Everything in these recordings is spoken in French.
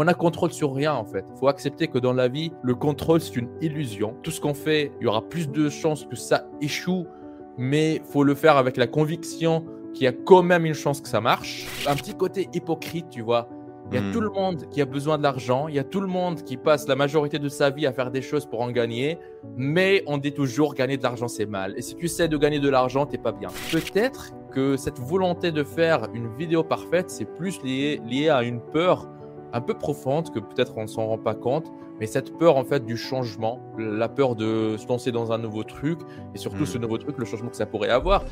on a contrôle sur rien en fait. Il faut accepter que dans la vie, le contrôle c'est une illusion. Tout ce qu'on fait, il y aura plus de chances que ça échoue, mais faut le faire avec la conviction qu'il y a quand même une chance que ça marche. Un petit côté hypocrite, tu vois. Il y a tout Hmm. le monde qui a besoin de l'argent, il y a tout le monde qui passe la majorité de sa vie à faire des choses pour en gagner, mais on dit toujours gagner de l'argent c'est mal. Et si tu sais de gagner de l'argent, t'es pas bien. Peut-être que cette volonté de faire une vidéo parfaite, c'est plus lié, lié à une peur un peu profonde que peut-être on s'en rend pas compte, mais cette peur en fait du changement, la peur de se lancer dans un nouveau truc et surtout Hmm. ce nouveau truc, le changement que ça pourrait avoir.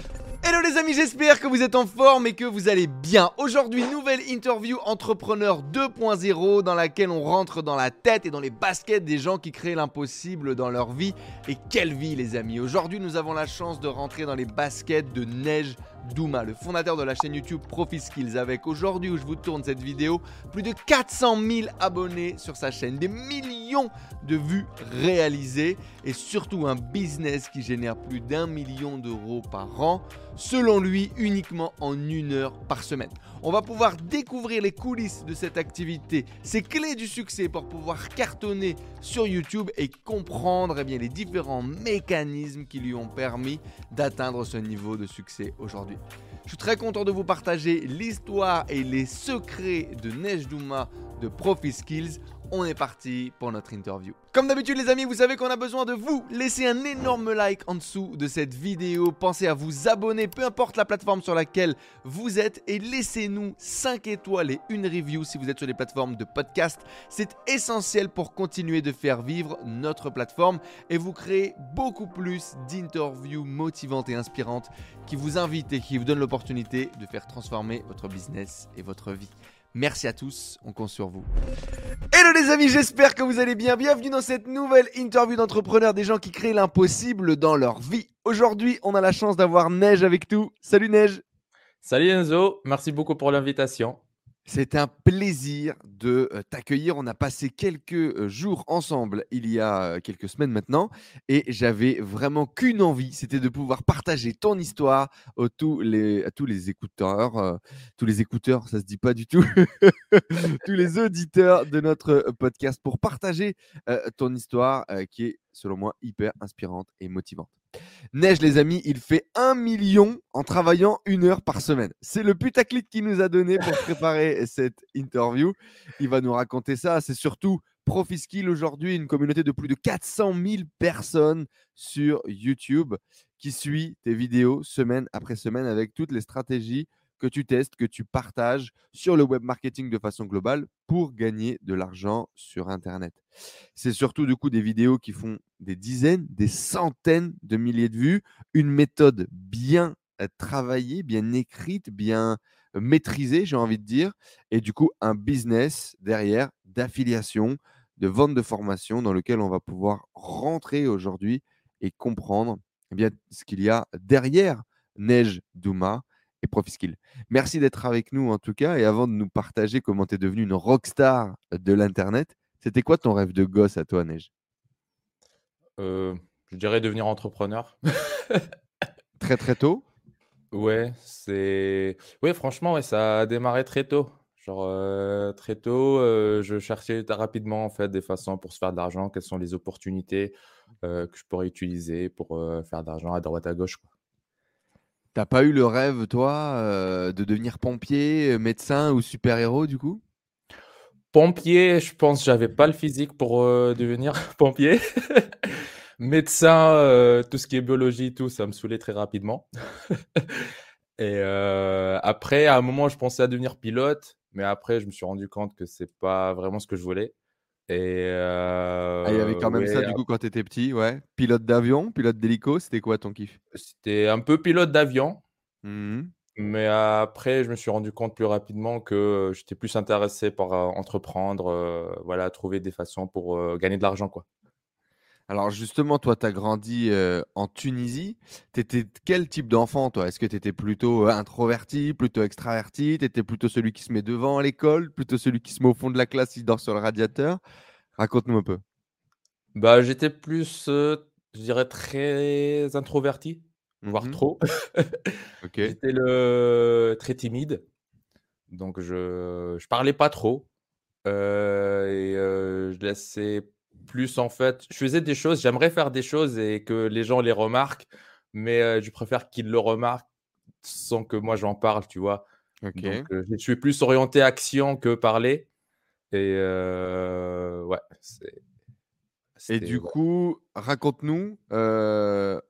Hello les amis, j'espère que vous êtes en forme et que vous allez bien. Aujourd'hui, nouvelle interview entrepreneur 2.0 dans laquelle on rentre dans la tête et dans les baskets des gens qui créent l'impossible dans leur vie. Et quelle vie les amis Aujourd'hui, nous avons la chance de rentrer dans les baskets de Neige Douma, le fondateur de la chaîne YouTube Profit Skills avec aujourd'hui où je vous tourne cette vidéo, plus de 400 000 abonnés sur sa chaîne, des millions de vues réalisées et surtout un business qui génère plus d'un million d'euros par an selon lui uniquement en une heure par semaine. On va pouvoir découvrir les coulisses de cette activité, ses clés du succès pour pouvoir cartonner sur YouTube et comprendre eh bien, les différents mécanismes qui lui ont permis d'atteindre ce niveau de succès aujourd'hui. Je suis très content de vous partager l'histoire et les secrets de Neige Douma de Profi Skills. On est parti pour notre interview. Comme d'habitude les amis, vous savez qu'on a besoin de vous. Laissez un énorme like en dessous de cette vidéo. Pensez à vous abonner, peu importe la plateforme sur laquelle vous êtes. Et laissez-nous 5 étoiles et une review si vous êtes sur les plateformes de podcast. C'est essentiel pour continuer de faire vivre notre plateforme et vous créer beaucoup plus d'interviews motivantes et inspirantes qui vous invitent et qui vous donnent l'opportunité de faire transformer votre business et votre vie. Merci à tous, on compte sur vous. Hello les amis, j'espère que vous allez bien. Bienvenue dans cette nouvelle interview d'entrepreneurs, des gens qui créent l'impossible dans leur vie. Aujourd'hui, on a la chance d'avoir Neige avec nous. Salut Neige. Salut Enzo, merci beaucoup pour l'invitation. C'est un plaisir de euh, t'accueillir. On a passé quelques euh, jours ensemble il y a euh, quelques semaines maintenant et j'avais vraiment qu'une envie, c'était de pouvoir partager ton histoire à tous les, écouteurs, tous les écouteurs, ça se dit pas du tout, tous les auditeurs de notre podcast pour partager ton histoire qui est selon moi hyper inspirante et motivante. Neige, les amis, il fait un million en travaillant une heure par semaine. C'est le putaclic qu'il nous a donné pour préparer cette interview. Il va nous raconter ça. C'est surtout Profiskill aujourd'hui, une communauté de plus de 400 000 personnes sur YouTube qui suit tes vidéos semaine après semaine avec toutes les stratégies que tu testes, que tu partages sur le web marketing de façon globale pour gagner de l'argent sur Internet. C'est surtout du coup des vidéos qui font des dizaines, des centaines de milliers de vues, une méthode bien euh, travaillée, bien écrite, bien euh, maîtrisée, j'ai envie de dire, et du coup un business derrière d'affiliation, de vente de formation dans lequel on va pouvoir rentrer aujourd'hui et comprendre eh ce qu'il y a derrière Neige Douma et Profiskill. Merci d'être avec nous en tout cas. Et avant de nous partager comment tu es devenu une rockstar de l'Internet, c'était quoi ton rêve de gosse à toi, Neige? Euh, je dirais devenir entrepreneur. Très très tôt? Ouais, c'est. Ouais, franchement, ouais, ça a démarré très tôt. Genre, euh, très tôt, euh, je cherchais rapidement en fait des façons pour se faire de l'argent, quelles sont les opportunités que je pourrais utiliser pour faire de l'argent à droite à gauche, quoi. T'as pas eu le rêve, toi, euh, de devenir pompier, euh, médecin ou super-héros du coup? Pompier, je pense j'avais pas le physique pour euh, devenir pompier. Médecin, tout ce qui est biologie, tout, ça me saoulait très rapidement. Et après, à un moment, je pensais à devenir pilote, mais après, je me suis rendu compte que c'est pas vraiment ce que je voulais. Et Ah, il y avait euh, quand même ça du coup quand t'étais petit, ouais. Pilote d'avion, pilote d'hélico, c'était quoi ton kiff? C'était un peu pilote d'avion, Mhm. mais après, je me suis rendu compte plus rapidement que j'étais plus intéressé par euh, entreprendre, euh, voilà, trouver des façons pour euh, gagner de l'argent, quoi. Alors justement, toi, tu as grandi euh, en Tunisie. Tu étais quel type d'enfant, toi? Est-ce que tu étais plutôt euh, introverti, plutôt extraverti? Tu étais plutôt celui qui se met devant à l'école, plutôt celui qui se met au fond de la classe, il dort sur le radiateur? Raconte-nous un peu. Bah, j'étais plus, euh, je dirais, très introverti, voire Mhm. trop. Ok. J'étais le très timide, donc je je parlais pas trop. je laissais plus en fait. Je faisais des choses, j'aimerais faire des choses et que les gens les remarquent, mais je préfère qu'ils le remarquent sans que moi j'en parle, tu vois. Donc, je suis plus orienté action que parler. Et ouais, c'est. Et du coup, raconte-nous,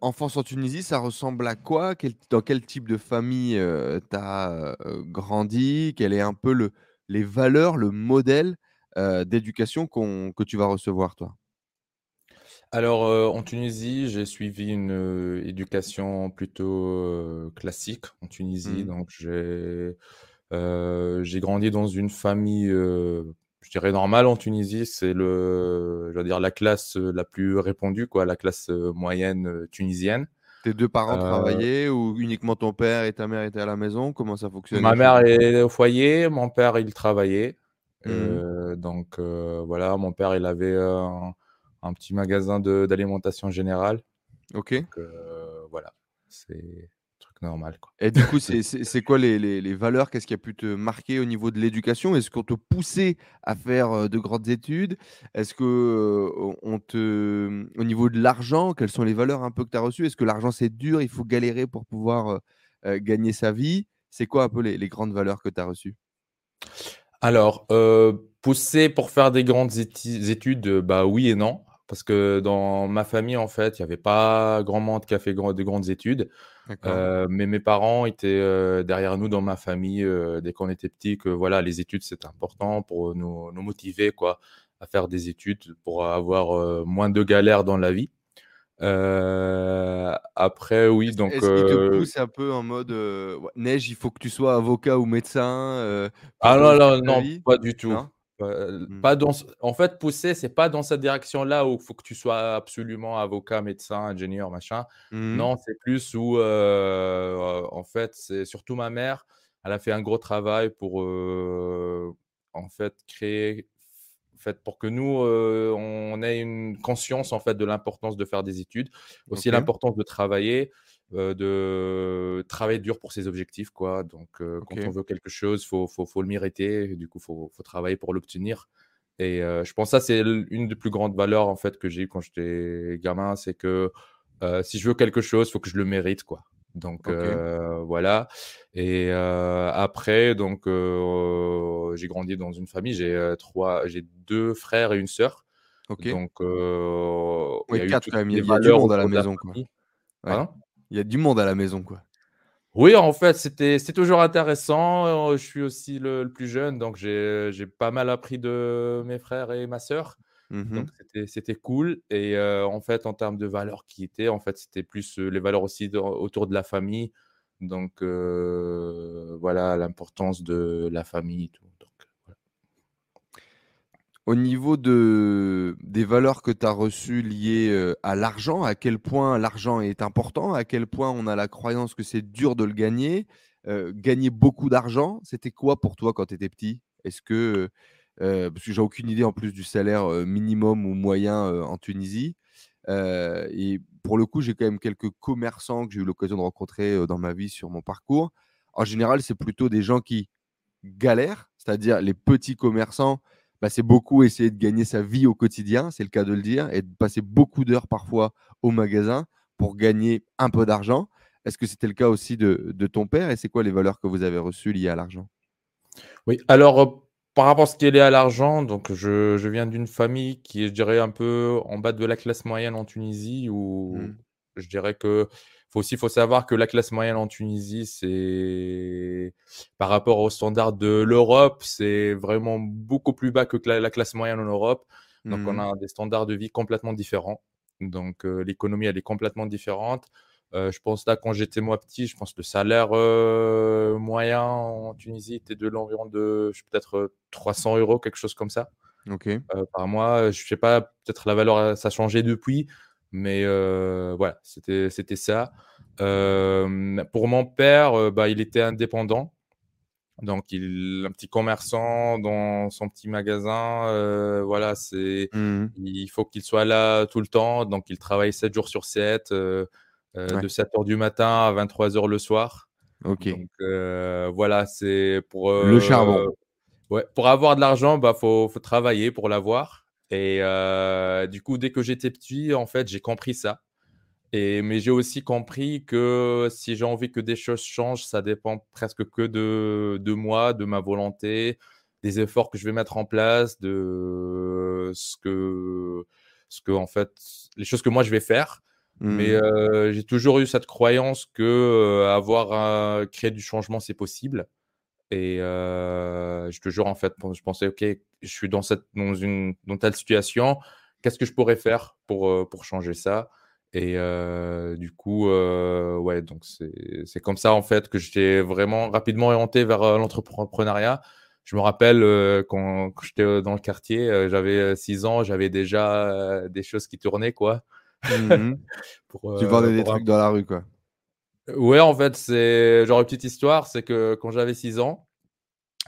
enfance en Tunisie, ça ressemble à quoi? Dans quel type de famille tu as grandi? Quel est un peu le, les valeurs, le modèle d'éducation que tu vas recevoir, toi? Alors, en Tunisie, j'ai suivi une éducation plutôt classique en Tunisie. Mmh. Donc, j'ai grandi dans une famille, je dirais normale en Tunisie. C'est le, je veux dire, la classe la plus répandue, quoi, la classe moyenne tunisienne. Tes deux parents travaillaient ou uniquement ton père et ta mère étaient à la maison? Comment ça fonctionne Ma mère est au foyer, mon père il travaillait. Mmh. donc voilà, mon père il avait un un petit magasin d'alimentation générale. Ok. Euh, voilà, c'est truc normal. Quoi. Et du coup, c'est quoi les, les, valeurs? Qu'est-ce qui a pu te marquer au niveau de l'éducation? Est-ce qu'on te poussait à faire euh, de grandes études? Est-ce que euh, on te, au niveau de l'argent, quelles sont les valeurs un peu que tu as reçues? Est-ce que l'argent c'est dur Il faut galérer pour pouvoir gagner sa vie? C'est quoi un peu les, les grandes valeurs que tu as reçues? Alors, pousser pour faire des grandes études, bah oui et non. Parce que dans ma famille, en fait, il n'y avait pas grand monde qui a fait de grandes études. Euh, mais mes parents étaient euh, derrière nous dans ma famille euh, dès qu'on était petits, que voilà, les études, c'est important pour nous, nous, motiver quoi, à faire des études, pour avoir moins de galères dans la vie. Après, oui, donc. Est-ce qu'il te pousse un peu en mode neige, il faut que tu sois avocat ou médecin Ah non, non, non, pas du tout. Mmh. pas dans, en fait, pousser, c'est pas dans cette direction-là où il faut que tu sois absolument avocat, médecin, ingénieur, machin. Mmh. Non, c'est plus où, en fait, c'est surtout ma mère. Elle a fait un gros travail pour, en fait, créer, fait, pour que nous, on ait une conscience, en fait, de l'importance de faire des études, aussi l'importance de travailler. de travailler dur pour ses objectifs. Quoi. Donc, quand on veut quelque chose, il faut, faut, faut, le mériter. du coup, il faut, faut, travailler pour l'obtenir. Et je pense que ça, c'est une des plus grandes valeurs en fait, que j'ai eues quand j'étais gamin. C'est que si je veux quelque chose, il faut que je le mérite. Quoi. Donc, voilà. Et après, donc, j'ai grandi dans une famille. J'ai trois, j'ai deux frères et une sœur. Donc, il y a quatre quand même. Il y a du monde à la maison. Quoi. Il y a du monde à la maison, quoi. Oui, en fait, c'était toujours intéressant. Je suis aussi le, plus jeune, donc j'ai pas mal appris de mes frères et ma sœur. Mmh donc c'était cool. Et en fait, en termes de valeurs qui étaient, en fait, c'était plus les valeurs aussi autour de la famille. Donc voilà, l'importance de la famille. Tout. Au niveau de, des valeurs que tu as reçues liées à l'argent, à quel point l'argent est important, à quel point on a la croyance que c'est dur de le gagner. gagner beaucoup d'argent, c'était quoi pour toi quand tu étais petit? Est-ce que, parce que j'ai aucune idée en plus du salaire minimum ou moyen en Tunisie, et pour le coup, j'ai quand même quelques commerçants que j'ai eu l'occasion de rencontrer dans ma vie sur mon parcours. En général, c'est plutôt des gens qui galèrent, c'est-à-dire les petits commerçants bah, c'est beaucoup essayer de gagner sa vie au quotidien, c'est le cas de le dire, et de passer beaucoup d'heures parfois au magasin pour gagner un peu d'argent. Est-ce que c'était le cas aussi de, ton père et c'est quoi les valeurs que vous avez reçues liées à l'argent? Oui, alors euh, par rapport à ce qui est lié à l'argent, donc je, viens d'une famille qui est, je dirais, un peu en bas de la classe moyenne en Tunisie, où mmh. je dirais que faut aussi faut savoir que la classe moyenne en Tunisie, c'est par rapport aux standards de l'Europe, c'est vraiment beaucoup plus bas que la, classe moyenne en Europe. Donc, on mmh. a des standards de vie complètement différents. Donc, euh, l'économie, elle est complètement différente. Euh, je pense là, quand j'étais moi petit, je pense que le salaire euh, moyen en Tunisie était de l'environ de peut-être 300 euros, quelque chose comme ça. Ok. par mois. Je sais pas, peut-être la valeur, ça a changé depuis. Mais voilà, c'était ça. pour mon père, bah, il était indépendant. Donc, il un petit commerçant dans son petit magasin. voilà, c'est mmh il faut qu'il soit là tout le temps. Donc, il travaille 7 jours sur 7, de 7 h du matin à 23 h le soir. Ok. Donc, voilà, c'est pour. le charbon. Ouais, pour avoir de l'argent, bah, faut, faut travailler pour l'avoir. Et du coup, dès que j'étais petit, en fait, j'ai compris ça. Et, mais j'ai aussi compris que si j'ai envie que des choses changent, ça dépend presque que de, de moi, de ma volonté, des efforts que je vais mettre en place, de ce que, ce que en fait, les choses que moi je vais faire. Mais mmh. j'ai toujours eu cette croyance que avoir créé du changement, c'est possible. Et je te jure, en fait, je pensais, OK, je suis dans, cette, dans une dans telle situation, qu'est-ce que je pourrais faire pour, pour changer ça? Et du coup, ouais, donc c'est comme ça, en fait, que j'étais vraiment rapidement orienté vers l'entrepreneuriat. Je me rappelle quand, j'étais dans le quartier, j'avais 6 ans, j'avais déjà des choses qui tournaient, quoi. Mmh tu vendais des trucs dans la rue, quoi. Ouais, en fait, c'est genre une petite histoire, c'est que quand j'avais 6 ans,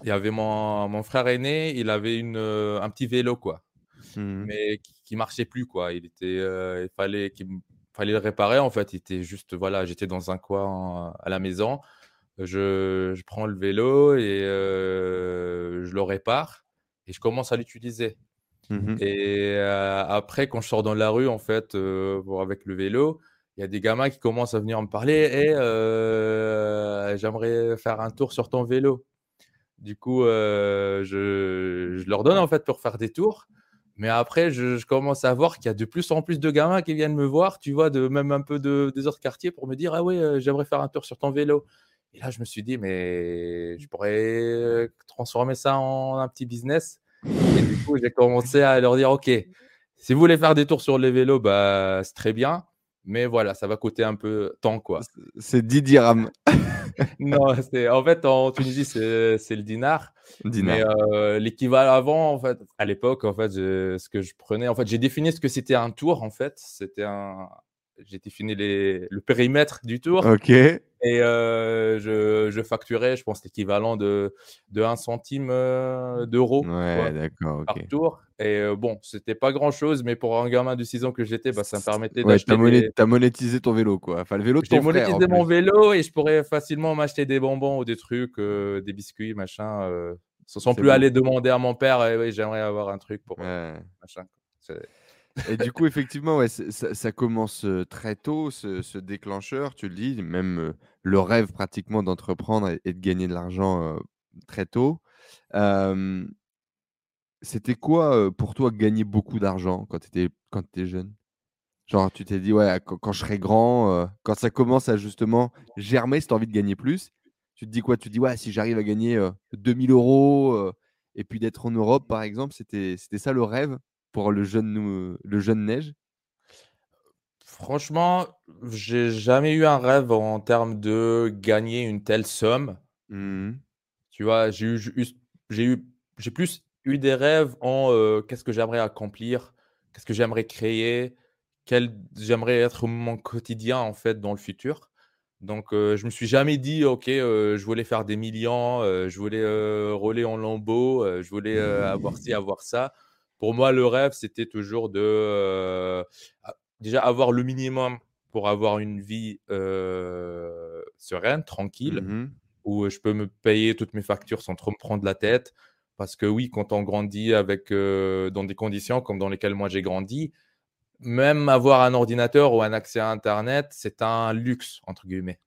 il y avait mon, mon frère aîné, il avait une, euh, un petit vélo, quoi, mmh mais qui, ne marchait plus, quoi. Il était, euh, il fallait qu'il fallait le réparer, en fait. Il était juste, voilà, j'étais dans un coin à la maison. Je, je prends le vélo et euh, je le répare et je commence à l'utiliser. Mmh et après, quand je sors dans la rue, en fait, avec le vélo, il y a des gamins qui commencent à venir me parler et j'aimerais faire un tour sur ton vélo. Du coup, je, je, leur donne en fait pour faire des tours. Mais après, je, commence à voir qu'il y a de plus en plus de gamins qui viennent me voir, tu vois, de même un peu de, des autres quartiers pour me dire Ah oui, j'aimerais faire un tour sur ton vélo. Et là, je me suis dit, mais je pourrais transformer ça en un petit business. Et du coup, j'ai commencé à leur dire Ok, si vous voulez faire des tours sur les vélos, bah, c'est très bien. Mais voilà, ça va coûter un peu temps, quoi. C'est 10 dirhams. non, c'est en fait en Tunisie c'est le dinar. dinar. Mais euh, l'équivalent avant, en fait, à l'époque, en fait, ce que je prenais, en fait, j'ai défini ce que c'était un tour, en fait. C'était un, j'ai défini les, le périmètre du tour. Ok. Et euh, je, je, facturais, je pense, l'équivalent de, de 1 centime euh, d'euros ouais, d'accord, par tour. Et euh, bon, c'était pas grand chose, mais pour un gamin de 6 ans que j'étais, bah, ça me permettait d'acheter. Ouais, tu as, monétisé ton vélo, quoi. Enfin, le vélo de ton frère. J'ai monétisé mon vélo et je pourrais facilement m'acheter des bonbons ou des trucs, des biscuits, machin. sans plus aller demander à mon père, eh, oui, j'aimerais avoir un truc pour machin. Et du coup, effectivement, ouais, ça, commence très tôt, ce, déclencheur, tu le dis, même le rêve pratiquement d'entreprendre et, de gagner de l'argent très tôt. C'était quoi pour toi gagner beaucoup d'argent quand tu étais, jeune? Genre, tu t'es dit, ouais, quand, je serai grand, quand ça commence à justement germer, as envie de gagner plus, tu te dis quoi? Tu te dis, ouais, si j'arrive à gagner 2000 euros et puis d'être en Europe, par exemple, c'était ça le rêve? Pour le jeune, le jeune Neige? Franchement, j'ai jamais eu un rêve en termes de gagner une telle somme. Mmh tu vois, j'ai eu, j'ai eu, j'ai plus eu des rêves en qu'est-ce que j'aimerais accomplir, qu'est-ce que j'aimerais créer, quel j'aimerais être mon quotidien en fait dans le futur. Donc, je me suis jamais dit, ok, je voulais faire des millions, je voulais rouler en lambeau, je voulais avoir ci, avoir ça. Pour moi, le rêve, c'était toujours de euh, déjà avoir le minimum pour avoir une vie euh, sereine, tranquille, mmh où je peux me payer toutes mes factures sans trop me prendre la tête. Parce que oui, quand on grandit avec, euh, dans des conditions comme dans lesquelles moi j'ai grandi, même avoir un ordinateur ou un accès à Internet, c'est un luxe, entre guillemets.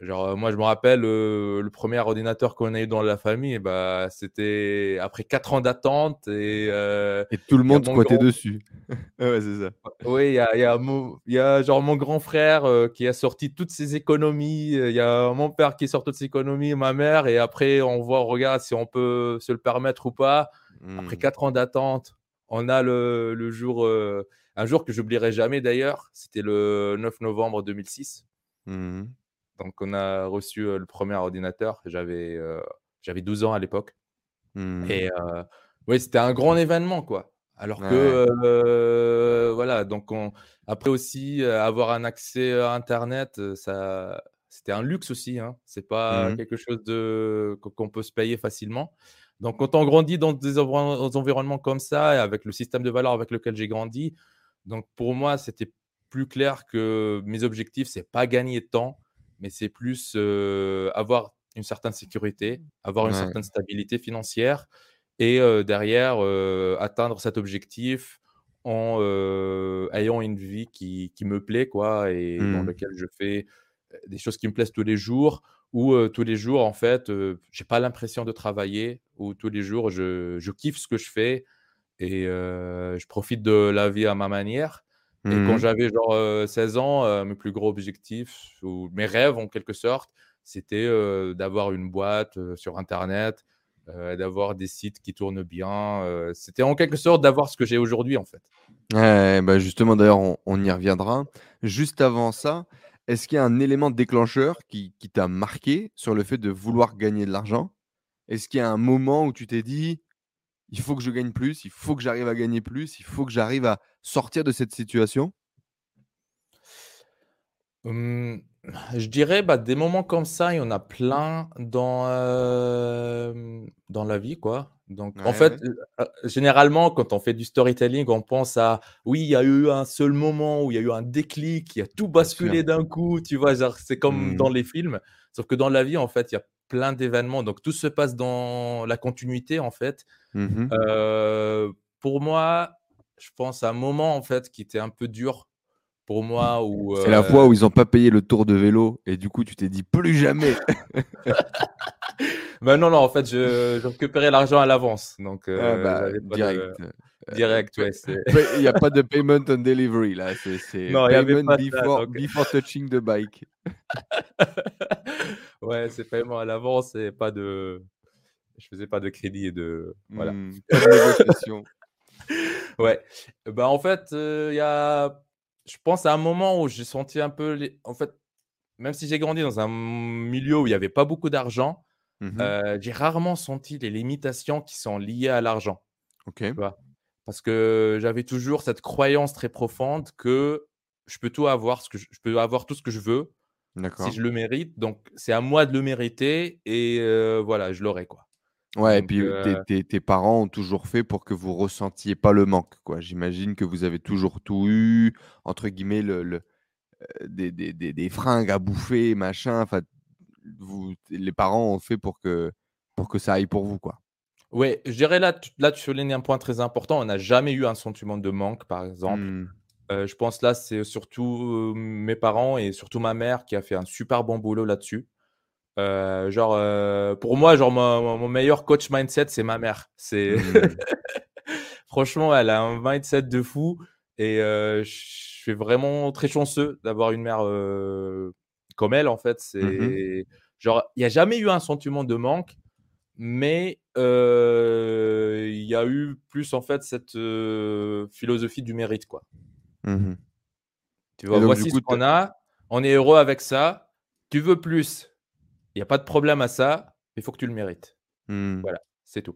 Genre, moi, je me rappelle, le premier ordinateur qu'on a eu dans la famille, bah, c'était après 4 ans d'attente et, et tout le monde squattait dessus. ouais, c'est ça. Oui, il y a, y, a y a, genre mon grand frère qui a sorti toutes ses économies. Il y a mon père qui sort toutes ses économies, ma mère. Et après, on voit, on regarde si on peut se le permettre ou pas. Après 4 mmh. ans d'attente, on a le, le jour, un jour que j'oublierai jamais d'ailleurs. C'était le 9 novembre 2006. Mmh donc, on a reçu le premier ordinateur. J'avais j'avais 12 ans à l'époque. Mmh. Et oui, c'était un grand événement, quoi. Alors que, voilà, donc on... après aussi, avoir un accès à Internet, ça, c'était un luxe aussi. Hein. C'est pas mmh quelque chose de... qu'on peut se payer facilement. Donc, quand on grandit dans des environnements comme ça, et avec le système de valeurs avec lequel j'ai grandi, donc pour moi, c'était plus clair que mes objectifs, c'est pas gagner de temps, mais c'est plus avoir une certaine sécurité, avoir une certaine stabilité financière et derrière atteindre cet objectif en ayant une vie qui, qui, me plaît quoi et dans Mmh. laquelle je fais des choses qui me plaisent tous les jours ou tous les jours en fait j'ai pas l'impression de travailler ou tous les jours je, je kiffe ce que je fais et je profite de la vie à ma manière et quand Mmh j'avais genre 16 ans mes plus gros objectifs ou mes rêves en quelque sorte c'était d'avoir une boîte sur internet d'avoir des sites qui tournent bien. C'était en quelque sorte d'avoir ce que j'ai aujourd'hui, en fait. Ouais, bah, justement, d'ailleurs, on, on y reviendra. Juste avant ça, est-ce qu'il y a un élément déclencheur qui, qui t'a marqué sur le fait de vouloir gagner de l'argent? Est-ce qu'il y a un moment où tu t'es dit, il faut que je gagne plus, il faut que j'arrive à gagner plus, il faut que j'arrive à sortir de cette situation? Hum, je dirais, bah, des moments comme ça, il y en a plein dans, euh, dans la vie, quoi. Donc, en fait, ouais. généralement, quand on fait du storytelling, on pense à, oui, il y a eu un seul moment où il y a eu un déclic, il y a tout basculé d'un coup, tu vois, c'est comme dans Mhm. les films. Sauf que dans la vie, en fait, il y a plein d'événements. Donc, tout se passe dans la continuité, en fait. Mhm. Euh, pour moi, je pense à un moment, en fait, qui était un peu dur pour moi où C'est la fois où ils n'ont pas payé le tour de vélo et du coup, tu t'es dit plus jamais. bah non, non, en fait, je, je récupérais l'argent à l'avance. Donc, Ah euh, bah, j'avais pas direct. de- Euh, direct, ouais. Il n'y a pas de payment on delivery là. C'est il y avait payment pas ça, before, donc. before touching the bike. ouais, c'est paiement à l'avance et pas de. Je faisais pas de crédit et de. Voilà. Négociation. Ouais. Bah, en fait, euh, il y a. Je pense à un moment où j'ai senti un peu. Les... En fait, même si j'ai grandi dans un milieu où il n'y avait pas beaucoup d'argent, Mhm. euh, j'ai rarement senti les limitations qui sont liées à l'argent. Ok. Parce que j'avais toujours cette croyance très profonde que je peux tout avoir, ce que je, je peux avoir tout ce que je veux. Si je le mérite. Donc, c'est à moi de le mériter et euh, voilà, je l'aurai quoi. Ouais, et puis euh, tes, tes- tes parents ont toujours fait pour que vous ressentiez pas le manque, quoi. J'imagine que vous avez toujours tout eu, entre guillemets, le, le- euh, des, des, des, des fringues à bouffer, machin. Enfin, vous, les parents ont fait pour que, pour que ça aille pour vous, quoi. ouais, je dirais là, tu, là, tu soulignes un point très important. On n'a jamais eu un sentiment de manque, par exemple. Hmm. Euh, je pense là, c'est surtout mes parents et surtout ma mère qui a fait un super bon boulot là-dessus. Euh, genre, euh, pour moi, genre, mon, mon meilleur coach mindset, c'est ma mère. C'est Hmm. franchement, elle a un mindset de fou et euh, je suis vraiment très chanceux d'avoir une mère comme elle. En fait, Mhm. c'est genre, il n'y a jamais eu un sentiment de manque, mais il y a eu plus en fait cette philosophie du mérite, quoi. Mhm. Tu vois, donc, voici ce qu'on a, on est heureux avec ça. Tu veux plus, il n'y a pas de problème à ça, il faut que tu le mérites. Hmm. Voilà, c'est tout.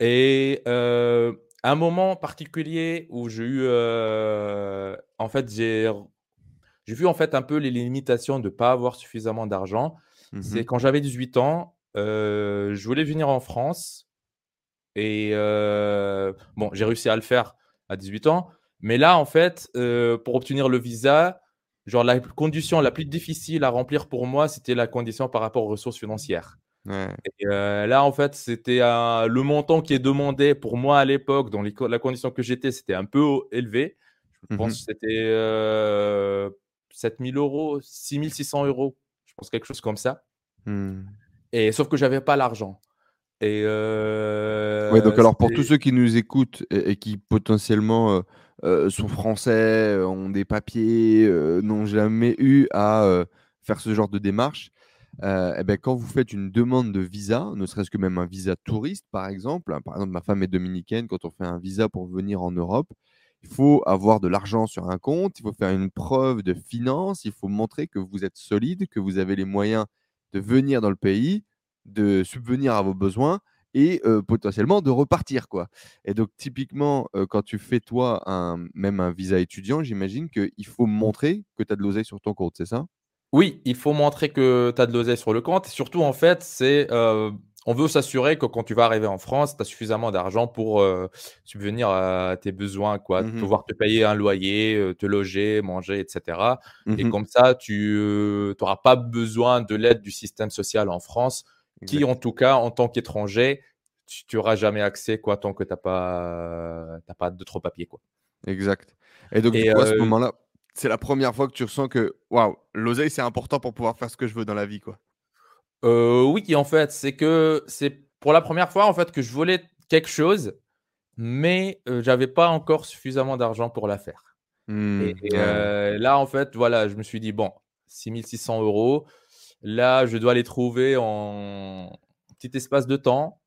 Et euh, un moment particulier où j'ai eu, euh, en fait, j'ai vu en fait un peu les limitations de ne pas avoir suffisamment d'argent. C'est Mhm. quand j'avais 18 ans, euh, je voulais venir en France et bon, j'ai réussi à le faire à 18 ans. Mais là, en fait, euh, pour obtenir le visa, genre la condition la plus difficile à remplir pour moi, c'était la condition par rapport aux ressources financières. Ouais. Et euh, là, en fait, c'était le montant qui est demandé pour moi à l'époque, dans les la condition que j'étais, c'était un peu élevé. Je pense Mhm. que c'était euh, 7000 euros, 6600 euros, je pense quelque chose comme ça. Hmm. Et sauf que j'avais pas l'argent. Et Ouais, donc euh, alors pour tous ceux qui nous écoutent et, et qui potentiellement euh, sont français, euh, ont des papiers, euh, n'ont jamais eu à faire ce genre de démarche, euh, eh ben, quand vous faites une demande de visa, ne serait-ce que même un visa touriste par exemple, hein, par exemple ma femme est dominicaine, quand on fait un visa pour venir en Europe, il faut avoir de l'argent sur un compte, il faut faire une preuve de finance, il faut montrer que vous êtes solide, que vous avez les moyens de venir dans le pays, de subvenir à vos besoins et euh, potentiellement de repartir quoi. Et donc typiquement euh, quand tu fais toi un même un visa étudiant, j'imagine qu'il faut montrer que tu as de l'oseille sur ton compte, c'est ça? Oui, il faut montrer que tu as de l'oseille sur le compte. Et surtout, en fait, c'est euh, on veut s'assurer que quand tu vas arriver en France, tu as suffisamment d'argent pour subvenir à tes besoins, quoi, Mhm. pouvoir te payer un loyer, te loger, manger, etc. Et Mhm. comme ça, tu n'auras pas besoin de l'aide du système social en France, qui, en tout cas, en tant qu'étranger, tu n'auras jamais accès quoi, tant que tu n'as pas, pas d'autres papiers. Quoi. Exact. Et donc, à ce moment-là, c'est la première fois que tu ressens que waouh, l'oseille, c'est important pour pouvoir faire ce que je veux dans la vie. quoi. oui, en fait, c'est que c'est pour la première fois en fait que je voulais quelque chose, mais je j'avais pas encore suffisamment d'argent pour la faire. Mmh, et, là, en fait, voilà, je me suis dit bon, 6600 euros. Là, je dois les trouver en petit espace de temps.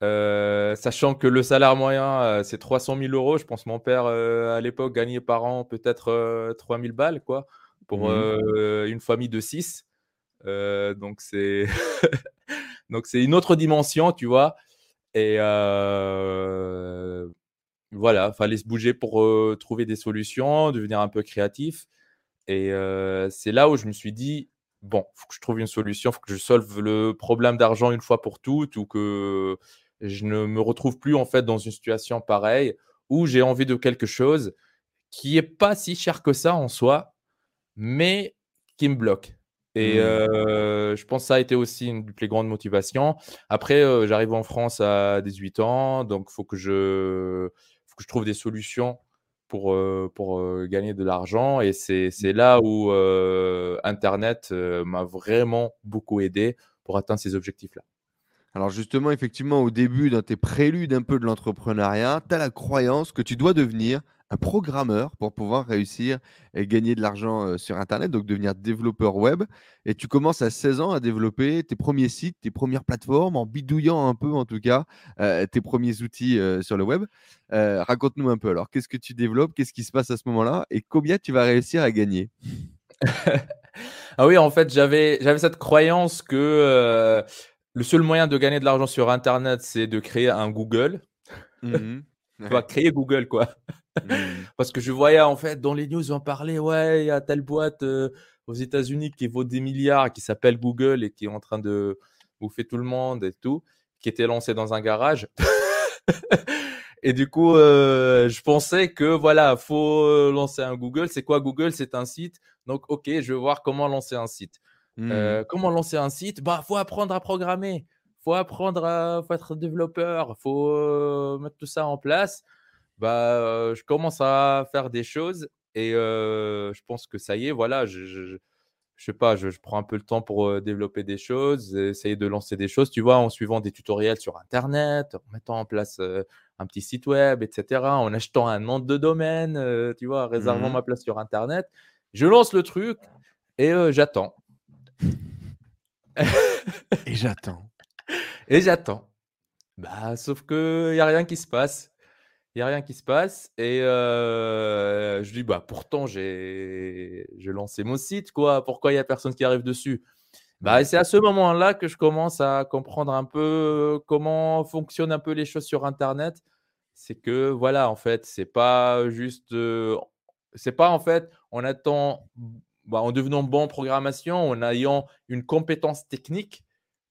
sachant que le salaire moyen, c'est 300 000 euros. Je pense que mon père, à l'époque, gagnait par an peut-être 3000 balles, quoi, pour mmh une famille de 6. donc, c'est donc c'est une autre dimension, tu vois. Et voilà, fallait se bouger pour trouver des solutions, devenir un peu créatif. Et c'est là où je me suis dit, bon, faut que je trouve une solution, faut que je solve le problème d'argent une fois pour toutes, ou que je ne me retrouve plus en fait dans une situation pareille où j'ai envie de quelque chose qui est pas si cher que ça en soi, mais qui me bloque. Et mmh. je pense que ça a été aussi une des plus grandes motivations. Après, j'arrive en France à 18 ans, donc il faut que je faut que je trouve des solutions pour, pour gagner de l'argent. Et c'est là où Internet m'a vraiment beaucoup aidé pour atteindre ces objectifs-là. Alors justement, effectivement, au début, dans tes préludes un peu de l'entrepreneuriat, tu as la croyance que tu dois devenir un programmeur pour pouvoir réussir et gagner de l'argent sur Internet, donc devenir développeur web. Et tu commences à 16 ans à développer tes premiers sites, tes premières plateformes, en bidouillant un peu en tout cas tes premiers outils sur le web. Raconte-nous un peu alors, qu'est-ce que tu développes, qu'est-ce qui se passe à ce moment-là et combien tu vas réussir à gagner? Ah oui, en fait, j'avais cette croyance que le seul moyen de gagner de l'argent sur Internet, c'est de créer un Google. Mmh tu vas créer Google, quoi. Mmh. Parce que je voyais en fait dans les news, on parlait, ouais, il y a telle boîte euh, aux États-Unis qui vaut des milliards, qui s'appelle Google et qui est en train de bouffer tout le monde et tout, qui était lancée dans un garage. et du coup, euh, je pensais que voilà, faut euh, lancer un Google. C'est quoi Google? C'est un site. Donc, ok, je vais voir comment lancer un site. Mmh. comment lancer un site? Bah, faut apprendre à programmer. Faut apprendre à faut être développeur. Faut mettre tout ça en place bah, je commence à faire des choses et je pense que ça y est, voilà, je, je, sais pas, je, prends un peu le temps pour développer des choses, essayer de lancer des choses, tu vois, en suivant des tutoriels sur Internet, en mettant en place un petit site web, etc., en achetant un nom de domaine, tu vois, réservant mmh ma place sur Internet. Je lance le truc et j'attends. et j'attends. Et j'attends. Bah, sauf qu'il n'y a rien qui se passe il n'y a rien qui se passe. Et je dis, bah pourtant, j'ai lancé mon site, quoi. Pourquoi il n'y a personne qui arrive dessus? Bah, C'est à ce moment-là que je commence à comprendre un peu comment fonctionnent un peu les choses sur Internet. C'est que, voilà, en fait, c'est pas juste. c'est pas en fait en attend, bah, en devenant bon en programmation, en ayant une compétence technique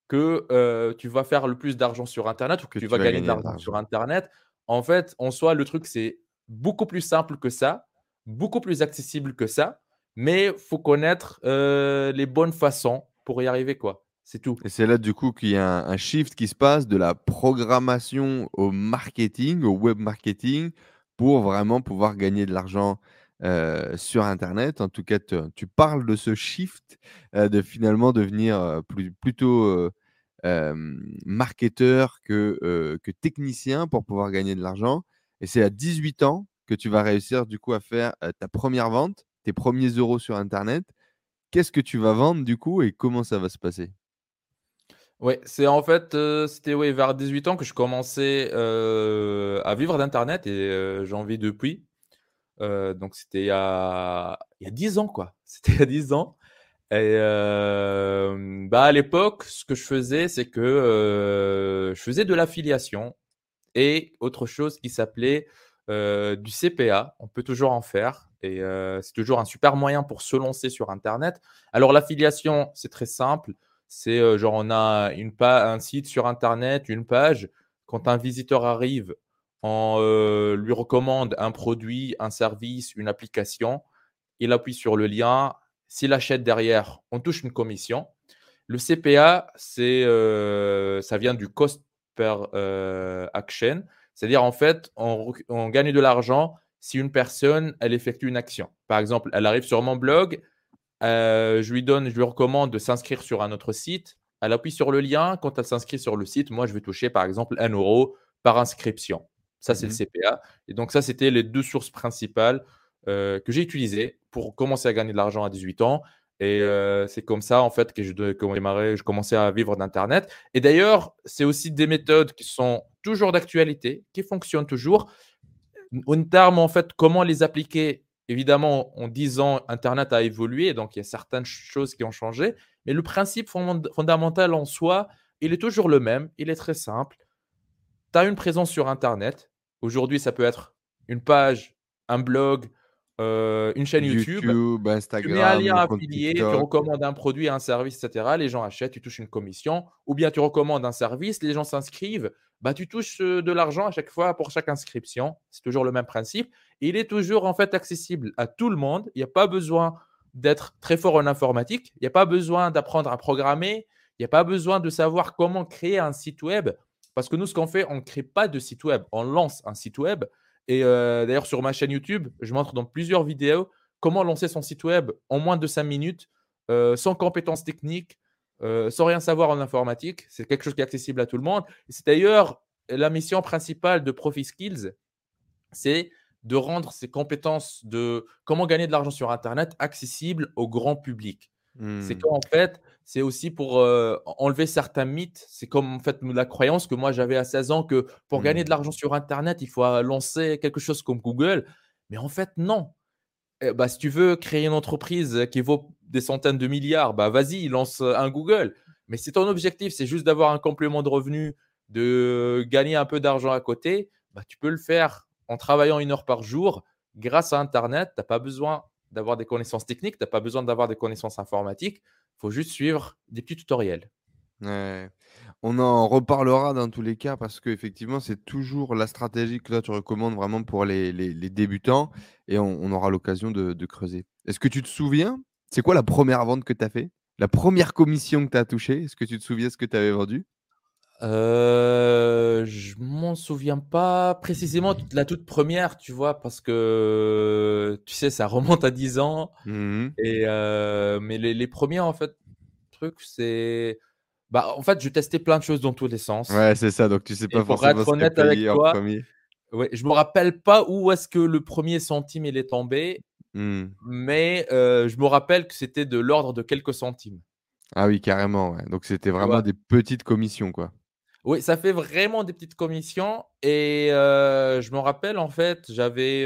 que tu vas faire le plus d'argent sur Internet ou que, tu, vas, gagner de l'argent sur Internet. En fait, en soi, le truc, c'est beaucoup plus simple que ça, beaucoup plus accessible que ça, mais il faut connaître euh, les bonnes façons pour y arriver, quoi. C'est tout. Et c'est là, du coup, qu'il y a un, shift qui se passe de la programmation au marketing, au web marketing, pour vraiment pouvoir gagner de l'argent euh, sur Internet. En tout cas, tu parles de ce shift, euh, de finalement devenir plutôt marketeur que, que technicien pour pouvoir gagner de l'argent. Et c'est à 18 ans que tu vas réussir du coup à faire ta première vente, tes premiers euros sur Internet. Qu'est-ce que tu vas vendre du coup et comment ça va se passer? Oui, c'est en fait, c'était ouais, vers 18 ans que je commençais à vivre d'Internet et j'en vis depuis. donc c'était il, il y a 10 ans, quoi. C'était il y a 10 ans. Et bah à l'époque, ce que je faisais, c'est que je faisais de l'affiliation et autre chose qui s'appelait du CPA. On peut toujours en faire et c'est toujours un super moyen pour se lancer sur Internet. Alors l'affiliation, c'est très simple. C'est genre on a une un site sur Internet, une page. Quand un visiteur arrive, on lui recommande un produit, un service, une application. Il appuie sur le lien, s'il achète derrière, on touche une commission. Le CPA, c'est, euh, ça vient du cost per action. C'est-à-dire, en fait, on, gagne de l'argent si une personne, elle effectue une action. Par exemple, elle arrive sur mon blog, je lui donne, je lui recommande de s'inscrire sur un autre site. Elle appuie sur le lien. Quand elle s'inscrit sur le site, moi, je vais toucher, par exemple, 1 euro par inscription. Ça, c'est le mmh CPA. Et donc, ça, c'était les deux sources principales que j'ai utilisées pour commencer à gagner de l'argent à 18 ans. Et c'est comme ça, en fait, que je, je commençais à vivre d'Internet. Et d'ailleurs, c'est aussi des méthodes qui sont toujours d'actualité, qui fonctionnent toujours. En termes, en fait, comment les appliquer Évidemment, en 10 ans, Internet a évolué, donc il y a certaines choses qui ont changé. Mais le principe fondamental en soi, il est toujours le même. Il est très simple. Tu as une présence sur Internet. Aujourd'hui, ça peut être une page, un blog, euh, une chaîne YouTube, Instagram, tu mets un lien affilié, tu recommandes un produit, un service, etc. Les gens achètent, tu touches une commission. Ou bien tu recommandes un service, les gens s'inscrivent, bah, tu touches euh, de l'argent à chaque fois pour chaque inscription. C'est toujours le même principe. il est toujours en fait accessible à tout le monde. Il n'y a pas besoin d'être très fort en informatique. Il n'y a pas besoin d'apprendre à programmer. Il n'y a pas besoin de savoir comment créer un site web. Parce que nous, ce qu'on fait, on ne crée pas de site web. On lance un site web. Et euh, d'ailleurs, sur ma chaîne YouTube, je montre dans plusieurs vidéos comment lancer son site web en moins de 5 minutes, euh, sans compétences techniques, euh, sans rien savoir en informatique. C'est quelque chose qui est accessible à tout le monde. C'est d'ailleurs la mission principale de Profi Skills, c'est de rendre ces compétences de comment gagner de l'argent sur Internet accessibles au grand public. C'est mmh. qu'en fait, c'est aussi pour enlever certains mythes. C'est comme en fait la croyance que moi j'avais à 16 ans que pour gagner de mmh. l'argent sur Internet, il faut lancer quelque chose comme Google. Mais en fait, non. Eh bah, si tu veux créer une entreprise qui vaut des centaines de milliards, bah vas-y, lance un Google. Mais si ton objectif, c'est juste d'avoir un complément de revenu, de gagner un peu d'argent à côté, bah, tu peux le faire en travaillant une heure par jour grâce à Internet. Tu n'as pas besoin d'avoir des connaissances techniques, tu n'as pas besoin d'avoir des connaissances informatiques. Il faut juste suivre des petits tutoriels. On en reparlera dans tous les cas parce qu'effectivement, c'est toujours la stratégie que là, tu recommandes vraiment pour les, débutants et on, aura l'occasion de, de, creuser. Est-ce que tu te souviens, c'est quoi la première vente que tu as fait? La première commission que tu as touchée? Est-ce que tu te souviens ce que tu avais vendu? Euh, je m'en souviens pas précisément la toute première, tu vois, parce que tu sais, ça remonte à 10 ans. Mmh et euh, mais les, premiers, en fait, truc, c'est. Bah, en fait, je testais plein de choses dans tous les sens. Ouais, c'est ça. Donc, tu sais pas forcément être honnête avec toi, Ouais, je me rappelle pas où est-ce que le premier centime il est tombé, mmh. mais euh, je me rappelle que c'était de l'ordre de quelques centimes. Ah oui, carrément. Ouais. Donc, c'était vraiment des petites commissions, quoi. Oui, ça fait vraiment des petites commissions. Et je me rappelle, en fait, j'avais.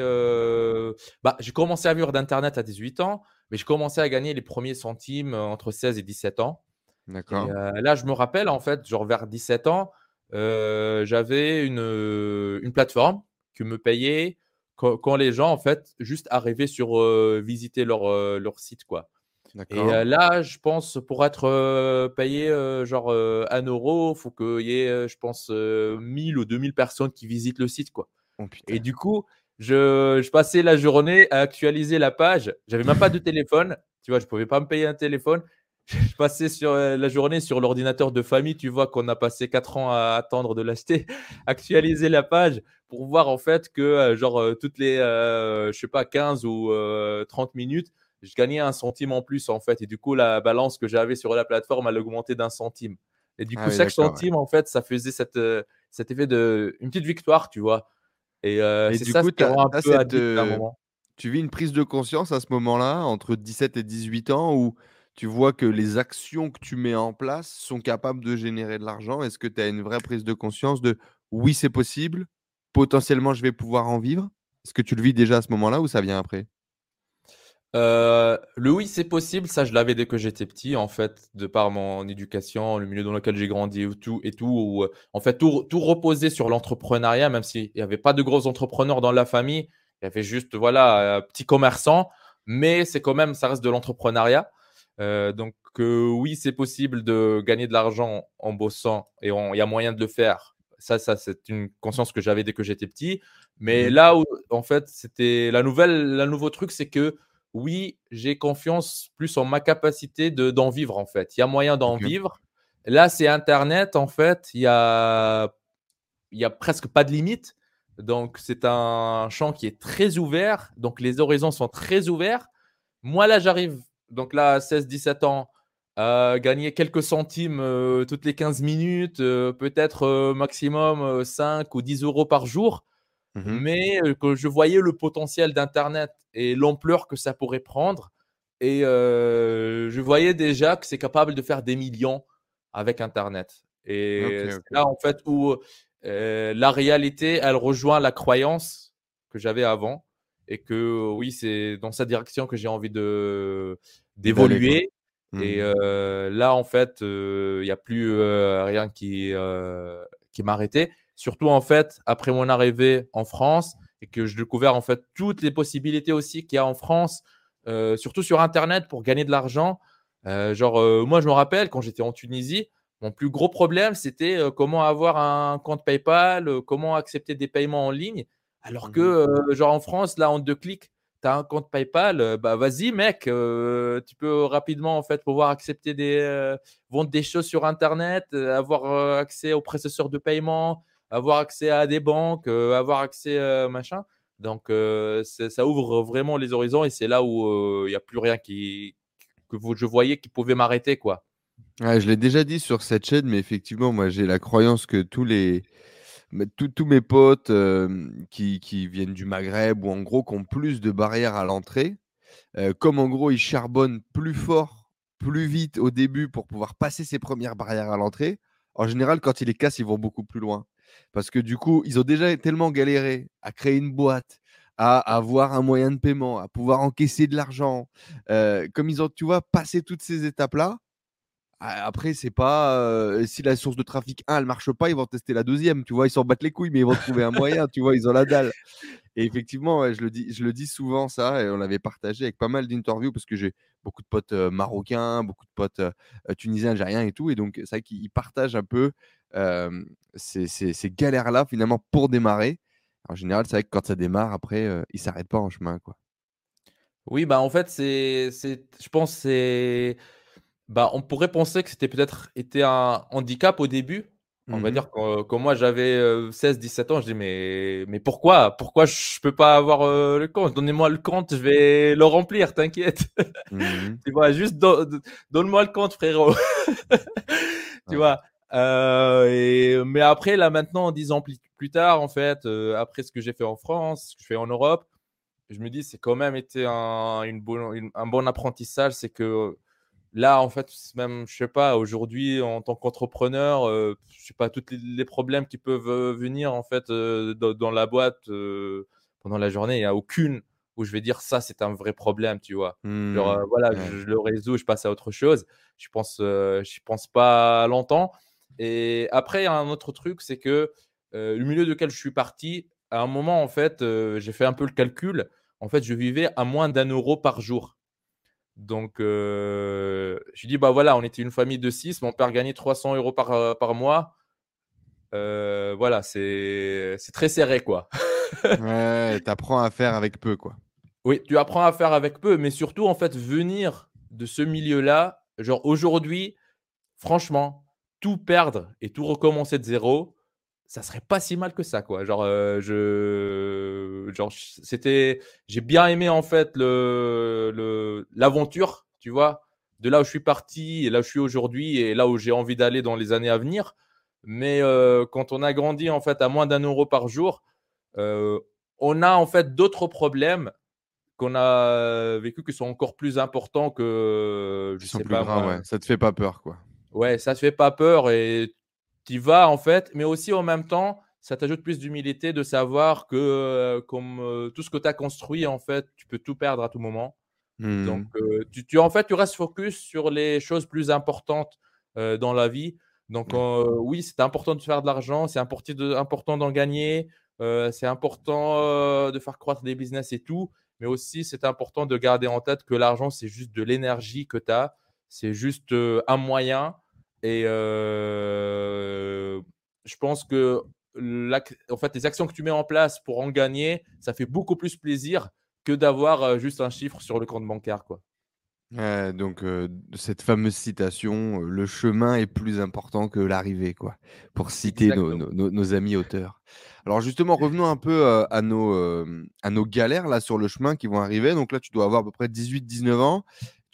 bah, j'ai commencé à vivre d'Internet à 18 ans, mais j'ai commencé à gagner les premiers centimes entre 16 et 17 ans. D'accord. là, je me rappelle, en fait, genre vers 17 ans, j'avais une, une plateforme qui me payait quand, les gens, en fait, juste arrivaient sur visiter leur, leur site, quoi. Et là, je pense, pour être payé genre un euro, il faut qu'il y ait, je pense, 1000 ou 2000 personnes qui visitent le site. Quoi. Oh, et du coup, je, je, passais la journée à actualiser la page. J'avais même pas de téléphone. Tu vois, je pouvais pas me payer un téléphone. Je passais sur la journée sur l'ordinateur de famille. Tu vois qu'on a passé 4 ans à attendre de l'acheter. actualiser la page pour voir en fait que, genre, toutes les, je sais pas, 15 ou 30 minutes, je gagnais un centime en plus en fait. Et du coup, la balance que j'avais sur la plateforme, elle augmentait d'un centime. Et du ah coup, chaque centime, en fait, ça faisait cette, euh, cet effet de une petite victoire, tu vois. Et, euh, c'est ça coup, rend un peu euh, moment. Tu vis une prise de conscience à ce moment-là, entre 17 et 18 ans, où tu vois que les actions que tu mets en place sont capables de générer de l'argent? Est-ce que tu as une vraie prise de conscience de oui, c'est possible, potentiellement je vais pouvoir en vivre? Est-ce que tu le vis déjà à ce moment-là ou ça vient après? Euh, le oui, c'est possible. Ça, je l'avais dès que j'étais petit, en fait, de par mon éducation, le milieu dans lequel j'ai grandi et tout, et tout où, euh, en fait, tout, tout reposait sur l'entrepreneuriat, même s'il n'y avait pas de gros entrepreneurs dans la famille. Il y avait juste, voilà, un petit commerçant, mais c'est quand même, ça reste de l'entrepreneuriat. Euh, donc, oui, c'est possible de gagner de l'argent en bossant et il y a moyen de le faire. Ça, ça c'est une conscience que j'avais dès que j'étais petit. Mais mmh là où, en fait, c'était la nouvelle, le nouveau truc, c'est que oui, j'ai confiance plus en ma capacité d'en vivre, en fait. Il y a moyen d'en vivre. Là, c'est Internet, en fait. Il y a il n'y a presque pas de limite. Donc, c'est un champ qui est très ouvert. Donc, les horizons sont très ouverts. Moi, là, j'arrive, donc là, à 16-17 ans, à gagner quelques centimes euh, toutes les 15 minutes, euh, peut-être euh, maximum 5 ou 10 euros par jour. Mmh Mais que je voyais le potentiel d'Internet et l'ampleur que ça pourrait prendre. Et je voyais déjà que c'est capable de faire des millions avec Internet. Et là, en fait, où la réalité, elle rejoint la croyance que j'avais avant. Et que oui, c'est dans cette direction que j'ai envie de d'évoluer. Et mmh. là, en fait, il n'y a plus rien qui, qui m'arrêtait. Surtout, en fait, après mon arrivée en France et que je découvert en fait toutes les possibilités aussi qu'il y a en France, surtout sur Internet pour gagner de l'argent. genre, moi, je me rappelle quand j'étais en Tunisie, mon plus gros problème, c'était comment avoir un compte PayPal, comment accepter des paiements en ligne. Alors mmh que, genre en France, là, en deux clics, tu as un compte PayPal, bah vas-y, mec, tu peux rapidement en fait pouvoir accepter des vendre des choses sur Internet, avoir accès aux processeurs de paiement, avoir accès à des banques, avoir accès machin. Donc, ça ouvre vraiment les horizons et c'est là où il n'y a plus rien qui, que je voyais qui pouvait m'arrêter, quoi je l'ai déjà dit sur cette chaîne, mais effectivement, moi, j'ai la croyance que tous les tous mes potes qui, qui viennent du Maghreb ou en gros qui ont plus de barrières à l'entrée, comme en gros ils charbonnent plus fort, plus vite au début pour pouvoir passer ces premières barrières à l'entrée, en général, quand ils les cassent, ils vont beaucoup plus loin. Parce que du coup, ils ont déjà tellement galéré à créer une boîte, à avoir un moyen de paiement, à pouvoir encaisser de l'argent. comme ils ont, tu vois, passé toutes ces étapes-là, après, c'est pas si la source de trafic 1 elle marche pas, ils vont tester la deuxième. Tu vois, ils s'en battent les couilles, mais ils vont trouver un moyen. Tu vois, ils ont la dalle. Et effectivement, je, le dis, je le dis souvent ça, et on l'avait partagé avec pas mal d'interviews parce que j'ai beaucoup de potes marocains, beaucoup de potes tunisiens, algériens et tout. Et donc, c'est vrai qu'ils partagent un peu ces, ces, galères-là finalement pour démarrer. En général, c'est vrai que quand ça démarre, après, ils s'arrêtent pas en chemin. quoi. Oui, bah en fait, c'est, je pense c'est bah, on pourrait penser que c'était peut-être été un handicap au début. On va mmh dire quand, moi j'avais 16-17 ans, je dis mais, mais pourquoi? Pourquoi je peux pas avoir le compte? Donnez-moi le compte, je vais le remplir, t'inquiète. Mmh tu vois, juste donne-moi le compte, frérot. tu vois. Et, mais après, là maintenant, dix ans plus, tard, en fait, après ce que j'ai fait en France, ce que je fais en Europe, je me dis c'est quand même été un, une un bon apprentissage, c'est que Là, en fait, même, je sais pas, aujourd'hui, en tant qu'entrepreneur, euh, je sais pas, tous les, problèmes qui peuvent euh, venir, en fait, euh, dans, la boîte pendant la journée, il n'y a aucune où je vais dire ça, c'est un vrai problème, tu vois. Genre, mmh. voilà, je, le résous, je passe à autre chose. Je pense, je pense pas longtemps. Et après, il y a un autre truc, c'est que le milieu duquel je suis parti, à un moment, en fait, j'ai fait un peu le calcul. En fait, je vivais à moins d'un euro par jour. Donc, euh, je dis, bah voilà, on était une famille de six, mon père gagnait 300 euros par, euh, par mois. Euh, voilà, c'est très serré, quoi. ouais, tu apprends à faire avec peu, quoi. Oui, tu apprends à faire avec peu, mais surtout, en fait, venir de ce milieu-là, genre aujourd'hui, franchement, tout perdre et tout recommencer de zéro, ça serait pas si mal que ça, quoi. Genre, euh, je, genre, c'était, j'ai bien aimé en fait le, l'aventure, tu vois, de là où je suis parti et là où je suis aujourd'hui et là où j'ai envie d'aller dans les années à venir. Mais euh, quand on a grandi en fait à moins d'un euro par jour, euh, on a en fait d'autres problèmes qu'on a vécu qui sont encore plus importants que je sais pas. Grands, ouais. Ça te fait pas peur, quoi. Ouais, ça te fait pas peur et tu vas en fait, mais aussi en même temps, ça t'ajoute plus d'humilité de savoir que euh, comme euh, tout ce que tu as construit, en fait, tu peux tout perdre à tout moment. Donc, mmh. euh, tu, en fait, tu restes focus sur les choses plus importantes dans la vie. Donc, oui, c'est important de faire de l'argent, c'est important d'en gagner, c'est important de faire croître des business et tout, mais aussi c'est important de garder en tête que l'argent, c'est juste de l'énergie que tu as, c'est juste un moyen et je pense que en fait, les actions que tu mets en place pour en gagner, ça fait beaucoup plus plaisir que d'avoir juste un chiffre sur le compte bancaire. Quoi. Donc cette fameuse citation, «Le chemin est plus important que l'arrivée», quoi, pour citer nos amis auteurs. Alors justement, revenons un peu, à nos, à nos galères là sur le chemin qui vont arriver. Donc là, tu dois avoir à peu près 18-19 ans.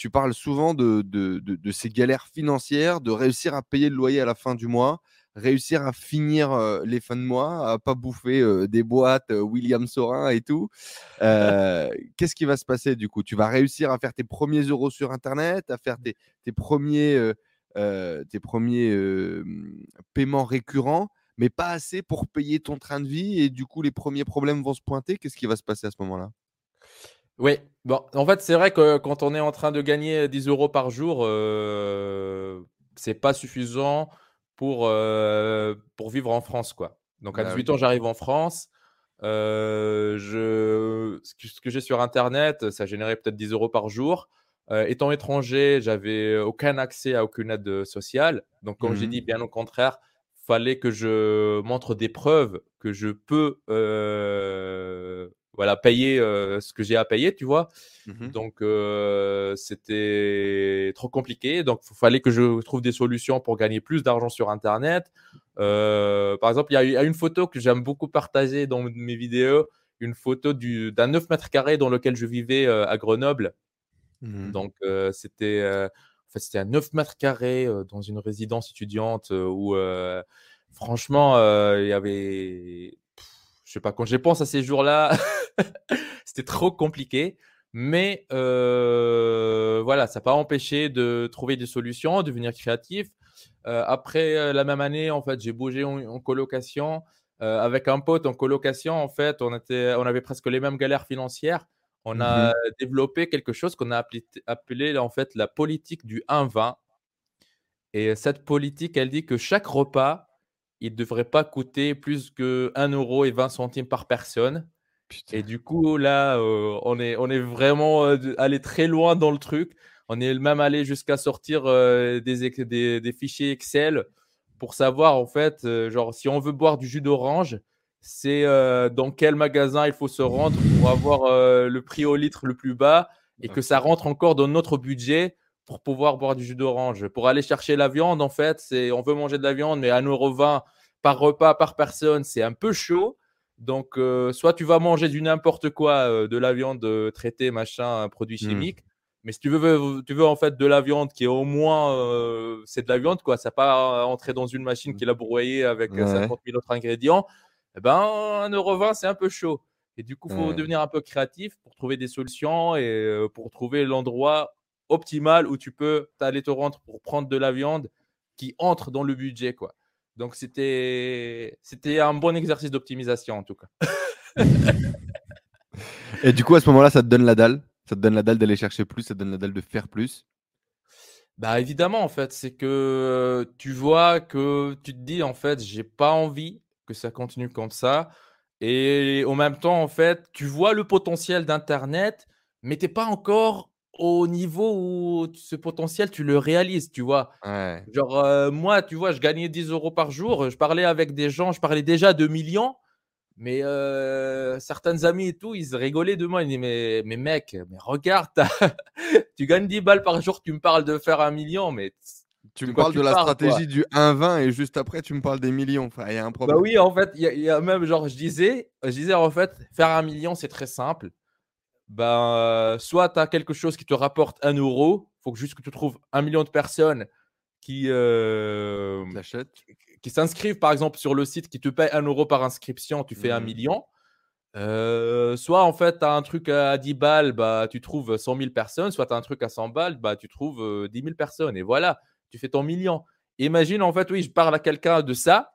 Tu parles souvent de de de de ces galères financières, de réussir à payer le loyer à la fin du mois, réussir à finir, heu, les fins de mois, à pas bouffer, heu, des boîtes, heu, William Saurin et tout. Qu'est-ce qui va se passer du coup? Tu vas réussir à faire tes premiers euros sur internet, à faire tes tes 1ers, heu heu, tes 1ers, hem, paiements récurrents, mais pas assez pour payer ton train de vie et du coup les premiers problèmes vont se pointer? Qu'est-ce qui va se passer à ce moment-là? Oui, bon, en fait, c'est vrai que quand on est en train de gagner 10 euros par jour, heu, c'est pas suffisant pour, heu, pour vivre en France, quoi. Donc à Bah oui. 18 ans, j'arrive en France, je ce que j'ai sur internet, ça générait peut-être 10 euros par jour. Étant étranger, j'avais aucun accès à aucune aide, sociale. Donc comme j'ai Mmh dit, bien au contraire, fallait que je montre des preuves que je peux, voilà, payer, heu, ce que j'ai à payer, tu vois? Mmh Donc heu, c'était trop compliqué, donc il fallait que je trouve des solutions pour gagner plus d'argent sur internet. Heu, par exemple, il y y a une photo que j'aime beaucoup partager dans mes vidéos, une photo du d'un 9 mètres carrés dans lequel je vivais, à Grenoble. Mmh Donc heu, c'était, heu, en fait, c'était à 9 mètres carrés, dans une résidence étudiante, où, franchement, il y avait je sais pas, quand je pense à ces jours-là, c'était trop compliqué. Mais heu, voilà, ça n'a pas empêché de trouver des solutions, de devenir créatif. Heu, après, heu, la même année, en fait, j'ai bougé en en colocation, avec un pote en colocation. En fait, on était on avait presque les mêmes galères financières. On a Mmh développé quelque chose qu'on a appelé appelé en fait la politique du 1-20 et cette politique, elle dit que chaque repas, il ne devrait pas coûter plus que 1 € et 20 centimes par personne. Et du coup là, heu, on est on est vraiment, heu, d allé très loin dans le truc. On est même allé jusqu'à sortir, heu, des des des fichiers Excel pour savoir en fait, genre si on veut boire du jus d'orange, c'est, dans quel magasin il faut se rendre pour avoir, le prix au litre le plus bas et que ça rentre encore dans notre budget pour pouvoir boire du jus d'orange. Pour aller chercher la viande, en fait, c'est on veut manger de la viande, mais 1,20 € par repas, par personne, c'est un peu chaud. Donc, heu, soit tu vas manger du n'importe quoi, heu, de la viande, heu, traitée, machin, produits Mmh. chimiques. Mais si tu veux tu veux en fait de la viande qui est au moins, c'est de la viande quoi, ça pas entrer dans une machine qui l'a broyée avec, Ouais, 50 000 autres ingrédients, et ben, 1,20 € c'est un peu chaud. Et du coup, il faut ouais. devenir un peu créatif pour trouver des solutions et pour trouver l'endroit optimal où tu peux aller te rendre pour prendre de la viande qui entre dans le budget, quoi. Donc c'était un bon exercice d'optimisation en tout cas. Et du coup, à ce moment-là, ça te donne la dalle? Ça te donne la dalle d'aller chercher plus, ça te donne la dalle de faire plus? Bah, évidemment, en fait, c'est que, heu, tu vois que tu te dis: «En fait, j'ai pas envie que ça continue comme ça» et en même temps, en fait, tu vois le potentiel d'internet, mais tu es pas encore au niveau où ce potentiel, tu le réalises, tu vois? Ouais. Genre, moi, tu vois, je gagnais 10 euros par jour, je parlais avec des gens, je parlais déjà de millions, mais heu, certaines amies et tout, ils rigolaient de moi. Ils disaient: «Mais mais mec, mais regarde, tu gagnes 10 balles par jour, tu me parles de faire un million, mais Tu me parles de la parles, quoi?» stratégie du 1-20 et juste après, tu me parles des millions. Enfin, il y a un Bah problème. oui, en fait, il y a même genre je disais je disais: «En fait, faire un million c'est très simple. Ben, heu, soit tu as quelque chose qui te rapporte 1 euro, faut que juste que tu trouves un million de personnes qui, qui s'inscrivent, par exemple, sur le site, qui te paient 1 euro par inscription, tu fais un Mmh million. Heu, soit en fait, tu as un truc à 10 balles, bah, tu trouves 100 000 personnes, soit tu as un truc à 100 balles, bah, tu trouves, heu, 10 000 personnes et voilà, tu fais ton million. Imagine en fait, oui, je parle à quelqu'un de ça,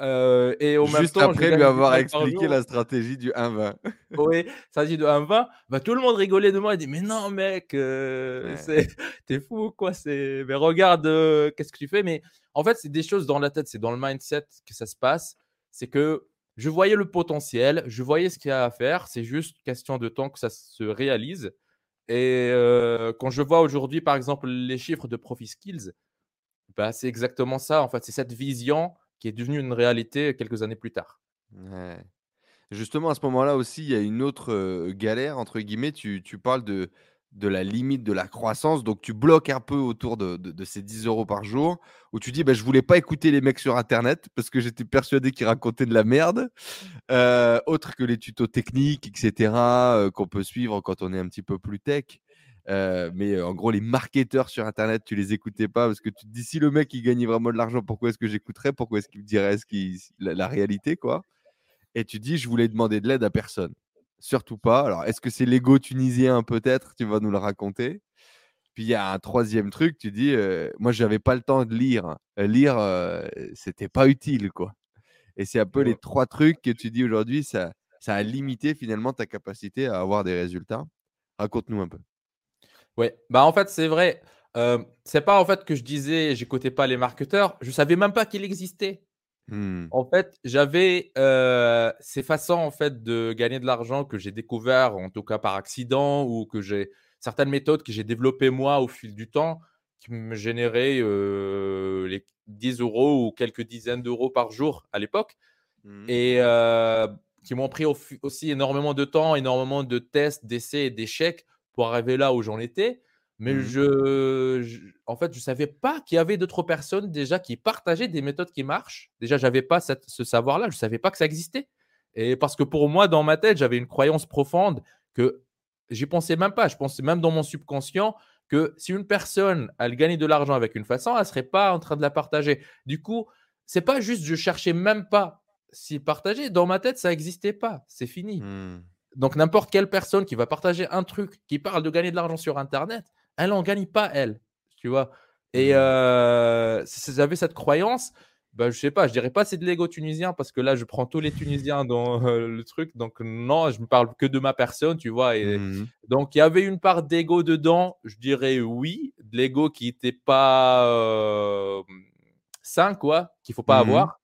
heu et même Juste temps, après lui gagne 10 avoir expliqué la stratégie du 1-20. Oui, dit de 1,20, bah, tout le monde rigolait de moi, il dit: «Mais non mec, heu, Ouais. c'est tu es fou ou quoi? Mais regarde, heu, qu'est-ce que tu fais?» mais en fait, c'est des choses dans la tête, c'est dans le mindset que ça se passe. C'est que je voyais le potentiel, je voyais ce qu'il y a à faire, c'est juste question de temps que ça se réalise et quand je vois aujourd'hui, par exemple, les chiffres de ProfitSkills, bah, c'est exactement ça, en fait. C'est cette vision qui est devenue une réalité quelques années plus tard. Ouais. Justement, à ce moment-là aussi, il y a une autre, «galère» entre guillemets. Tu tu parles de de la limite de la croissance. Donc, tu bloques un peu autour de, de- ces 10 euros par jour où tu dis, bah, je voulais pas écouter les mecs sur Internet parce que j'étais persuadé qu'ils racontaient de la merde, euh, autre que les tutos techniques, etc., euh, qu'on peut suivre quand on est un petit peu plus tech. Euh, mais en gros, les marketeurs sur Internet, tu les écoutais pas parce que tu te dis, si le mec, il gagnait vraiment de l'argent, pourquoi est-ce que j'écouterais? Pourquoi est-ce qu'il me dirait ce la, la réalité, quoi? Et tu dis, je voulais demander de l'aide à personne surtout pas. Alors, est-ce que c'est l'ego tunisien peut-être? Tu vas nous le raconter. Puis il y a un troisième truc, tu dis, euh, moi, j'avais pas le temps de lire. Euh, lire, euh, c'était pas utile, quoi. Et c'est un peu les trois trucs que tu dis aujourd'hui, ça, ça a limité finalement ta capacité à avoir des résultats. Raconte-nous un peu. Ouais, bah en fait, c'est vrai. c'est pas en fait que je disais, j'écoutais pas les marketeurs, je savais même pas qu'il existait. Mmh. En fait, j'avais ces façons en fait de gagner de l'argent que j'ai découvert, en tout cas par accident, ou que j'ai certaines méthodes que j'ai développées moi au fil du temps, qui me généraient les 10 euros ou quelques dizaines d'euros par jour à l'époque, mmh. et qui m'ont pris aussi énormément de temps, énormément de tests, d'essais et d'échecs pour arriver là où j'en étais. Mais mmh. je, en fait, je ne savais pas qu'il y avait d'autres personnes déjà qui partageaient des méthodes qui marchent. Déjà, je n'avais pas ce savoir-là, je ne savais pas que ça existait. Et parce que pour moi, dans ma tête, j'avais une croyance profonde que j'y pensais même pas. Je pensais même dans mon subconscient que si une personne, elle gagnait de l'argent avec une façon, elle ne serait pas en train de la partager. Du coup, c'est pas juste, je cherchais même pas s'y partager. Dans ma tête, ça n'existait pas. C'est fini. Mmh. Donc, n'importe quelle personne qui va partager un truc qui parle de gagner de l'argent sur Internet, elle n'en gagne pas, elle. Tu vois Et mmh. euh, si j'avais cette croyance, bah, je sais pas, je dirais pas c'est de l'ego tunisien parce que là, je prends tous les Tunisiens dans le truc. Donc, non, je me parle que de ma personne, tu vois. Et mmh Donc, il y avait une part d'ego dedans, je dirais oui, de l'ego qui n'était pas euh, sain, quoi, qu'il faut pas mmh avoir.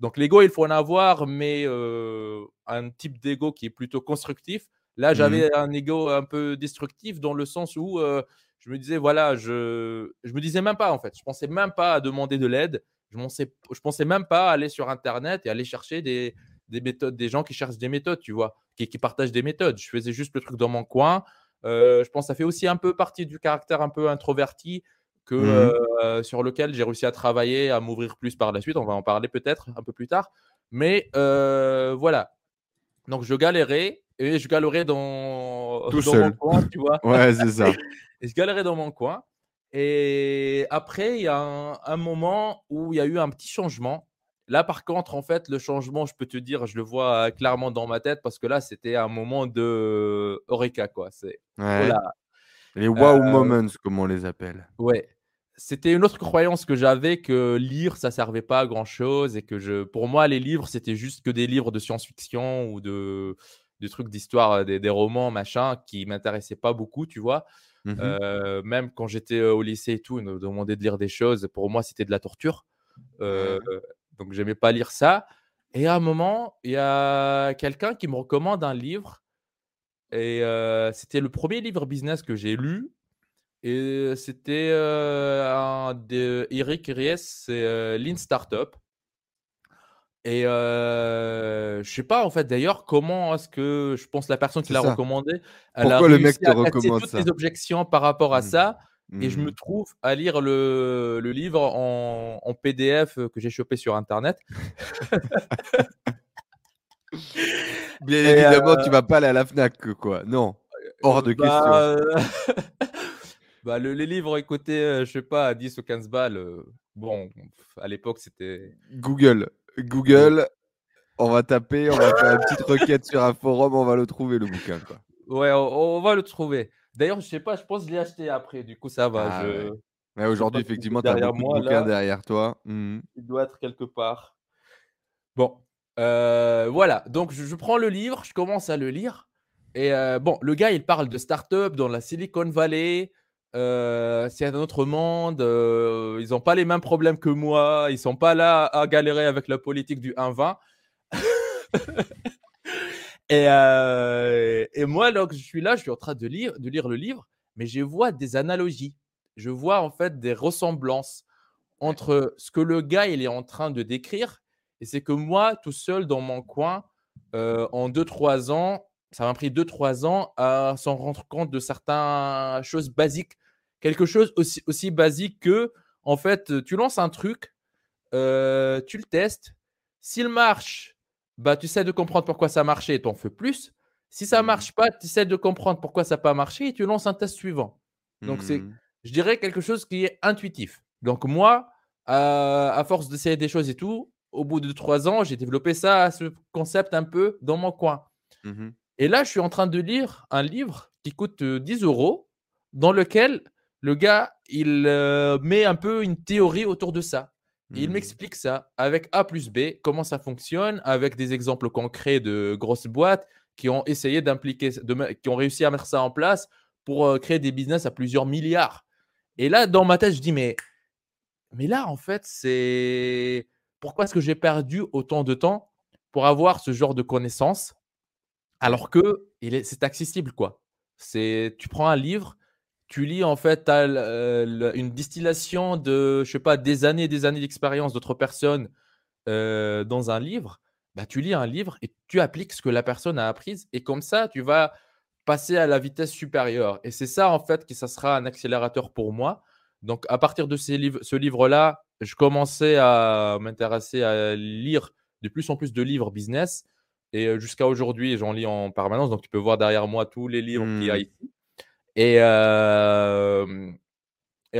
Donc, l'ego, il faut en avoir, mais euh, un type d'ego qui est plutôt constructif. Là, j'avais un ego un peu destructif dans le sens où euh, je me disais, voilà, je je me disais même pas, en fait. Je pensais même pas à demander de l'aide. Je pensais, je pensais même pas à aller sur Internet et aller chercher des, des méthodes, des gens qui cherchent des méthodes, tu vois, qui, qui partagent des méthodes. Je faisais juste le truc dans mon coin. Euh, je pense que ça fait aussi un peu partie du caractère un peu introverti que, mmh euh, sur lequel j'ai réussi à travailler, à m'ouvrir plus par la suite. On va en parler peut-être un peu plus tard. Mais euh, voilà. Donc je galérais et je galérais dans, dans mon coin, tu vois. ouais, c'est ça. Et je galérais dans mon coin. Et après, il y a un, moment où il y a eu un petit changement. Là, par contre, en fait, le changement, je peux te dire, je le vois clairement dans ma tête parce que là, c'était un moment de Eureka, quoi. C'est les wow euh, moments, comme on les appelle. Ouais. C'était une autre croyance que j'avais que lire, ça servait pas à grand chose et que je, pour moi, les livres, c'était juste que des livres de science-fiction ou de, des trucs d'histoire, des, des, romans, machin, qui m'intéressaient pas beaucoup, tu vois. Mmh même quand j'étais au lycée et tout, ils nous demandaient de lire des choses. Pour moi, c'était de la torture. Euh, donc, j'aimais pas lire ça. Et à un moment, il y a quelqu'un qui me recommande un livre. Et c'était le premier livre business que j'ai lu. Et c'était un de Eric Ries, c'est Lean Startup. Et euh, je sais pas en fait d'ailleurs comment est-ce que je pense la personne qui l'a recommandé, elle Pourquoi a le mec te à recommande toutes les objections par rapport à mmh. ça. Et je me mmh. trouve à lire le, le livre en, en, PDF que j'ai chopé sur internet. Bien évidemment, tu vas pas aller à la Fnac, quoi. Non, hors de bah, question. bah, le, les livres écoutaient, je sais pas, 10 ou 15 balles. bon, à l'époque, c'était. Google. Google, on va taper, on va faire une petite requête sur un forum, on va le trouver le bouquin. Quoi. Ouais, on, va le trouver. D'ailleurs, je sais pas, je pense que je l'ai acheté après, du coup ça va. Ah Aujourd'hui, effectivement, tu as un bouquin derrière toi. Mmh Il doit être quelque part. Bon, euh, voilà, donc je, prends le livre, je commence à le lire. Et euh, bon, le gars, il parle de start-up dans la Silicon Valley. Euh, c'est un autre monde. Euh, ils n'ont pas les mêmes problèmes que moi. Ils sont pas là à galérer avec la politique du 1-20. et, euh, et moi, donc, je suis là, je suis en train de lire, de lire le livre, mais je vois des analogies. Je vois en fait des ressemblances entre ce que le gars il est en train de décrire et c'est que moi, tout seul dans mon coin, en 2-3 ans, ça m'a pris 2-3 ans à s'en rendre compte de certaines choses basiques. Quelque chose aussi, aussi basique que, en fait, tu lances un truc, euh, tu le testes. S'il marche, bah, tu sais de comprendre pourquoi ça marchait et tu en fais plus. Si ça ne mmh. marche pas, tu essaies de comprendre pourquoi ça n'a pas marché et tu lances un test suivant. Donc, c'est, mmh. je dirais, quelque chose qui est intuitif. Donc, moi, à force d'essayer des choses et tout, au bout de trois ans, j'ai développé ça, ce concept un peu dans mon coin. Mmh et là, je suis en train de lire un livre qui coûte 10 euros, dans lequel le gars, il met un peu une théorie autour de ça. il mmh. m'explique ça avec A plus B, comment ça fonctionne, avec des exemples concrets de grosses boîtes qui ont essayé d'impliquer, qui ont réussi à mettre ça en place pour créer des business à plusieurs milliards. Et là, dans ma tête, je dis, mais, mais là, en fait, c'est pourquoi est-ce que j'ai perdu autant de temps pour avoir ce genre de connaissances alors que c'est accessible quoi. C'est tu prends un livre, tu lis en fait une distillation de je sais pas des années et des années d'expérience d'autres personnes dans un livre. Bah, tu lis un livre et tu appliques ce que la personne a appris et comme ça tu vas passer à la vitesse supérieure. Et c'est ça en fait que ça sera un accélérateur pour moi. Donc à partir de ces livres, ce livre-là, je commençais à m'intéresser à lire de plus en plus de livres business. Et jusqu'à aujourd'hui, j'en lis en permanence. Donc, tu peux voir derrière moi tous les livres qu'il y a mmh. ici. Et,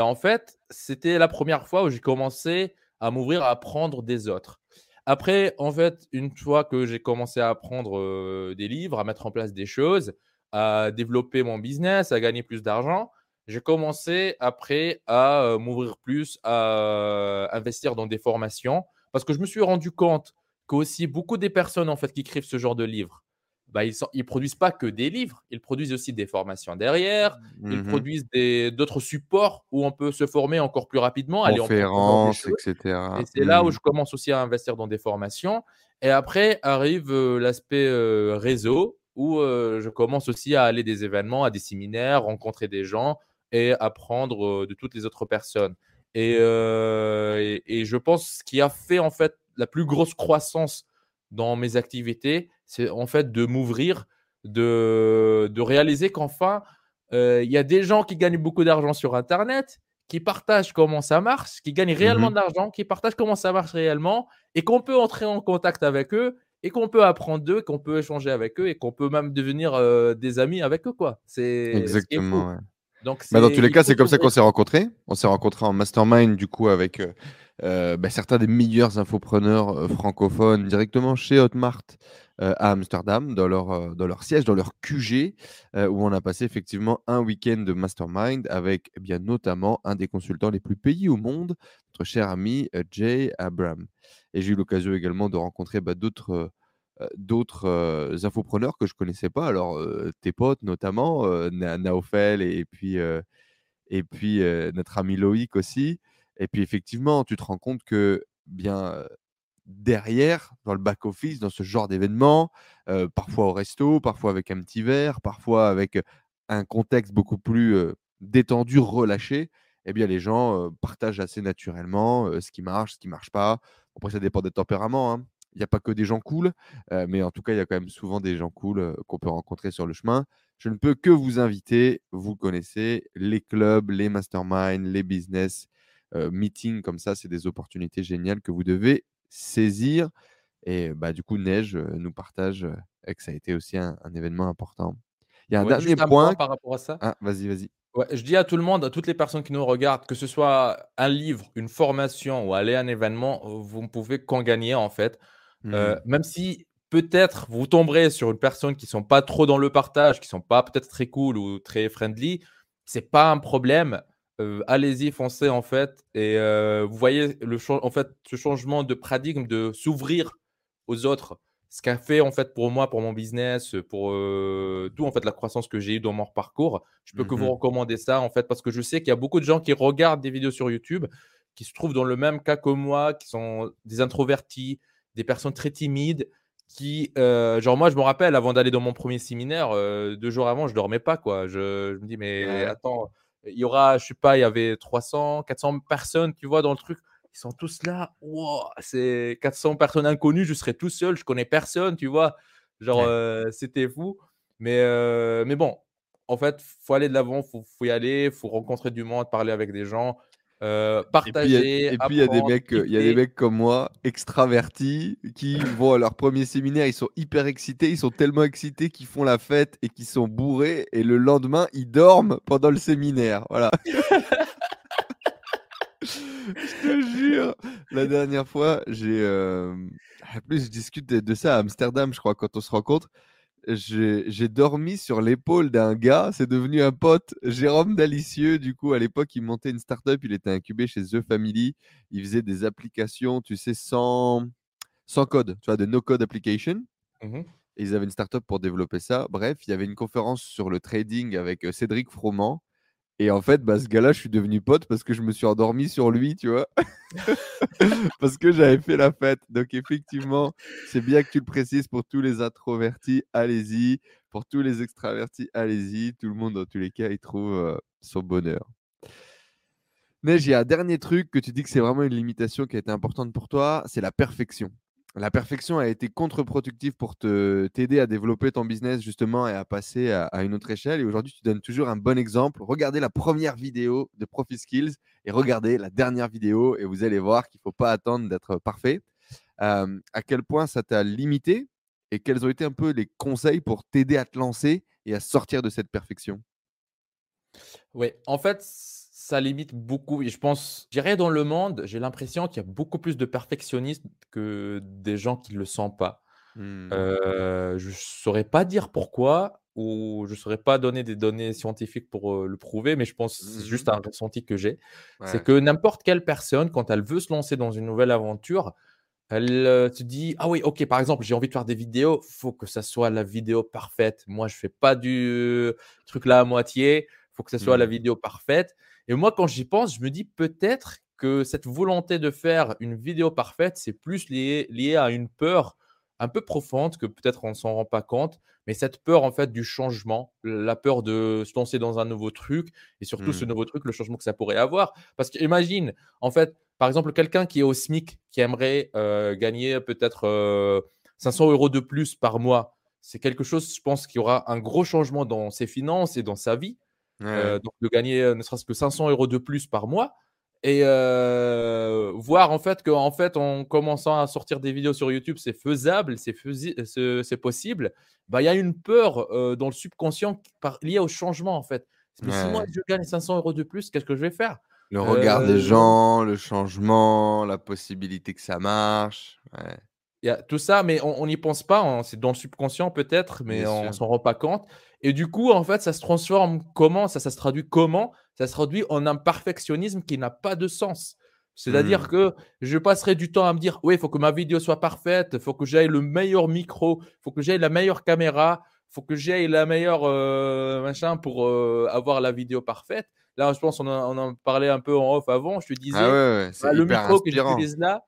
en fait, c'était la première fois où j'ai commencé à m'ouvrir à apprendre des autres. Après, en fait, une fois que j'ai commencé à apprendre des livres, à mettre en place des choses, à développer mon business, à gagner plus d'argent, j'ai commencé après à m'ouvrir plus, à investir dans des formations parce que je me suis rendu compte qu'aussi beaucoup des personnes en fait qui écrivent ce genre de livres, bah, ils ne produisent pas que des livres, ils produisent aussi des formations derrière, ils mmh produisent d'autres supports où on peut se former encore plus rapidement. Conférences, etc. Et c'est là où mmh. je commence aussi à investir dans des formations. Et après arrive l'aspect réseau où je commence aussi à aller des événements, à des séminaires, rencontrer des gens et apprendre de toutes les autres personnes. Et, et, je pense ce qui a fait en fait la plus grosse croissance dans mes activités, c'est en fait de m'ouvrir, de, de réaliser qu'enfin, il y a des gens qui gagnent beaucoup d'argent sur Internet, qui partagent comment ça marche, qui gagnent réellement mmh de l'argent, qui partagent comment ça marche réellement, et qu'on peut entrer en contact avec eux, et qu'on peut apprendre d'eux, qu'on peut échanger avec eux, et qu'on peut même devenir des amis avec eux. quoi. C'est Exactement. Donc, bah, dans tous les cas, c'est comme ça qu'on s'est rencontrés. On s'est rencontrés en mastermind, du coup, avec euh, euh, bah, certains des meilleurs infopreneurs euh, francophones directement chez Hotmart à Amsterdam, dans leur, dans leur siège, dans leur QG, où on a passé effectivement un week-end de mastermind avec eh bien notamment un des consultants les plus payés au monde, notre cher ami Jay Abram. Et j'ai eu l'occasion également de rencontrer bah, d'autres d'autres infopreneurs que je connaissais pas. Alors, tes potes notamment, Naofel et, puis, et puis notre ami Loïc aussi. Et puis, effectivement, tu te rends compte que, bien, derrière, dans le back-office, dans ce genre d'événement, parfois au resto, parfois avec un petit verre, parfois avec un contexte beaucoup plus détendu, relâché, eh bien, les gens partagent assez naturellement ce qui marche, ce qui marche pas. Après, ça dépend des tempéraments. Hein il n'y a pas que des gens cool, mais en tout cas, il y a quand même souvent des gens cool qu'on peut rencontrer sur le chemin. Je ne peux que vous inviter, vous connaissez, les clubs, les masterminds, les business meetings comme ça, c'est des opportunités géniales que vous devez saisir. Et bah, du coup, Neige nous partage que ça a été aussi un, événement important. Il y a un dernier point. par rapport à ça. Ah, vas-y, vas-y. je dis à tout le monde, à toutes les personnes qui nous regardent, que ce soit un livre, une formation ou aller à un événement, vous ne pouvez qu'en gagner en fait. Euh, mmh. même si peut-être vous tomberez sur une personne qui sont pas trop dans le partage, qui sont pas peut-être très cool ou très friendly, c'est pas un problème. Euh, allez-y, foncez en fait. Et euh, vous voyez le en fait ce changement de paradigme de s'ouvrir aux autres. Ce qu'a fait en fait pour moi, pour mon business, pour tout en fait la croissance que j'ai eu dans mon parcours, je peux que vous mmh recommander ça en fait parce que je sais qu'il y a beaucoup de gens qui regardent des vidéos sur YouTube, qui se trouvent dans le même cas que moi, qui sont des introvertis, des personnes très timides qui, euh, genre moi, je me rappelle, avant d'aller dans mon premier séminaire, euh, deux jours avant, je dormais pas, quoi. Je, me dis, mais attends, il y aura, je sais pas, il y avait 300, 400 personnes, tu vois, dans le truc. Ils sont tous là. Wow, c'est 400 personnes inconnues, je serais tout seul, je connais personne, tu vois. Genre, euh, c'était fou. Mais, euh, mais bon, en fait, faut aller de l'avant, faut, faut y aller, faut rencontrer du monde, parler avec des gens. Euh, partager. Et puis il y a des mecs, il y a des mecs comme moi, extravertis, qui vont à leur premier séminaire, ils sont hyper excités, ils sont tellement excités qu'ils font la fête et qu'ils sont bourrés, et le lendemain ils dorment pendant le séminaire. Voilà. je te jure. La dernière fois, j'ai. Euh... En plus, je discute de, ça à Amsterdam, je crois, quand on se rencontre. J'ai dormi sur l'épaule d'un gars, c'est devenu un pote, Jérôme Dalicieux. Du coup, à l'époque, il montait une startup, il était incubé chez The Family. Il faisait des applications, tu sais, sans, sans code, tu vois, de no-code application. Mmh Et ils avaient une startup pour développer ça. Bref, il y avait une conférence sur le trading avec euh, Cédric Froment. Et en fait, bah, ce gars-là, je suis devenu pote parce que je me suis endormi sur lui, tu vois. parce que j'avais fait la fête. Donc, effectivement, c'est bien que tu le précises pour tous les introvertis, allez-y. Pour tous les extravertis, allez-y. Tout le monde, dans tous les cas, il trouve euh, son bonheur. Y a un dernier truc que tu dis que c'est vraiment une limitation qui a été importante pour toi, c'est la perfection la perfection a été contre-productive pour te t'aider à développer ton business justement et à passer à, une autre échelle. Et aujourd'hui, tu donnes toujours un bon exemple. Regardez la première vidéo de Profit Skills et regardez la dernière vidéo et vous allez voir qu'il ne faut pas attendre d'être parfait. à quel point ça t'a limité et quels ont été un peu les conseils pour t'aider à te lancer et à sortir de cette perfection? Oui, en fait, ça limite beaucoup. Et je pense, j'irais dans le monde, j'ai l'impression qu'il y a beaucoup plus de perfectionnistes que des gens qui ne le sont pas. Mmh. Euh, je ne saurais pas dire pourquoi ou je ne saurais pas donner des données scientifiques pour le prouver, mais je pense que c'est juste mmh. un ressenti que j'ai. C'est que n'importe quelle personne, quand elle veut se lancer dans une nouvelle aventure, elle se dit Ah oui, ok, par exemple, j'ai envie de faire des vidéos, il faut que ça soit la vidéo parfaite. Moi, je ne fais pas du truc là à moitié, il faut que ça soit la mmh. vidéo parfaite. Et moi, quand j'y pense, je me dis peut-être que cette volonté de faire une vidéo parfaite, c'est plus lié, lié à une peur un peu profonde que peut-être on ne s'en rend pas compte, mais cette peur en fait du changement, la peur de se lancer dans un nouveau truc et surtout ce mmh. nouveau truc, le changement que ça pourrait avoir. Parce qu'imagine, en fait, par exemple, quelqu'un qui est au SMIC, qui aimerait euh, gagner peut-être 500 euh, euros de plus par mois, c'est quelque chose, je pense, qui aura un gros changement dans ses finances et dans sa vie. Euh, donc de gagner euh, ne serait-ce que 500 euros de plus par mois et euh, voir en fait qu'en fait en commençant à sortir des vidéos sur YouTube c'est faisable c'est c'est possible bah il y a une peur dans le subconscient par, liée au changement en fait. Mais si moi je gagne 500 euros de plus qu'est-ce que je vais faire? Le regard des gens le changement la possibilité que ça marche il y a tout ça mais on n'y pense pas c'est dans le subconscient peut-être mais on on s'en rend pas compte et du coup, en fait, ça se transforme comment? Ça, ça se traduit comment? Ça se traduit en un perfectionnisme qui n'a pas de sens. C'est-à-dire mmh. que je passerai du temps à me dire, oui, il faut que ma vidéo soit parfaite, il faut que j'aille le meilleur micro, il faut que j'aille la meilleure caméra, il faut que j'aille la meilleure euh, machin pour euh, avoir la vidéo parfaite. Là, je pense qu'on en, parlait un peu en off avant. Je te disais, ah bah, le micro que j'utilise là,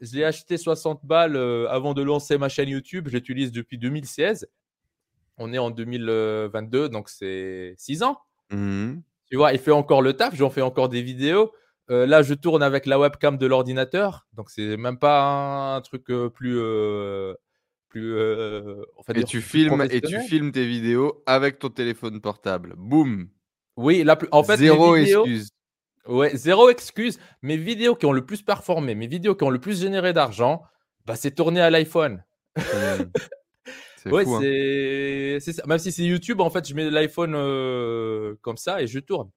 je l'ai acheté 60 balles euh, avant de lancer ma chaîne YouTube. Je l'utilise depuis 2016. On est en 2022, donc c'est 6 ans. Mmh tu vois, il fait encore le taf, j'en fais encore des vidéos. Euh, là, je tourne avec la webcam de l'ordinateur, donc c'est même pas un truc euh, plus. Euh, plus et tu filmes et tu filmes tes vidéos avec ton téléphone portable. Boum. Oui, la en fait, zéro excuse. Ouais, zéro excuse. Mes vidéos qui ont le plus performé, mes vidéos qui ont le plus généré d'argent, bah, c'est tourné à l'iPhone. Mmh. Ouais, hein. c'est ça. Même si c'est YouTube, en fait, je mets l'iPhone euh, comme ça et je tourne.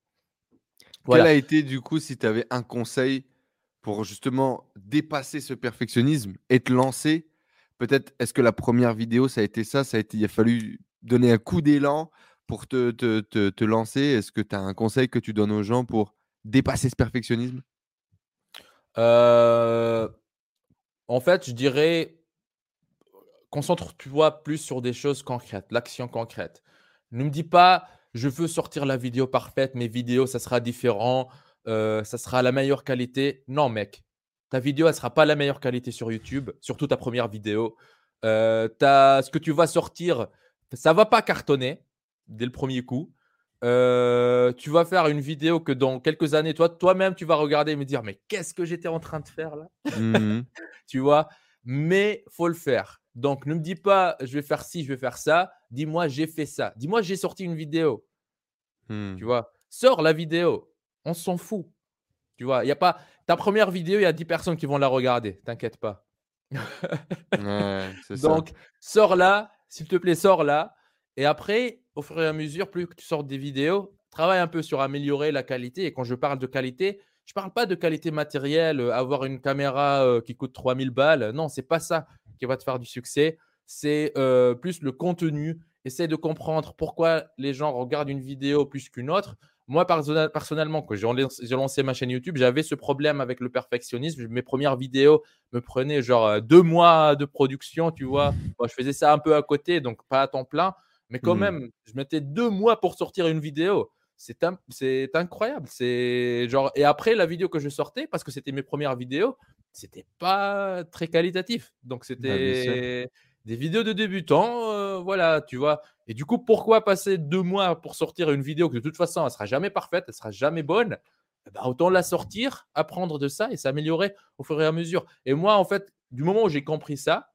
Quel a été, du coup, si tu avais un conseil pour justement dépasser ce perfectionnisme et te lancer? Peut-être, est-ce que la première vidéo, ça a été ça, ça a été, Il a fallu donner un coup d'élan pour te, te, te, te lancer Est-ce que tu as un conseil que tu donnes aux gens pour dépasser ce perfectionnisme? En fait, je dirais concentre-toi plus sur des choses concrètes, l'action concrète. Ne me dis pas, je veux sortir la vidéo parfaite, mes vidéos, ça sera différent, ça sera la meilleure qualité. Non, mec, ta vidéo, elle ne sera pas la meilleure qualité sur YouTube, surtout ta première vidéo. Euh, ce que tu vas sortir, ça va pas cartonner dès le premier coup. Euh, tu vas faire une vidéo que dans quelques années, toi, toi-même, tu vas regarder et me dire, mais qu'est-ce que j'étais en train de faire là? Mmh Tu vois? Mais faut le faire. Donc, ne me dis pas, je vais faire ci, je vais faire ça. Dis-moi, j'ai fait ça. Dis-moi, j'ai sorti une vidéo. Mmh. Tu vois, sors la vidéo. On s'en fout. Tu vois, il y a pas ta première vidéo, il y a 10 personnes qui vont la regarder. T'inquiète pas. Ouais. Donc, sors là, s'il te plaît, sors là. Et après, au fur et à mesure, plus que tu sors des vidéos, travaille un peu sur améliorer la qualité. Et quand je parle de qualité, je ne parle pas de qualité matérielle, euh, avoir une caméra euh, qui coûte 3000 balles. Non, c'est pas ça qui va te faire du succès. C'est euh, plus le contenu. Essaye de comprendre pourquoi les gens regardent une vidéo plus qu'une autre. Moi, personnellement, quand j'ai lancé- ma chaîne YouTube, j'avais ce problème avec le perfectionnisme. Mes premières vidéos me prenaient genre deux mois de production, tu vois. Moi, je faisais ça un peu à côté, donc pas à temps plein. Mais quand Mhm. même, je mettais deux mois pour sortir une vidéo. C'est incroyable. C'est genre et après la vidéo que je sortais parce que c'était mes premières vidéos, c'était pas très qualitatif. Donc Bah, c'était des vidéos de débutants, euh, voilà, tu vois. Et du coup, pourquoi passer deux mois pour sortir une vidéo que de toute façon elle sera jamais parfaite, elle sera jamais bonne? Ben, autant la sortir, apprendre de ça et s'améliorer au fur et à mesure. Et moi, en fait, du moment où j'ai compris ça,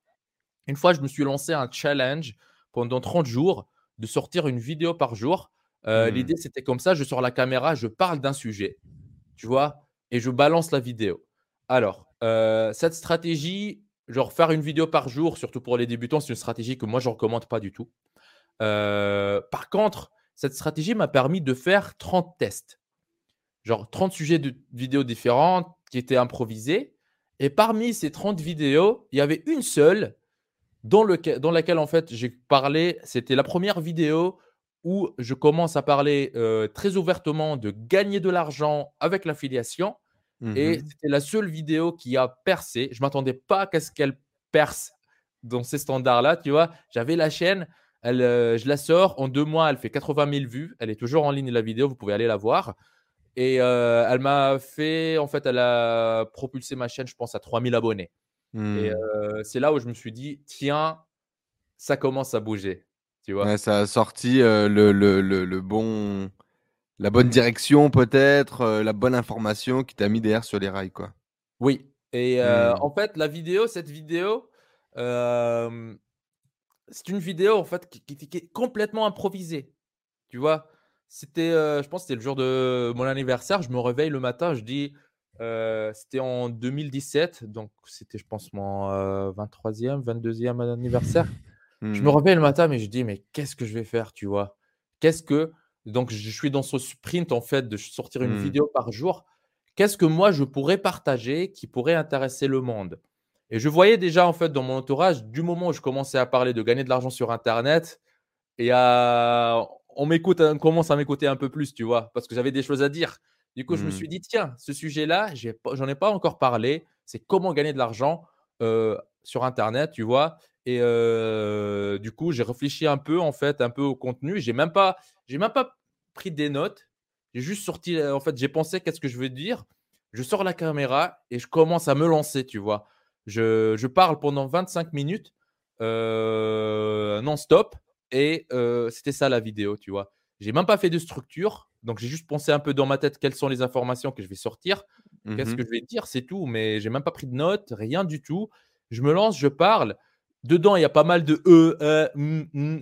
une fois, je me suis lancé un challenge pendant 30 jours de sortir une vidéo par jour. Euh, Hmm. L'idée, c'était comme ça, je sors la caméra, je parle d'un sujet, tu vois, et je balance la vidéo. Alors, euh, cette stratégie, genre faire une vidéo par jour, surtout pour les débutants, c'est une stratégie que moi, je ne recommande pas du tout. Euh, par contre, cette stratégie m'a permis de faire 30 tests. Genre 30 sujets de vidéos différents qui étaient improvisés. Et parmi ces 30 vidéos, il y avait une seule dans, lequel- dans laquelle, en fait, j'ai parlé. C'était la première vidéo où je commence à parler euh, très ouvertement de gagner de l'argent avec l'affiliation. Et Mhm. c'était la seule vidéo qui a percé. Je ne m'attendais pas à ce qu'elle perce dans ces standards-là. Tu vois, j'avais la chaîne, elle, euh, je la sors. En deux mois, elle fait 80 000 vues. Elle est toujours en ligne, la vidéo. Vous pouvez aller la voir. Et euh, elle m'a fait, en fait, elle a propulsé ma chaîne, je pense, à 3000 abonnés. Et euh, c'est là où je me suis dit, tiens, ça commence à bouger. Tu vois? Ouais, ça a sorti euh, le, le, le, le bon, la bonne direction peut-être, euh, la bonne information qui t'a mis derrière sur les rails, quoi. Oui. Et Hmm. en fait, la vidéo, cette vidéo, c'est une vidéo en fait qui, qui- qui est complètement improvisée. Tu vois, c'était, je pense, que c'était le jour de mon anniversaire. Je me réveille le matin, je dis, euh, c'était en 2017, donc c'était, je pense, mon euh, 23e, 22e anniversaire. Je me Hmm. réveille le matin, mais je dis, mais qu'est-ce que je vais faire, tu vois? Qu'est-ce que. Donc, je suis dans ce sprint, en fait, de sortir une Hmm. vidéo par jour. Qu'est-ce que moi, je pourrais partager qui pourrait intéresser le monde? Et je voyais déjà, en fait, dans mon entourage, du moment où je commençais à parler de gagner de l'argent sur Internet, et à... on m'écoute, on commence à m'écouter un peu plus, tu vois, parce que j'avais des choses à dire. Du coup, je me Hmm. suis dit, tiens, ce sujet-là, j'en ai pas encore parlé. C'est comment gagner de l'argent euh, sur Internet, tu vois? Et euh, du coup, j'ai réfléchi un peu, en fait, un peu au contenu. J'ai même pas, j'ai même pas pris des notes. J'ai juste sorti, en fait, j'ai pensé qu'est-ce que je veux dire. Je sors la caméra et je commence à me lancer, tu vois? Je, je parle pendant 25 minutes euh, non-stop et c'était ça la vidéo, tu vois? J'ai même pas fait de structure, donc j'ai juste pensé un peu dans ma tête quelles sont les informations que je vais sortir, qu'est-ce Mhm. que je vais dire, c'est tout. Mais j'ai même pas pris de notes, rien du tout. Je me lance, je parle. Dedans, il y a pas mal de e, euh, mm, mm.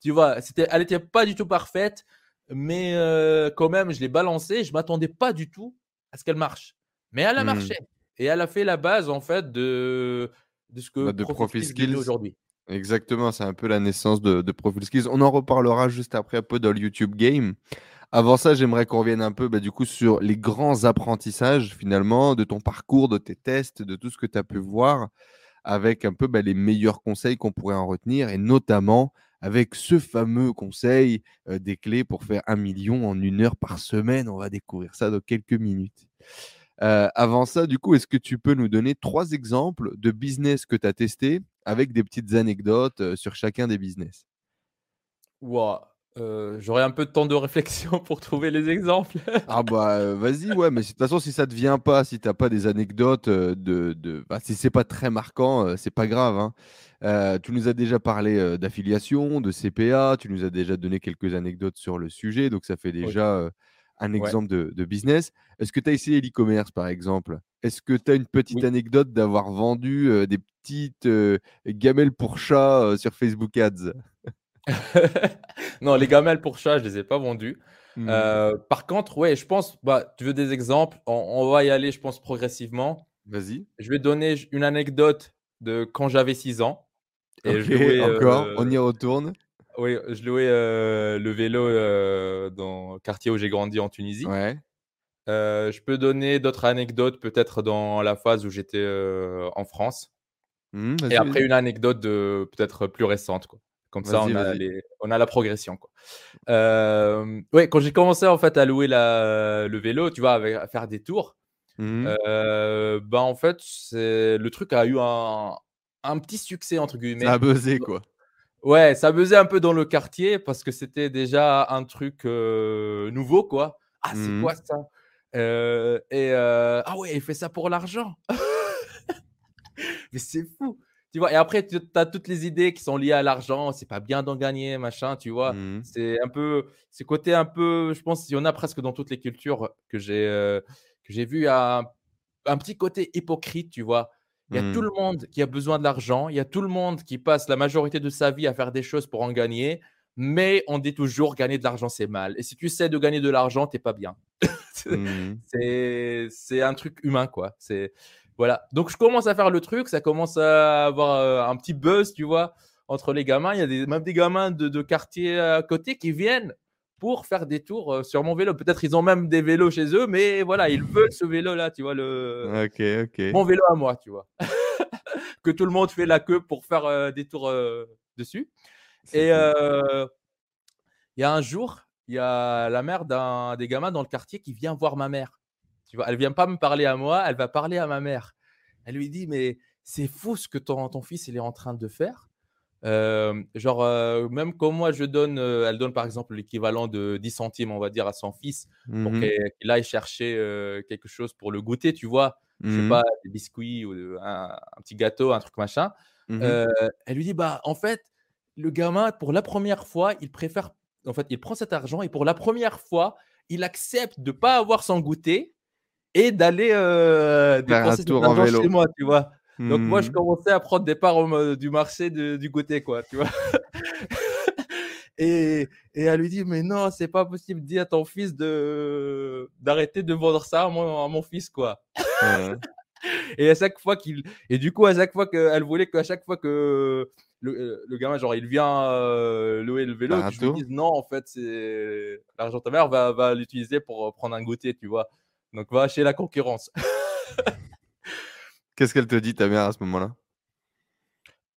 tu vois. C'était, elle n'était pas du tout parfaite, mais euh, quand même, je l'ai balancée. Je m'attendais pas du tout à ce qu'elle marche, mais elle a Hmm. marché et elle a fait la base en fait de de ce que Bah, de Profit aujourd'hui. Exactement, c'est un peu la naissance de, de Profil Skills. On en reparlera juste après un peu dans le YouTube Game. Avant ça, j'aimerais qu'on revienne un peu bah, du coup sur les grands apprentissages finalement de ton parcours, de tes tests, de tout ce que tu as pu voir, avec un peu bah, les meilleurs conseils qu'on pourrait en retenir, et notamment avec ce fameux conseil euh, des clés pour faire un million en une heure par semaine. On va découvrir ça dans quelques minutes. Euh, avant ça, du coup, est-ce que tu peux nous donner trois exemples de business que tu as testé avec des petites anecdotes euh, sur chacun des business? Euh, j'aurais un peu de temps de réflexion pour trouver les exemples. Ah bah euh, vas-y, ouais, mais de toute façon, si ça te vient pas, si t'as pas des anecdotes euh, de, de... Bah, si c'est pas très marquant, c'est pas grave. hein. Tu nous as déjà parlé d'affiliation, de CPA, tu nous as déjà donné quelques anecdotes sur le sujet, donc ça fait déjà un Ouais. exemple de, de business. Est-ce que tu as essayé l'e-commerce par exemple? Est-ce que tu as une petite Oui. anecdote d'avoir vendu, des petites, gamelles pour chat, heu, sur Facebook Ads? Non, les gamelles pour chat, je les ai pas vendues. Mmh. Par contre, ouais, je pense, bah, tu veux des exemples? On on va y aller, je pense, progressivement. Vas-y. Je vais donner une anecdote de quand j'avais 6 ans et encore, on y retourne? Oui, je louais, le vélo, dans le quartier où j'ai grandi en Tunisie. Ouais. Je peux donner d'autres anecdotes peut-être dans la phase où j'étais, en France Mmh, et après une anecdote de peut-être plus récente, quoi. Comme ça, on a vas-y. les on a la progression, quoi. Ouais, quand j'ai commencé en fait à louer la le vélo, tu vois, avec à faire des tours, Mmh bah, en fait, le truc a eu un un petit «succès» entre Ça a guillemets. buzzé, quoi. Ouais, ça buzzait un peu dans le quartier parce que c'était déjà un truc, heu, nouveau, quoi. «Ah, c'est Mmh quoi ça?» heu et heu, «Ah ouais, il fait ça pour l'argent?» Mais c'est fou! Tu vois? Et après tu as toutes les idées qui sont liées à l'argent, c'est pas bien d'en gagner, machin, tu vois? Mmh mh. C'est un peu ce côté un peu je pense il y en a presque dans toutes les cultures que j'ai, que j'ai vu un un petit côté hypocrite, tu vois? Il y a tout Mmh. le monde qui a besoin de l'argent, il y a tout le monde qui passe la majorité de sa vie à faire des choses pour en gagner, mais on dit toujours: «Gagner de l'argent, c'est mal» et si tu essaies de gagner de l'argent, tu es pas bien. C'est Mmh mh. c'est un truc humain, quoi. C'est voilà, donc je commence à faire le truc, ça commence à avoir, heu, un petit buzz, tu vois? Entre les gamins, il y a des même des gamins de de quartiers à côté qui viennent pour faire des tours, heu, sur mon vélo. Peut-être ils ont même des vélos chez eux, mais voilà, ils veulent ce vélo-là, tu vois? Le mon vélo à moi, tu vois? Que tout le monde fait la queue pour faire, heu, des tours, heu, dessus et il y a un jour, il y a la mère d'un des gamins dans le quartier qui vient voir ma mère. Tu vois? Elle vient pas me parler à moi, elle va parler à ma mère. Elle lui dit: «Mais c'est fou ce que ton ton fils, il est en train de faire». Genre, même quand moi je donne, elle donne par exemple l'équivalent de 10 centimes, on va dire, à son fils Mmh pour mh. qu'elle qu'il aille chercher, quelque chose pour le goûter, tu vois? Je sais Mmh mh. pas, des biscuits ou de un un petit gâteau, un truc machin. Mmh elle lui dit: «Bah, en fait, le gamin, pour la première fois, il préfère en fait, il prend cet argent et pour la première fois, il accepte de pas avoir son goûter et d'aller, dépenser tour en argent chez vélo. moi», tu vois? Donc moi, je mh. commençais à prendre des parts au du marché de du goûter, quoi, tu vois? Et et elle lui dit: «Mais non, c'est pas possible, dis à ton fils de d'arrêter de vendre ça à mon à mon fils, quoi». Et à chaque fois qu'il et du coup, à chaque fois qu'elle voulait qu'à chaque fois que le, heu, le gamin, genre, il vient, heu, louer le vélo, un je lui dise: «Non, en fait, c'est l'argent de ta mère va va l'utiliser pour, heu, prendre un goûter», tu vois? Donc va chez la concurrence. Qu'est-ce qu'elle te dit ta mère à ce moment-là?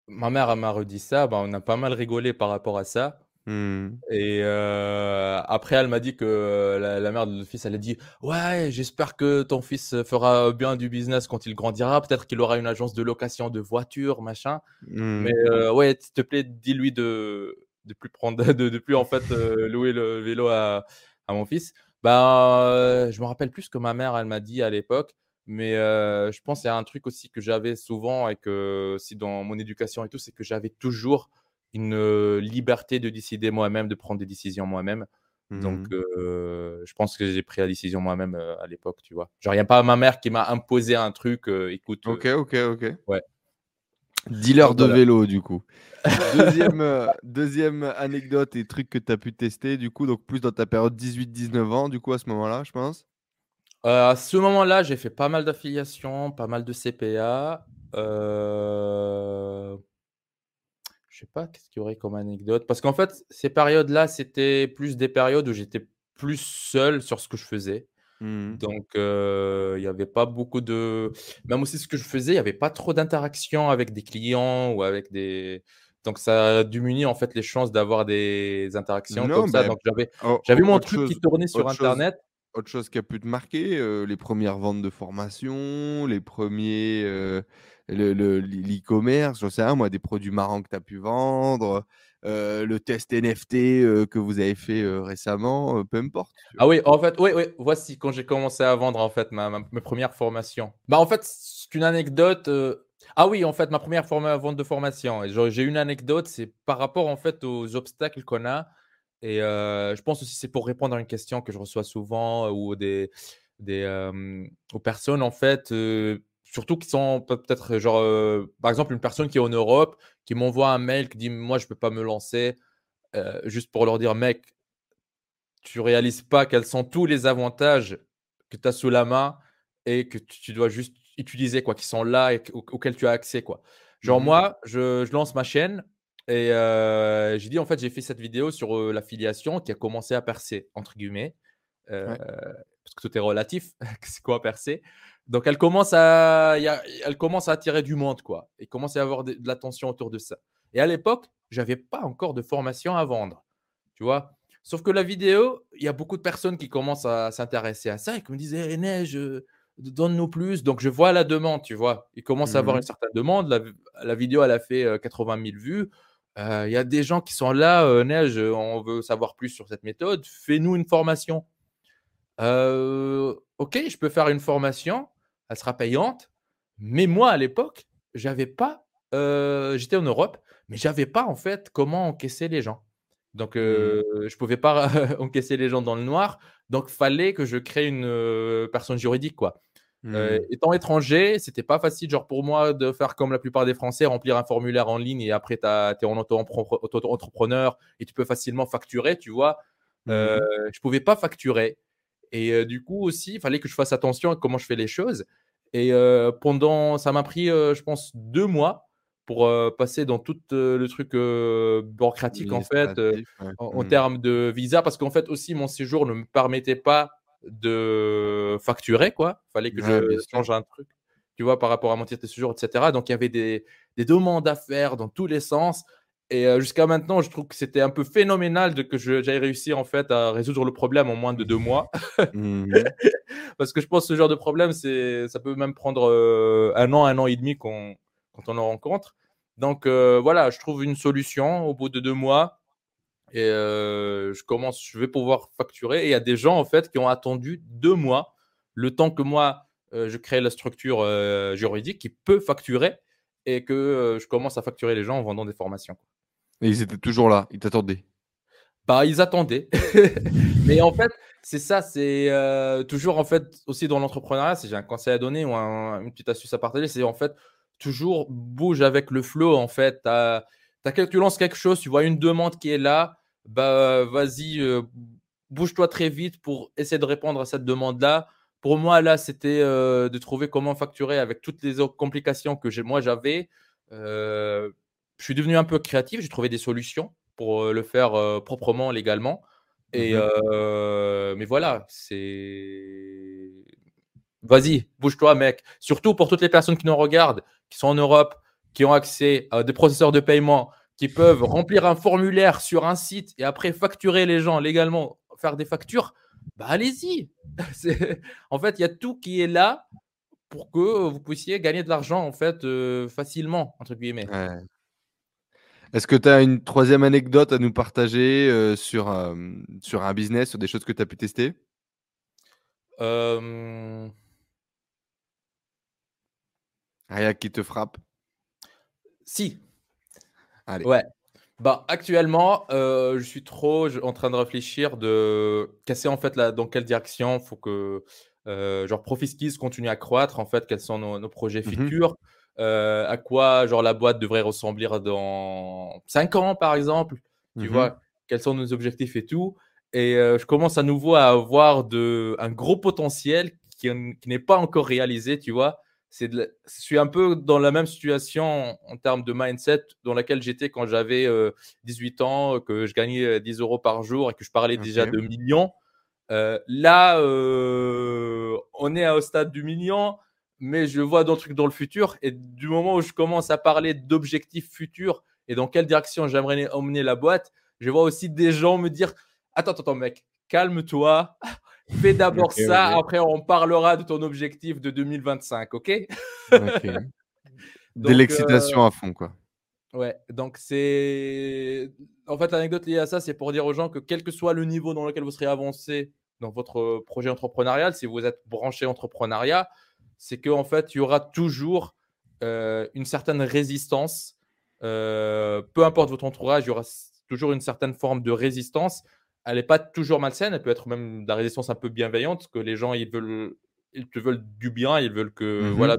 Ma mère, m'a redit ça, bah, on a pas mal rigolé par rapport à ça Mmh mh. et après elle m'a dit que la la mère de notre fils, elle a dit: «Ouais, j'espère que ton fils, fera bien du business quand il grandira. Peut-être qu'il aura une agence de location de voitures, machin. Mais Mmh. ouais, s'il te plaît, dis-lui de de plus prendre de de plus en fait, heu, louer le vélo à à mon fils». Bah, je me rappelle plus ce que ma mère, elle m'a dit à l'époque, mais heu, je pense il y a un truc aussi que j'avais souvent et que aussi dans mon éducation et tout, c'est que j'avais toujours une, heu, liberté de décider moi-même, de prendre des décisions moi-même. Donc Mmh. heu, je pense que j'ai pris la décision moi-même, à l'époque, tu vois? Genre, il y a pas ma mère qui m'a imposé un truc, «Écoute, OK, heu» OK, OK. ouais, Dealer donc de voilà. vélo du coup. Deuxième, e 2 anecdote et truc que tu as pu tester du coup, donc plus dans ta période 18-19 ans du coup à ce moment-là, je pense? Heu, à ce moment-là, j'ai fait pas mal d'affiliations, pas mal de CPA. Heu, je sais pas qu'est-ce qu'il y aurait comme anecdote? Parce qu'en fait, ces périodes-là, c'était plus des périodes où j'étais plus seul sur ce que je faisais. Mmh mh. Donc heu, il y avait pas beaucoup de même aussi ce que je faisais, il y avait pas trop d'interaction avec des clients ou avec des donc ça diminue en fait les chances d'avoir des interactions comme ça. Donc j'avais mon truc qui tournait sur chose internet autre chose qui a pu te marquer, heu, les premières ventes de formation, les premiers, heu, le le l'e l'e-commerce, j'en sais moi, des produits marrants que tu as pu vendre, heu, le test NFT, heu, que vous avez fait, récemment, peu importe, Ah oui, en fait, oui, oui, voici quand j'ai commencé à vendre en fait ma ma mes premières formations. Bah, en fait, c'est une anecdote, ah oui, en fait, ma première forma vente de formation j'ai une anecdote, c'est par rapport en fait aux obstacles qu'on a et je pense aussi c'est pour répondre à une question que je reçois souvent, ou des des, aux personnes, en fait, surtout qui sont peut-être, genre, par exemple, une personne qui est en Europe, qui m'envoie un mail qui dit Moi, je peux pas me lancer, juste pour leur dire Mec, tu réalises pas quels sont tous les avantages que tu as sous la main et que tu dois juste utiliser, quoi, qui sont là et auxquels tu as accès, quoi. Genre, mmh moi, je, lance ma chaîne et j'ai dit, en fait, j'ai fait cette vidéo sur l'affiliation qui a commencé à percer, entre guillemets. Parce que tout est relatif. c'est quoi percer? Donc, elle commence, à, elle commence à attirer du monde, quoi. Et commence à avoir de, de l'attention autour de ça. Et à l'époque, j'avais pas encore de formation à vendre. Tu vois? Sauf que la vidéo, il y a beaucoup de personnes qui commencent à s'intéresser à ça et qui me disent «Eh, Neige, donne-nous plus. Donc, je vois la demande, tu vois? Il commence à avoir mmh une certaine demande. La, vidéo, elle a fait 80 000 vues. Il y a des gens qui sont là, Neige, on veut savoir plus sur cette méthode. Fais-nous une formation. ok, je peux faire une formation. Elle sera payante. Mais moi, à l'époque, j'avais pas. J'étais en Europe, mais j'avais pas en fait comment encaisser les gens. Donc, mmh. je ne pouvais pas encaisser les gens dans le noir. Donc, fallait que je crée une personne juridique, quoi. Mmh. étant étranger, c'était pas facile, genre pour moi, de faire comme la plupart des Français, remplir un formulaire en ligne et après, tu es en auto-entrepreneur et tu peux facilement facturer, tu vois. Mmh. je pouvais pas facturer. Et du coup, aussi, il fallait que je fasse attention à comment je fais les choses. Et pendant, ça m'a pris, je pense, deux mois pour passer dans tout le truc bureaucratique en fait en, mmh. termes de visa parce qu'en fait aussi mon séjour ne me permettait pas de facturer quoi. Fallait que je change un truc tu vois par rapport à mon titre de séjour etc donc il y avait des, des demandes à faire dans tous les sens. Et jusqu'à maintenant je trouve que c'était un peu phénoménal de que j'aille réussir en fait à résoudre le problème en moins de deux mois. Mmh. parce que je pense que ce genre de problème c'est ça peut même prendre un an un an et demi quand on en rencontre. Donc euh, voilà, je trouve une solution au bout de deux mois et euh, je commence, je vais pouvoir facturer. Et il y a des gens en fait qui ont attendu deux mois, le temps que moi euh, je crée la structure juridique qui peut facturer et que je commence à facturer les gens en vendant des formations. Et ils étaient toujours là, ils t'attendaient? Bah, ils attendaient. Mais en fait, c'est ça, c'est toujours en fait aussi dans l'entrepreneuriat, si j'ai un conseil à donner ou une petite astuce à partager, c'est en fait toujours bouge avec le flow en fait. As, tu lances quelque chose, tu vois une demande qui est là, bah vas-y, euh, bouge-toi très vite pour essayer de répondre à cette demande-là. Pour moi, là, c'était euh, de trouver comment facturer avec toutes les autres complications que moi j'avais. Je suis devenu un peu créatif, j'ai trouvé des solutions pour le faire proprement, légalement. Et mmh mais voilà, c'est Vas-y, bouge-toi, mec. Surtout pour toutes les personnes qui nous regardent, qui sont en Europe, qui ont accès à des processeurs de paiement, qui peuvent remplir un formulaire sur un site et après facturer les gens légalement, faire des factures. Bah allez-y. en fait, il y a tout qui est là pour que vous puissiez gagner de l'argent en fait euh, facilement entre guillemets. Est-ce que tu as une troisième anecdote à nous partager euh, sur, euh, sur un business, sur des choses que tu as pu tester? Rien qui te frappe? Si. Allez. Ouais. Bah, actuellement, euh, je suis trop en train de réfléchir de casser en fait dans quelle direction faut que euh, genre Profiskis continue à croître en fait, quels sont nos, projets mmh futurs, euh, à quoi genre la boîte devrait ressembler dans 5 ans par exemple, tu mmh vois, quels sont nos objectifs et tout. Et je commence à nouveau à avoir de, un gros potentiel qui, qui n'est pas encore réalisé, tu vois je suis un peu dans la même situation en, termes de mindset dans laquelle j'étais quand j'avais 18 ans, que je gagnais 10 euros par jour et que je parlais déjà de millions. là, on est au stade du million, mais je vois d'autres trucs dans le futur. Et du moment où je commence à parler d'objectifs futurs et dans quelle direction j'aimerais emmener la boîte, je vois aussi des gens me dire Attends, attends, mec, calme-toi. Fais d'abord ça, après on parlera de ton objectif de 2025, ok, De l'excitation à fond, quoi. Ouais, donc c'est. En fait, l'anecdote liée à ça, c'est pour dire aux gens que quel que soit le niveau dans lequel vous serez avancé dans votre projet entrepreneurial, si vous êtes branché entrepreneuriat, c'est qu'en fait, il y aura toujours une certaine résistance. peu importe votre entourage, il y aura toujours une certaine forme de résistance elle n'est pas toujours malsaine, elle peut être même de la résistance un peu bienveillante, que les gens ils veulent, ils te veulent du bien, ils veulent que Mmh voilà,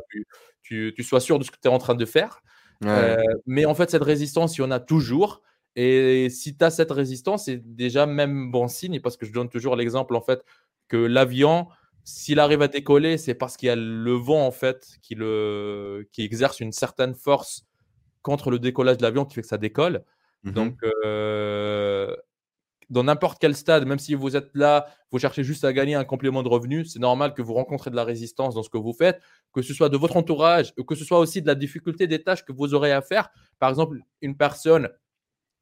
tu, tu, sois sûr de ce que tu es en train de faire. Euh, mais en fait, cette résistance, il y en a toujours. Et si tu as cette résistance, c'est déjà même bon signe, parce que je donne toujours l'exemple en fait que l'avion, s'il arrive à décoller, c'est parce qu'il y a le vent en fait qui, le, qui exerce une certaine force contre le décollage de l'avion qui fait que ça décolle. Mmh Donc, euh, dans n'importe quel stade, même si vous êtes là, vous cherchez juste à gagner un complément de revenu, c'est normal que vous rencontrez de la résistance dans ce que vous faites, que ce soit de votre entourage, ou que ce soit aussi de la difficulté des tâches que vous aurez à faire. Par exemple, une personne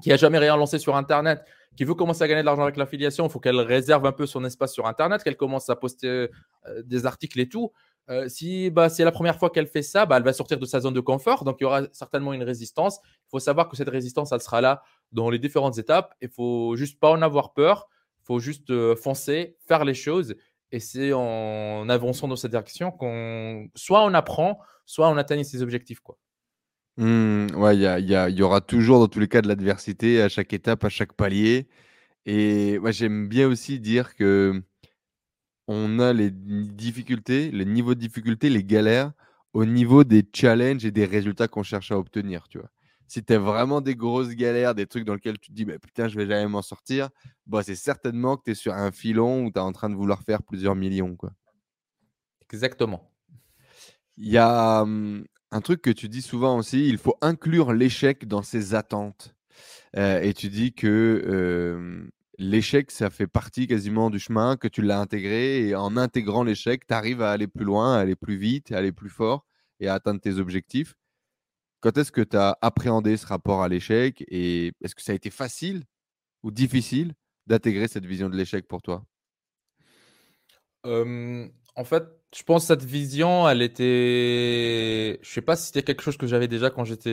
qui n'a jamais rien lancé sur Internet, qui veut commencer à gagner de l'argent avec l'affiliation, il faut qu'elle réserve un peu son espace sur Internet, qu'elle commence à poster euh, des articles et tout. Euh, si bah, c'est la première fois qu'elle fait ça, bah, elle va sortir de sa zone de confort. Donc, il y aura certainement une résistance. Il faut savoir que cette résistance, elle sera là dans les différentes étapes. Il faut juste pas en avoir peur. Il faut juste euh, foncer, faire les choses. Et c'est en avançant dans cette direction qu'on soit on apprend, soit on atteigne ses objectifs. Quoi. Mmh, ouais, il y, y, aura toujours dans tous les cas de l'adversité à chaque étape, à chaque palier. Et moi, j'aime bien aussi dire que on a les difficultés, les niveaux de difficulté, les galères au niveau des challenges et des résultats qu'on cherche à obtenir, tu vois. Si tu as vraiment des grosses galères, des trucs dans lesquels tu te dis «Mais putain, je vais jamais m'en sortir», bah, c'est certainement que tu es sur un filon où tu es en train de vouloir faire plusieurs millions, quoi. Exactement. Il y a, mmh, un truc que tu dis souvent aussi, il faut inclure l'échec dans ses attentes. et tu dis que, l'échec, ça fait partie quasiment du chemin, que tu l'as intégré et en intégrant l'échec, tu arrives à aller plus loin, à aller plus vite, à aller plus fort et à atteindre tes objectifs. Quand est-ce que tu as appréhendé ce rapport à l'échec et est-ce que ça a été facile ou difficile d'intégrer cette vision de l'échec pour toi? En fait, je pense que cette vision, elle était. Je sais pas si c'était quelque chose que j'avais déjà quand j'étais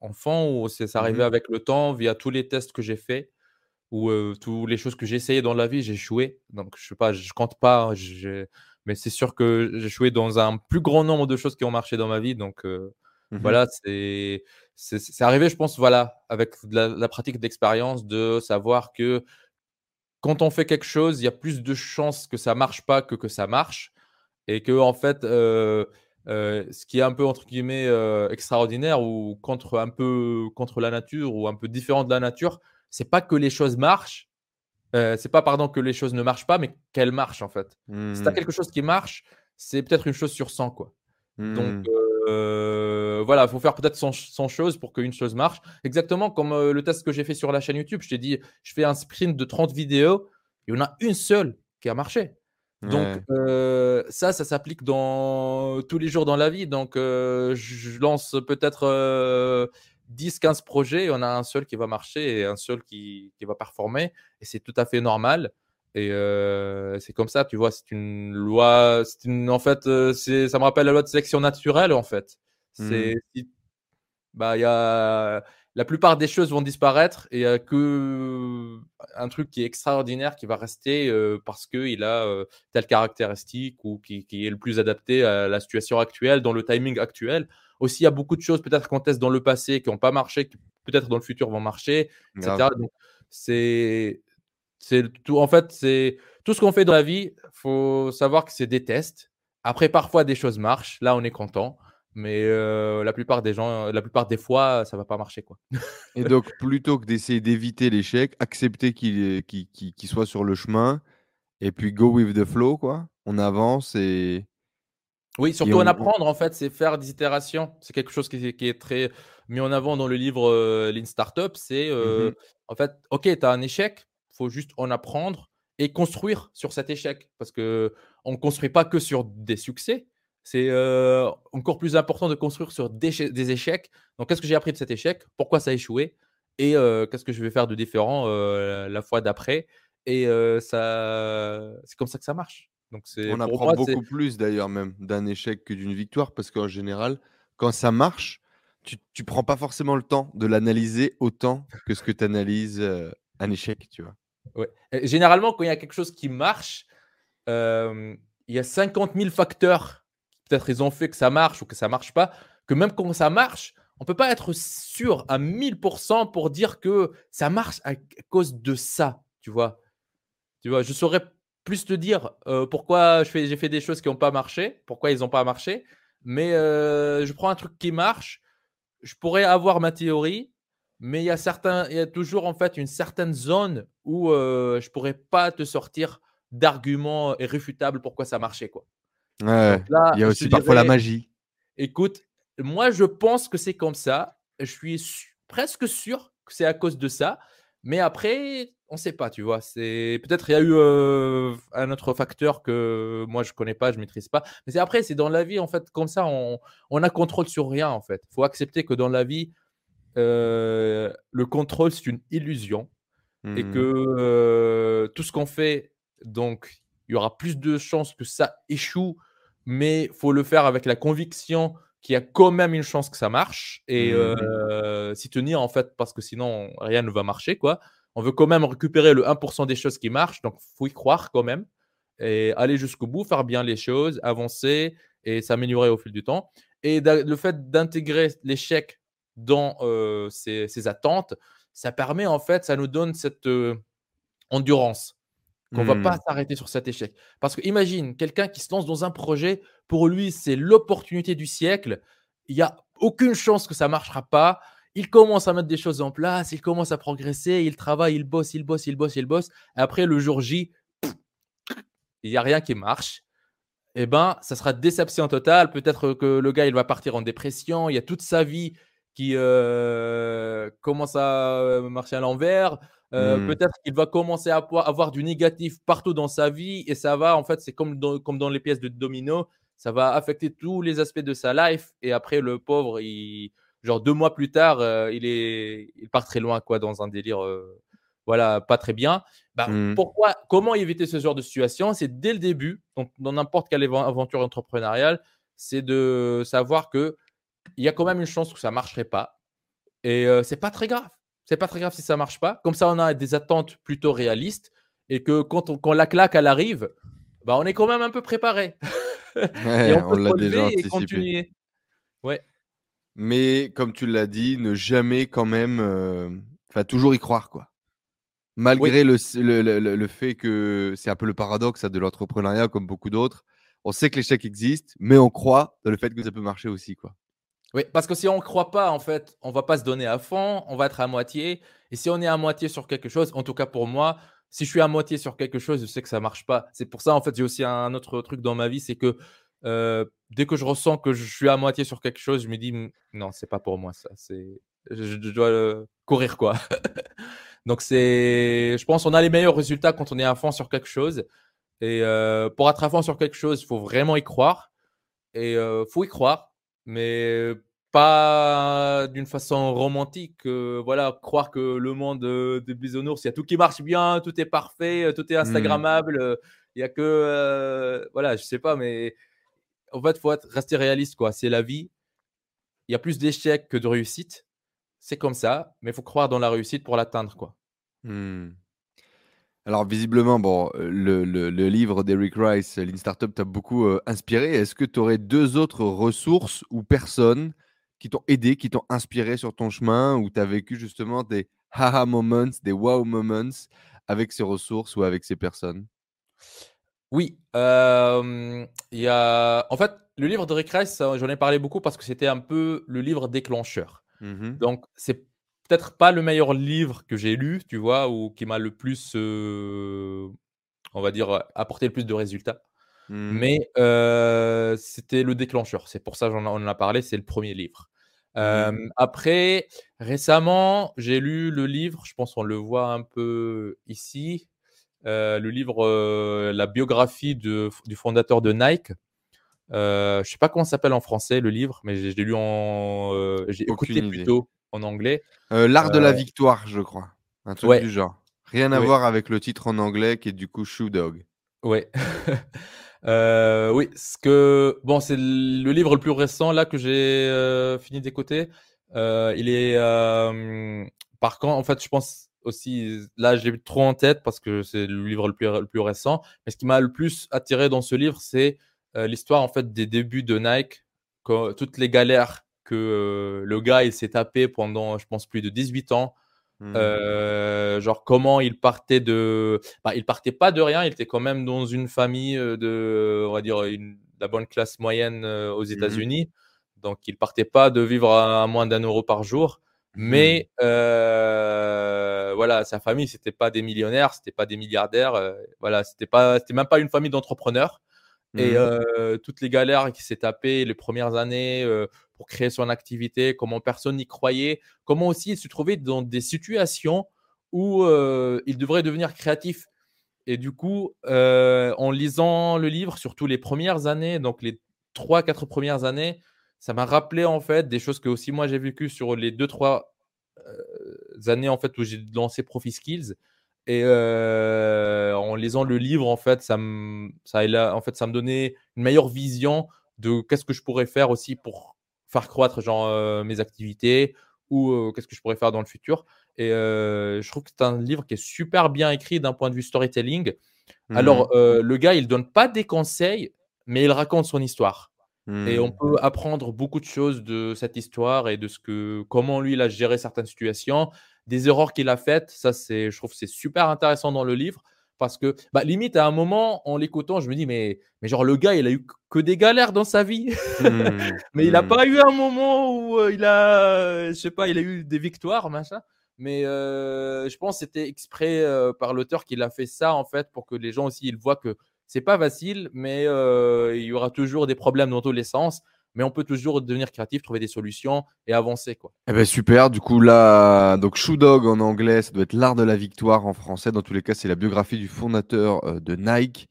enfant ou c'est ça arrivait mmh avec le temps via tous les tests que j'ai faits ou toutes les choses que j'ai essayé dans la vie, j'ai échoué. Donc je sais pas, je compte pas, mais c'est sûr que j'ai échoué dans un plus grand nombre de choses qui ont marché dans ma vie. Donc mmh voilà, c'est c'est arrivé, je pense, voilà, avec la, pratique d'expérience, de savoir que quand on fait quelque chose, il y a plus de chances que ça marche pas que que ça marche, et que en fait, euh, ce qui est un peu entre guillemets euh, extraordinaire ou contre un peu contre la nature ou un peu différent de la nature, c'est pas que les choses marchent, euh, c'est pas pardon que les choses ne marchent pas, mais qu'elles marchent en fait. Si tu as mmh. quelque chose qui marche, c'est peut-être une chose sur 100 quoi. Donc mmh. voilà, il faut faire peut-être 100, choses pour qu'une chose marche. Exactement comme le test que j'ai fait sur la chaîne YouTube, je t'ai dit, je fais un sprint de 30 vidéos, il y en a une seule qui a marché. Donc ça, ça s'applique dans tous les jours dans la vie. Donc je lance peut-être 10-15 projets, on a un seul qui va marcher et un seul qui, qui va performer. Et c'est tout à fait normal. Et c'est comme ça, tu vois, c'est une loi. Une, en fait, ça me rappelle la loi de sélection naturelle, en fait. C'est, mmh. bah, il y a la plupart des choses vont disparaître et il n'y a que un truc qui est extraordinaire qui va rester parce qu'il a telle caractéristique ou qui, est le plus adapté à la situation actuelle, dans le timing actuel. Aussi, il y a beaucoup de choses peut-être qu'on teste dans le passé qui n'ont pas marché, qui peut-être dans le futur vont marcher, etc. c'est, c'est tout. En fait, c'est tout ce qu'on fait dans la vie. Il faut savoir que c'est des tests. Après, parfois, des choses marchent. Là, on est content. Mais la plupart des gens, la plupart des fois, ça va pas marcher. Quoi. et donc, plutôt que d'essayer d'éviter l'échec, accepter qu'il soit sur le chemin et puis go with the flow, quoi. On avance et. Oui, surtout en apprendre, en fait, c'est faire des itérations. C'est quelque chose qui, est très mis en avant dans le livre Lean Startup. C'est, mmh en fait, OK, tu as un échec, il faut juste en apprendre et construire sur cet échec. Parce qu'on ne construit pas que sur des succès, c'est encore plus important de construire sur des, échecs. Donc, qu'est-ce que j'ai appris de cet échec? Pourquoi ça a échoué? Et qu'est-ce que je vais faire de différent la fois d'après? Et ça, c'est comme ça que ça marche. Donc, On apprend beaucoup plus d'ailleurs même d'un échec que d'une victoire parce qu'en général, quand ça marche, tu ne prends pas forcément le temps de l'analyser autant que ce que tu analyses un échec, tu vois. Ouais. généralement, quand il y a quelque chose qui marche, il y a 50 000 facteurs peut-être ils ont fait que ça marche ou que ça marche pas, que même quand ça marche, on peut pas être sûr à 1000% pour dire que ça marche à cause de ça, tu vois. Tu vois, je saurais plus te dire euh, pourquoi j'ai fait des choses qui n'ont pas marché, pourquoi ils n'ont pas marché, mais euh, je prends un truc qui marche, je pourrais avoir ma théorie, mais il y a certains, il y a toujours en fait une certaine zone où euh, je pourrais pas te sortir d'arguments irréfutables pourquoi ça marchait quoi. Ouais, il y a aussi parfois la magie. Écoute, moi je pense que c'est comme ça. Je suis presque sûr que c'est à cause de ça. Mais après, on ne sait pas, tu vois. C'est peut-être il y a eu euh, un autre facteur que moi je connais pas, je maîtrise pas. Mais c'est après, c'est dans la vie en fait, comme ça, on, on a contrôle sur rien en fait. Il faut accepter que dans la vie, euh, le contrôle c'est une illusion et mmh. que euh, tout ce qu'on fait, donc il y aura plus de chances que ça échoue, mais faut le faire avec la conviction qu'il y a quand même une chance que ça marche et mmh. s'y tenir en fait parce que sinon rien ne va marcher quoi. On veut quand même récupérer le 1% des choses qui marchent, donc faut y croire quand même et aller jusqu'au bout, faire bien les choses, avancer et s'améliorer au fil du temps. Et le fait d'intégrer l'échec dans ces, attentes, ça permet en fait, ça nous donne cette endurance qu'on ne va pas mmh. s'arrêter sur cet échec. Parce que imagine quelqu'un qui se lance dans un projet, pour lui c'est l'opportunité du siècle, il n'y a aucune chance que ça ne marchera pas. Il commence à mettre des choses en place, il commence à progresser, il travaille, il bosse, il bosse, il bosse, il bosse. Et après le jour J, il n'y a rien qui marche. Eh ben, ça sera déception totale. Peut-être que le gars, il va partir en dépression. Il y a toute sa vie qui euh, commence à euh, marcher à l'envers. Euh, mmh. Peut-être qu'il va commencer à avoir du négatif partout dans sa vie et ça va, en fait, c'est comme dans, comme dans les pièces de domino, ça va affecter tous les aspects de sa life et après, le pauvre, il, genre deux mois plus tard, il, est, il part très loin, quoi, dans un délire, voilà, pas très bien. Bah, mmh. pourquoi, comment éviter ce genre de situation? C'est dès le début, donc dans n'importe quelle aventure entrepreneuriale, c'est de savoir que il y a quand même une chance que ça ne marcherait pas. Et euh, c'est pas très grave. C'est pas très grave si ça marche pas. Comme ça, on a des attentes plutôt réalistes et que quand, on, quand la claque elle arrive, bah, on est quand même un peu préparé. on, l'a déjà anticipé. Ouais. Mais comme tu l'as dit, ne jamais quand même, euh, enfin toujours y croire quoi. Malgré le, le, le, fait que c'est un peu le paradoxe de l'entrepreneuriat comme beaucoup d'autres, on sait que l'échec existe, mais on croit dans le fait que ça peut marcher aussi quoi. Oui, parce que si on ne croit pas, en fait, on va pas se donner à fond, on va être à moitié. Et si on est à moitié sur quelque chose, en tout cas pour moi, si je suis à moitié sur quelque chose, je sais que ça marche pas. C'est pour ça, en fait, j'ai aussi un autre truc dans ma vie, c'est que euh, dès que je ressens que je suis à moitié sur quelque chose, je me dis «Mmh, non, c'est pas pour moi ça. Je, dois euh, courir quoi. Donc je pense, qu'on a les meilleurs résultats quand on est à fond sur quelque chose. Et euh, pour être à fond sur quelque chose, il faut vraiment y croire. Et il faut y croire mais pas d'une façon romantique. voilà, croire que le monde de bisounours, il y a tout qui marche bien, tout est parfait, tout est mmh. Instagrammable. Il y a que, voilà, je sais pas, mais en fait, faut être, rester réaliste, quoi. C'est la vie. Il y a plus d'échecs que de réussites. C'est comme ça, mais il faut croire dans la réussite pour l'atteindre, quoi. Mmh. Alors visiblement, bon, le, le, livre d'Eric Rice, Lean Startup, t'a beaucoup inspiré. Est-ce que tu aurais deux autres ressources ou personnes qui t'ont aidé, qui t'ont inspiré sur ton chemin, où tu as vécu justement des haha moments, des wow moments avec ces ressources ou avec ces personnes? Oui, y a... en fait, le livre d'Eric Rice, j'en ai parlé beaucoup parce que c'était un peu le livre déclencheur. Mmh Donc, c'est peut-être pas le meilleur livre que j'ai lu, tu vois, ou qui m'a le plus, euh, on va dire, apporté le plus de résultats. Mmh. Mais euh, c'était le déclencheur. C'est pour ça qu'on en a parlé. C'est le premier livre. Mmh. Après, récemment, j'ai lu le livre. Je pense qu'on le voit un peu ici. Le livre, la biographie de, du fondateur de Nike. je sais pas comment s'appelle en français le livre, mais j'ai lu en, j'ai écouté plutôt en anglais. Euh, L'art de la euh, victoire, je crois. Un truc du genre. Rien à voir avec le titre en anglais qui est du coup Shoe Dog. Ouais. Euh, oui, ce que bon, c'est le livre le plus récent là que j'ai fini d'écouter. il est par contre, en fait, je pense aussi là, j'ai trop en tête parce que c'est le livre le plus, le plus récent. Mais ce qui m'a le plus attiré dans ce livre, c'est l'histoire en fait des débuts de Nike, toutes les galères que le gars, il s'est tapé pendant, je pense, plus de 18 ans. Mmh. genre comment il partait de, bah, il partait pas de rien, il était quand même dans une famille de, on va dire, une, la bonne classe moyenne aux Mmh États-Unis. Donc, il partait pas de vivre à, moins d'un euro par jour. Mmh. Mais voilà, sa famille, c'était pas des millionnaires, c'était pas des milliardaires. voilà, c'était pas, c'était même pas une famille d'entrepreneurs. Et Mmh. toutes les galères qu'il s'est tapé les premières années pour créer son activité, comment personne n'y croyait, comment aussi il se trouvait dans des situations où il devrait devenir créatif. Et du coup, en lisant le livre, surtout les premières années, donc les trois, quatre premières années, ça m'a rappelé en fait des choses que aussi moi j'ai vécues sur les deux, trois années en fait où j'ai lancé Profi Skills. Et en lisant le livre, en fait, ça me, ça, en fait, ça me donnait une meilleure vision de qu'est-ce que je pourrais faire aussi pour faire croître genre, mes activités ou qu'est-ce que je pourrais faire dans le futur. Et je trouve que c'est un livre qui est super bien écrit d'un point de vue storytelling. Alors, Mmh. le gars, il donne pas des conseils, mais il raconte son histoire. Et on Mmh. peut apprendre beaucoup de choses de cette histoire et de ce que, comment lui, il a géré certaines situations, des erreurs qu'il a faites. Ça, c'est, je trouve c'est super intéressant dans le livre parce que, bah, limite, à un moment, en l'écoutant, je me dis, mais, mais genre, le gars, il a eu que des galères dans sa vie. Mmh. mais il n'a Mmh. pas eu un moment où euh, il a, je sais pas, il a eu des victoires, machin. Mais euh, je pense que c'était exprès euh, par l'auteur qu'il a fait ça, en fait, pour que les gens aussi ils voient que c'est pas facile, mais euh, il y aura toujours des problèmes dans tous les sens. Mais on peut toujours devenir créatif, trouver des solutions et avancer. Quoi. Eh ben super, du coup là, donc Shoe Dog en anglais, ça doit être l'art de la victoire en français. Dans tous les cas, c'est la biographie du fondateur euh, de Nike,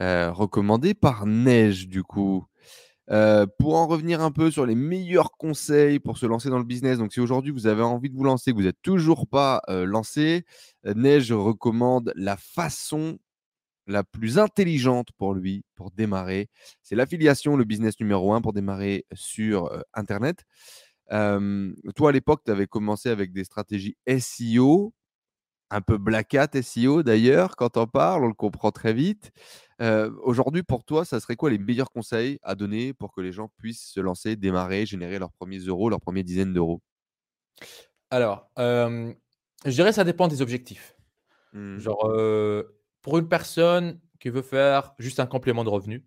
euh, recommandée par Neige du coup. Euh, pour en revenir un peu sur les meilleurs conseils pour se lancer dans le business, donc si aujourd'hui vous avez envie de vous lancer, que vous n'êtes toujours pas lancé, Neige recommande la façon la plus intelligente pour lui pour démarrer. C'est l'affiliation, le business numéro un pour démarrer sur euh, Internet. Euh, toi, à l'époque, tu avais commencé avec des stratégies SEO, un peu black hat SEO d'ailleurs, quand on parle, on le comprend très vite. Euh, Aujourd'hui, pour toi, ça serait quoi les meilleurs conseils à donner pour que les gens puissent se lancer, démarrer, générer leurs premiers euros, leurs premières dizaines d'euros? Alors, je dirais que ça dépend des objectifs. Mmh. Genre, euh, pour une personne qui veut faire juste un complément de revenu,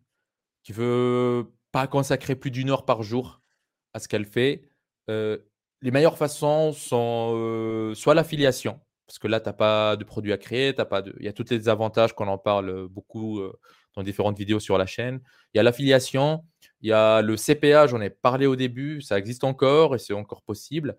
qui veut pas consacrer plus d'une heure par jour à ce qu'elle fait, euh, les meilleures façons sont euh, soit l'affiliation, parce que là, tu n'as pas de produit à créer, de... il y a tous les avantages qu'on en parle beaucoup euh, dans différentes vidéos sur la chaîne. Il y a l'affiliation, il y a le CPA, j'en ai parlé au début, ça existe encore et c'est encore possible.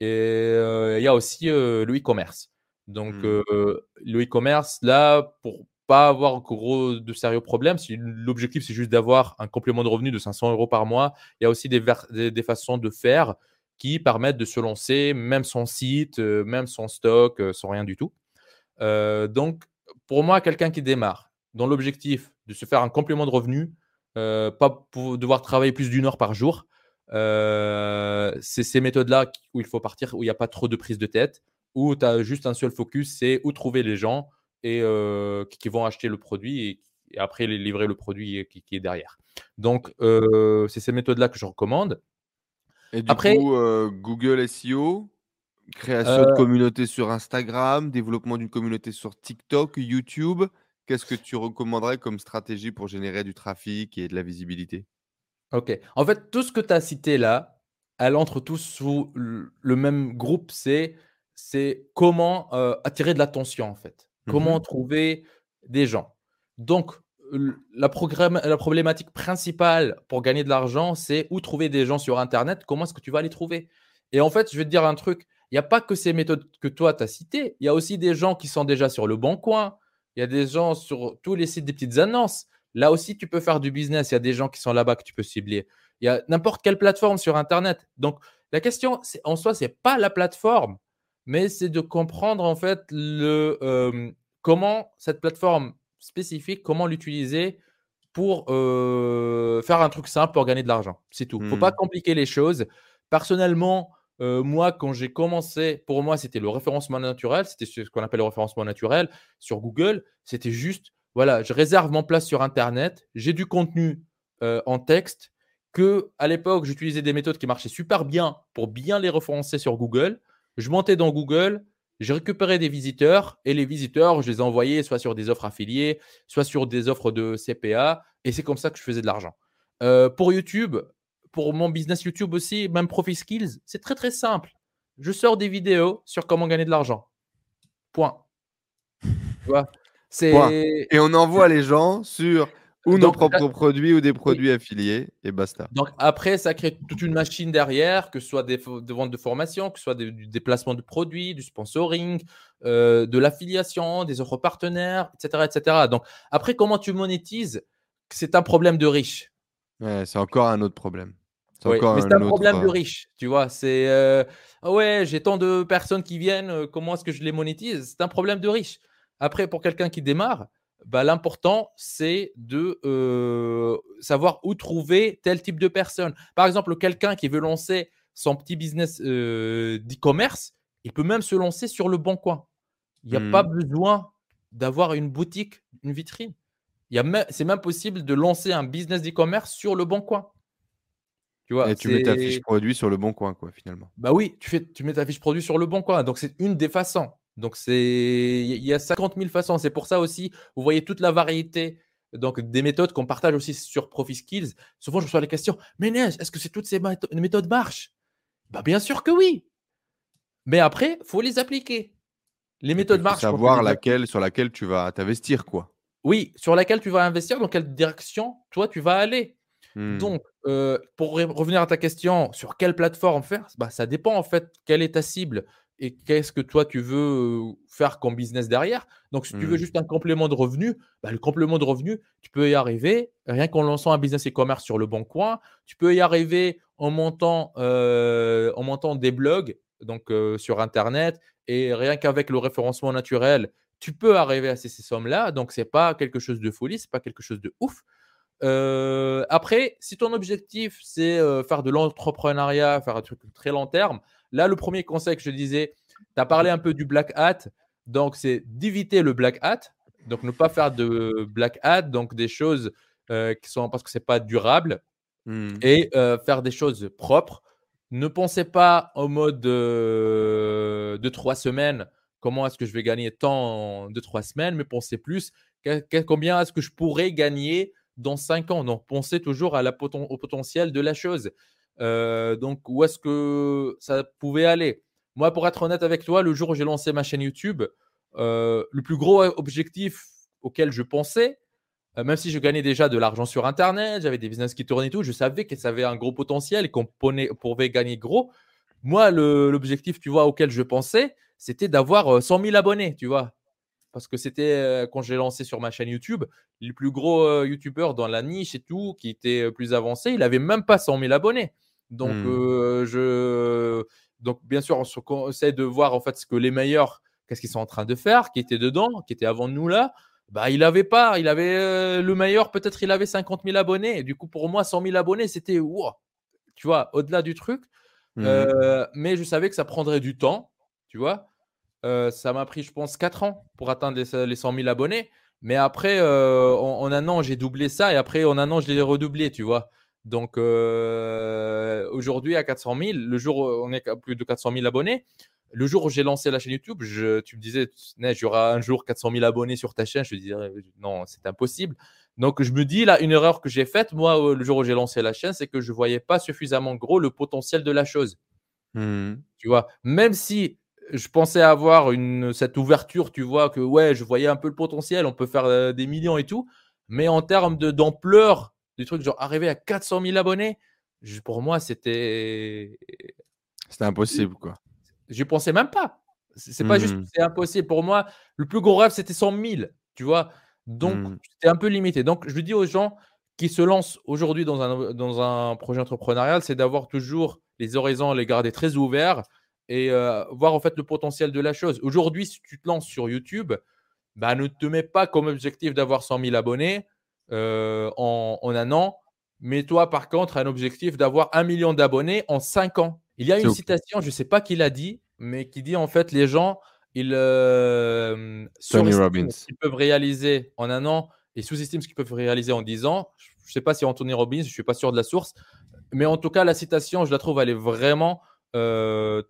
Et il y a aussi le e-commerce. Donc, Mmh. euh, le e-commerce, là, pour pas avoir gros de sérieux problèmes, si l'objectif c'est juste d'avoir un complément de revenu de 500 euros par mois, il y a aussi des, des, des façons de faire qui permettent de se lancer, même sans site, euh, même sans stock, euh, sans rien du tout. Donc, pour moi, quelqu'un qui démarre dans l'objectif de se faire un complément de revenu, pas pour devoir travailler plus d'une heure par jour, c'est ces méthodes-là où il faut partir, où il n'y a pas trop de prise de tête, où tu as juste un seul focus, c'est où trouver les gens et euh, qui, vont acheter le produit et, et après les livrer le produit qui, qui est derrière. Donc, euh, c'est ces méthodes-là que je recommande. Et du Après, coup, euh, Google SEO, création de euh, communauté sur Instagram, développement d'une communauté sur TikTok, YouTube. Qu'est-ce que tu recommanderais comme stratégie pour générer du trafic et de la visibilité? Ok. En fait, tout ce que tu as cité là, elle entre tous sous le même groupe, c'est c'est comment euh, attirer de l'attention en fait. Comment Mhm. trouver des gens. Donc, la, programme- la problématique principale pour gagner de l'argent, c'est où trouver des gens sur Internet, comment est-ce que tu vas les trouver? Et en fait, je vais te dire un truc, il n'y a pas que ces méthodes que toi, tu as citées, il y a aussi des gens qui sont déjà sur le bon coin, il y a des gens sur tous les sites des petites annonces. Là aussi, tu peux faire du business. Il y a des gens qui sont là-bas que tu peux cibler. Il y a n'importe quelle plateforme sur Internet. Donc, la question, en soi, c'est pas la plateforme, mais c'est de comprendre en fait le, euh, comment cette plateforme spécifique, comment l'utiliser pour euh, faire un truc simple pour gagner de l'argent. C'est tout. Faut pas Mhm. compliquer les choses. Personnellement, euh, moi, quand j'ai commencé, pour moi, c'était le référencement naturel. C'était ce qu'on appelle le référencement naturel sur Google. C'était juste voilà, je réserve mon place sur Internet, j'ai du contenu euh, en texte que à l'époque, j'utilisais des méthodes qui marchaient super bien pour bien les référencer sur Google. Je montais dans Google, j'ai récupéré des visiteurs et les visiteurs, je les envoyais soit sur des offres affiliées, soit sur des offres de CPA. Et c'est comme ça que je faisais de l'argent. Euh, pour YouTube, pour mon business YouTube aussi, même Profit Skills, c'est très très simple. Je sors des vidéos sur comment gagner de l'argent. Point. Tu vois? Et on envoie les gens sur ou nos propres produits ou des produits affiliés et basta. Donc après, ça crée toute une machine derrière, que ce soit des, ventes de formation, que ce soit du déplacement de produits, du sponsoring, euh, de l'affiliation, des offres partenaires, etc., etc. Donc après, comment tu monétises, c'est un problème de riche. Ouais, c'est encore un autre problème. C'est mais c'est un problème de euh, riche, tu vois. C'est euh, ah ouais, j'ai tant de personnes qui viennent, comment est-ce que je les monétise? C'est un problème de riche. Après, pour quelqu'un qui démarre, bah, l'important, c'est de savoir où trouver tel type de personne. Par exemple, quelqu'un qui veut lancer son petit business d'e-commerce, il peut même se lancer sur le bon coin. Il n'y a pas mmh. besoin d'avoir une boutique, une vitrine. C'est même possible de lancer un business d'e-commerce sur le bon coin. Tu vois, Et tu mets ta fiche produit sur le bon coin, quoi, finalement. Bah oui, tu, fais, tu mets ta fiche produit sur le bon coin. Donc, c'est une des façons. Donc, c'est il y a 50 000 façons. C'est pour ça aussi, vous voyez toute la variété donc, des méthodes qu'on partage aussi sur Profit Skills. Souvent, je reçois les questions Mais est-ce que c'est toutes ces méthodes marchent? Bah, Bien sûr que oui. Mais après, il faut les appliquer. Les méthodes marchent. Savoir laquelle, sur laquelle tu vas t'investir, quoi. Oui, sur laquelle tu vas investir, dans quelle direction toi tu vas aller. Mmh. Donc, euh, pour revenir à ta question, sur quelle plateforme faire bah, Ça dépend en fait, quelle est ta cible et qu'est-ce que toi tu veux faire comme business derrière? Donc, si tu veux mmh. juste un complément de revenu, bah, le complément de revenu, tu peux y arriver rien qu'en lançant un business e-commerce sur le bon coin. Tu peux y arriver en montant, en montant des blogs donc sur Internet et rien qu'avec le référencement naturel, tu peux arriver à ces, ces sommes-là. Donc, ce n'est pas quelque chose de folie, ce n'est pas quelque chose de ouf. après, si ton objectif, c'est faire de l'entrepreneuriat, faire un truc très long terme, Là, le premier conseil que je disais, tu as parlé un peu du black hat. Donc, c'est d'éviter le black hat. Donc, ne pas faire de black hat, donc des choses euh, qui sont parce que ce n'est pas durable. Hmm. Et euh, faire des choses propres. Ne pensez pas au mode de trois semaines. Comment est-ce que je vais gagner tant de trois semaines Mais pensez plus combien est-ce que je pourrais gagner dans cinq ans. Donc, pensez toujours à la au potentiel de la chose. Euh, donc, où est-ce que ça pouvait aller? Moi, pour être honnête avec toi, le jour où j'ai lancé ma chaîne YouTube, euh, le plus gros objectif auquel je pensais, euh, même si je gagnais déjà de l'argent sur Internet, j'avais des business qui tournaient et tout, je savais que ça avait un gros potentiel et qu'on pouvait gagner gros. Moi, l'objectif, tu vois, auquel je pensais, c'était d'avoir 100 000 abonnés, tu vois. Parce que c'était quand j'ai lancé sur ma chaîne YouTube, le plus gros YouTuber dans la niche et tout, qui était plus avancé, il avait même pas 100 000 abonnés. Donc, mmh. je... Donc, bien sûr, on, essaie de voir en fait ce que les meilleurs, qu'est-ce qu'ils sont en train de faire, qui étaient dedans, qui étaient avant nous là. Bah, il avait pas, il avait le meilleur, peut-être il avait 50 000 abonnés. Et du coup, pour moi, 100 000 abonnés, c'était tu vois, au-delà du truc. Mmh. mais je savais que ça prendrait du temps, tu vois. ça m'a pris, je pense, 4 ans pour atteindre les, les 100 000 abonnés. Mais après, en, un an, j'ai doublé ça et après, en un an, je l'ai redoublé, tu vois. Donc euh, aujourd'hui à 400 000, le jour où on est à plus de 400 000 abonnés, le jour où j'ai lancé la chaîne YouTube, je, tu me disais, il y aura un jour 400 000 abonnés sur ta chaîne. Je te disais, non, c'est impossible. Donc je me dis, là, une erreur que j'ai faite, moi, le jour où j'ai lancé la chaîne, c'est que je ne voyais pas suffisamment gros le potentiel de la chose. Mmh. Tu vois, même si je pensais avoir une, cette ouverture, tu vois, que ouais, je voyais un peu le potentiel, on peut faire euh, des millions et tout, mais en termes d'ampleur du truc, genre arriver à 400 000 abonnés, pour moi, c'était. C'était impossible, quoi. Je pensais même pas. C'est pas juste, mmh. c'est impossible. Pour moi, le plus gros rêve, c'était 100 000, tu vois? Donc, mmh. c'était un peu limité. Donc, je dis aux gens qui se lancent aujourd'hui dans un, dans un projet entrepreneurial, c'est d'avoir toujours les horizons, les garder très ouverts et euh, voir en fait le potentiel de la chose. Aujourd'hui, si tu te lances sur YouTube, bah, ne te mets pas comme objectif d'avoir 100 000 abonnés euh, en, un an. Mais toi, par contre, un objectif d'avoir un million d'abonnés en cinq ans. Il y a une citation, je ne sais pas qui l'a dit, mais qui dit en fait les gens, ils, euh, Tony Robbins. ils peuvent réaliser en un an, et sous-estiment ce qu'ils peuvent réaliser en 10 ans. Je ne sais pas si Anthony Robbins, je ne suis pas sûr de la source, mais en tout cas, la citation, je la trouve, elle est vraiment, euh,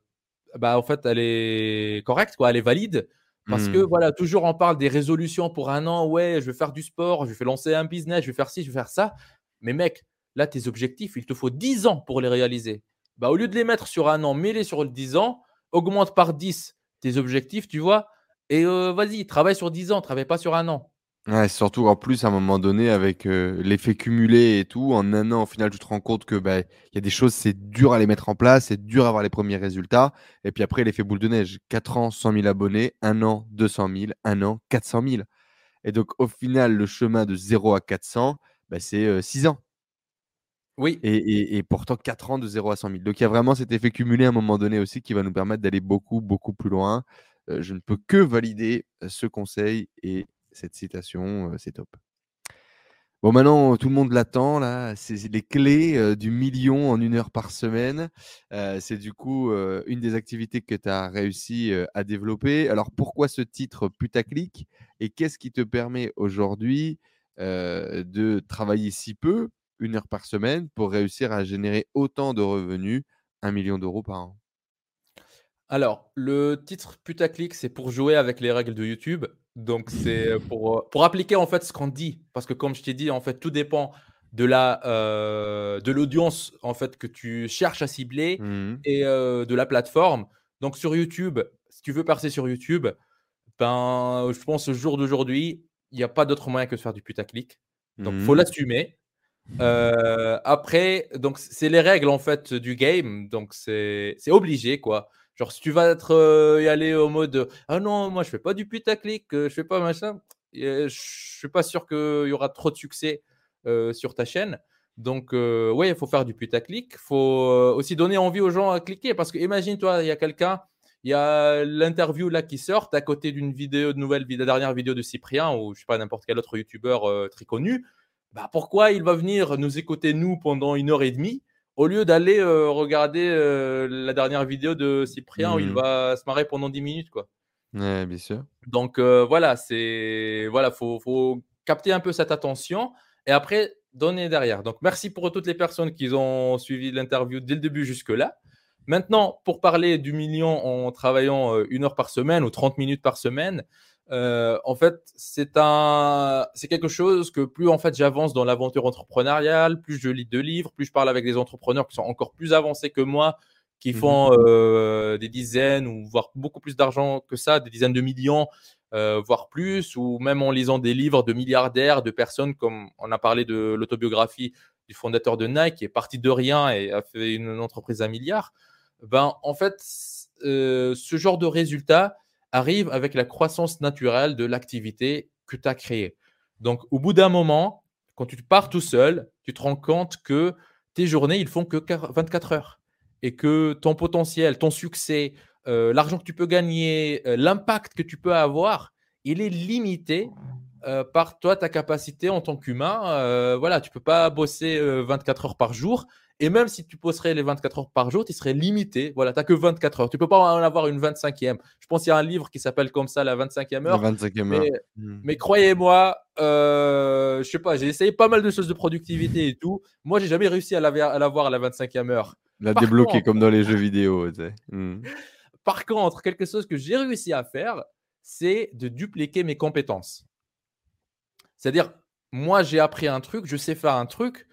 bah, en fait, elle est correcte, quoi, elle est valide. Parce que, hmm. voilà, toujours on parle des résolutions pour un an. Ouais, je vais faire du sport, je vais lancer un business, je vais faire ci, je vais faire ça. Mais mec, là, tes objectifs, il te faut 10 ans pour les réaliser. Bah, au lieu de les mettre sur un an, mets-les sur 10 ans, augmente par 10 tes objectifs, tu vois. Et euh, vas-y, travaille sur 10 ans, travaille pas sur un an. Ouais, surtout en plus à un moment donné avec euh, l'effet cumulé et tout, en un an au final tu te rends compte que bah, il y a des choses c'est dur à les mettre en place, c'est dur à avoir les premiers résultats, et puis après l'effet boule de neige, 4 ans 100 000 abonnés, un an 200 000, un an 400 000. Et donc au final le chemin de 0 à 400, bah, c'est 6 euh, ans. Oui. Et, et, pourtant 4 ans de 0 à 100 000. Donc il y a vraiment cet effet cumulé à un moment donné aussi qui va nous permettre d'aller beaucoup beaucoup plus loin. Euh, je ne peux que valider ce conseil et cette citation, c'est top. Bon, maintenant, tout le monde l'attend, là. C'est les clés du million en une heure par semaine. c'est du coup une des activités que tu as réussi à développer. Alors, pourquoi ce titre putaclic Et qu'est-ce qui te permet aujourd'hui de travailler si peu, une heure par semaine, pour réussir à générer autant de revenus, un million d'euros par an? Alors, le titre putaclic, c'est pour jouer avec les règles de YouTube. Donc, c'est pour, pour appliquer en fait ce qu'on dit. Parce que, comme je t'ai dit, en fait, tout dépend de la euh, de l'audience en fait que tu cherches à cibler mmh et euh, de la plateforme. Donc, sur YouTube, si tu veux percer sur YouTube, ben, je pense au jour d'aujourd'hui, il n'y a pas d'autre moyen que de faire du putaclic. Donc, il faut mmh l'assumer. Euh, après, donc c'est les règles en fait du game. Donc, c'est obligé quoi. Genre, si tu vas être, euh, y aller au mode Ah non, moi je fais pas du putaclic, euh, je fais pas machin, je suis pas sûr qu'il y aura trop de succès euh, sur ta chaîne. Donc, ouais, il faut faire du putaclic. Il faut aussi donner envie aux gens à cliquer. Parce que imagine-toi, il y a quelqu'un, il y a l'interview là qui sort à côté d'une vidéo, de nouvelle, la dernière vidéo de Cyprien ou je sais pas, n'importe quel autre youtubeur très connu. Bah, pourquoi il va venir nous écouter, nous, pendant une heure et demie? Au lieu d'aller euh, regarder euh, la dernière vidéo de Cyprien où il mmh. va se marrer pendant 10 minutes. Quoi. Ouais, bien sûr. Donc euh, voilà, c'est voilà, faut, faut capter un peu cette attention et après donner derrière. Donc merci pour toutes les personnes qui ont suivi l'interview dès le début jusque-là. Maintenant, pour parler du million en travaillant une heure par semaine ou 30 minutes par semaine, euh, en fait, c'est un, c'est quelque chose que plus en fait j'avance dans l'aventure entrepreneuriale, plus je lis de livres, plus je parle avec des entrepreneurs qui sont encore plus avancés que moi, qui mmh font euh, des dizaines ou voire beaucoup plus d'argent que ça, des dizaines de millions, euh, voire plus, ou même en lisant des livres de milliardaires, de personnes comme on a parlé de l'autobiographie du fondateur de Nike qui est parti de rien et a fait une entreprise à milliards. Ben en fait, ce genre de résultats arrive avec la croissance naturelle de l'activité que tu as créée. Donc, au bout d'un moment, quand tu pars tout seul, tu te rends compte que tes journées, ils font que 24 heures et que ton potentiel, ton succès, euh, l'argent que tu peux gagner, euh, l'impact que tu peux avoir, il est limité euh, par toi, ta capacité en tant qu'humain. voilà, tu peux pas bosser 24 heures par jour et même si tu poserais les 24 heures par jour, tu serais limité. Voilà, tu n'as que 24 heures. Tu ne peux pas en avoir une 25e. Je pense qu'il y a un livre qui s'appelle comme ça, la 25e heure. La 25e heure. Hmm. Mais, croyez-moi, euh, je sais pas, j'ai essayé pas mal de choses de productivité et tout. Moi, j'ai jamais réussi à l'avoir à la 25e heure. La débloquer comme dans les jeux vidéo. Hmm. Par contre, quelque chose que j'ai réussi à faire, c'est de dupliquer mes compétences. C'est-à-dire, moi, j'ai appris un truc, je sais faire un truc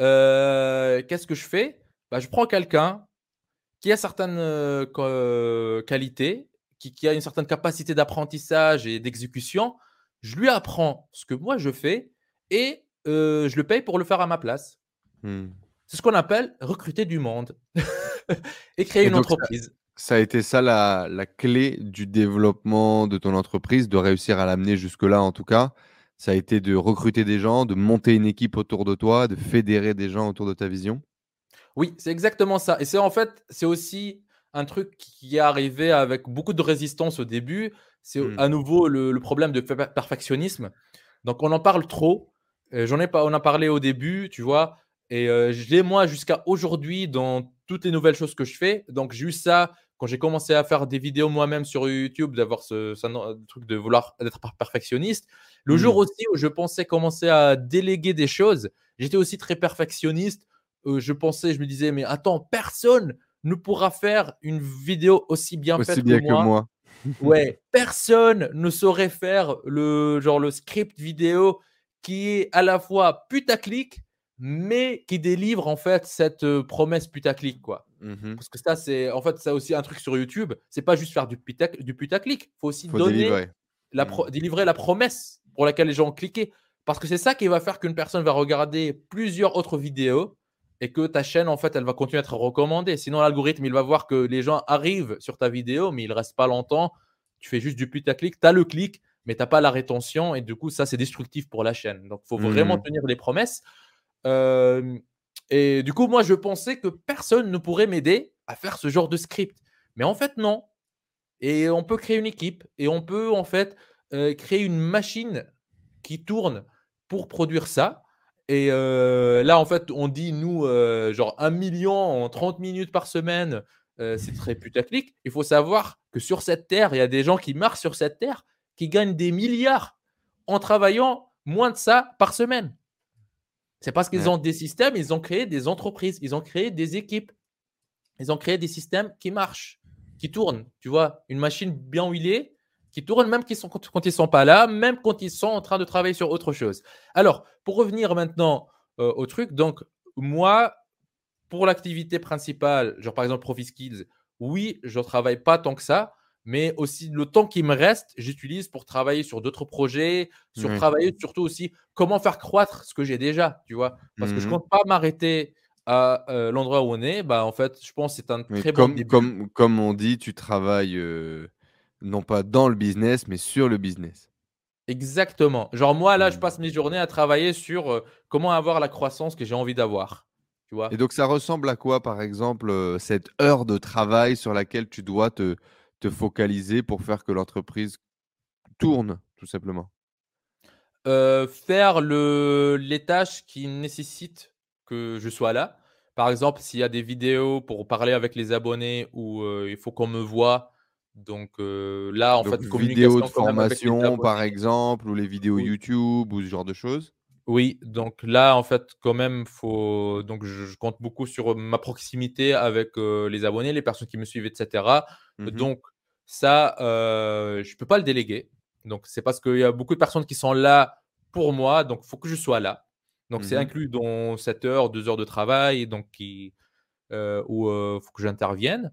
euh, qu'est-ce que je fais? Bah, Je prends quelqu'un qui a certaines euh, euh, qualités, qui, a une certaine capacité d'apprentissage et d'exécution. Je lui apprends ce que moi je fais et je le paye pour le faire à ma place. Mmh. C'est ce qu'on appelle recruter du monde et créer une entreprise. Ça, a été ça la, la, clé du développement de ton entreprise, de réussir à l'amener jusque-là en tout cas? Ça a été de recruter des gens, de monter une équipe autour de toi, de fédérer des gens autour de ta vision? Oui, c'est exactement ça. Et c'est en fait, c'est aussi un truc qui est arrivé avec beaucoup de résistance au début. C'est mmh. à nouveau le, problème de perfectionnisme. Donc on en parle trop. Euh, j'en ai pas, on a parlé au début, tu vois. Et euh, je l'ai moi jusqu'à aujourd'hui dans toutes les nouvelles choses que je fais. Donc j'ai eu ça quand j'ai commencé à faire des vidéos moi-même sur YouTube, d'avoir ce, truc de vouloir être perfectionniste, le jour mmh. aussi où je pensais commencer à déléguer des choses, j'étais aussi très perfectionniste. Euh, je pensais, je me disais, mais attends, personne ne pourra faire une vidéo aussi bien faite que, moi. ouais, personne ne saurait faire le genre le script vidéo qui est à la fois putaclic, mais qui délivre en fait cette euh, promesse putaclic quoi. Mmh Parce que ça c'est en fait ça aussi un truc sur YouTube, c'est pas juste faire du, putac, du putaclic, faut aussi donner délivrer. La mmh. délivrer la promesse pour laquelle les gens ont cliqué. Parce que c'est ça qui va faire qu'une personne va regarder plusieurs autres vidéos et que ta chaîne, en fait, elle va continuer à être recommandée. Sinon, l'algorithme, il va voir que les gens arrivent sur ta vidéo, mais ils ne restent pas longtemps. Tu fais juste du putaclic, tu as le clic, mais tu n'as pas la rétention. Et du coup, ça, c'est destructif pour la chaîne. Donc, il faut vraiment mmh. tenir les promesses. Euh, et du coup, moi, je pensais que personne ne pourrait m'aider à faire ce genre de script. Mais en fait, non. Et on peut créer une équipe et on peut, en fait, euh, créer une machine qui tourne pour produire ça. Et euh, là, en fait, on dit, nous, genre un million en 30 minutes par semaine, c'est très putaclic. Il faut savoir que sur cette terre, il y a des gens qui marchent sur cette terre qui gagnent des milliards en travaillant moins de ça par semaine. C'est parce qu'ils ont des systèmes, ils ont créé des entreprises, ils ont créé des équipes, ils ont créé des systèmes qui marchent, qui tournent. Tu vois, une machine bien huilée qui tourne même sont, quand ils ne sont pas là, même quand ils sont en train de travailler sur autre chose. Alors, pour revenir maintenant euh, au truc, donc moi, pour l'activité principale, genre par exemple ProfiSkills, oui, je ne travaille pas tant que ça, mais aussi le temps qui me reste, j'utilise pour travailler sur d'autres projets, sur travailler surtout aussi comment faire croître ce que j'ai déjà, tu vois? Parce que je ne mmh compte pas m'arrêter à euh, l'endroit où on est. Bah, en fait, je pense que c'est un très bon début. Comme, comme on dit, tu travailles euh, non pas dans le business, mais sur le business. Exactement. Genre moi, là, je mmh. passe mes journées à travailler sur euh, comment avoir la croissance que j'ai envie d'avoir. Tu vois? Et donc, ça ressemble à quoi, par exemple, cette heure de travail sur laquelle tu dois te te focaliser pour faire que l'entreprise tourne, tout simplement? Faire le, les tâches qui nécessitent que je sois là. Par exemple, s'il y a des vidéos pour parler avec les abonnés ou il faut qu'on me voit. Donc là, en fait, vidéos de formation, par exemple, ou les vidéos YouTube ou ce genre de choses? Oui, donc là, en fait, quand même, faut. Donc, je, compte beaucoup sur ma proximité avec les abonnés, les personnes qui me suivent, etc. Mmh donc, ça, je ne peux pas le déléguer. Donc, c'est parce qu'il y a beaucoup de personnes qui sont là pour moi, donc il faut que je sois là. Donc, c'est mmh inclus dans 7 heures, 2 heures de travail, donc qui, où il faut que j'intervienne.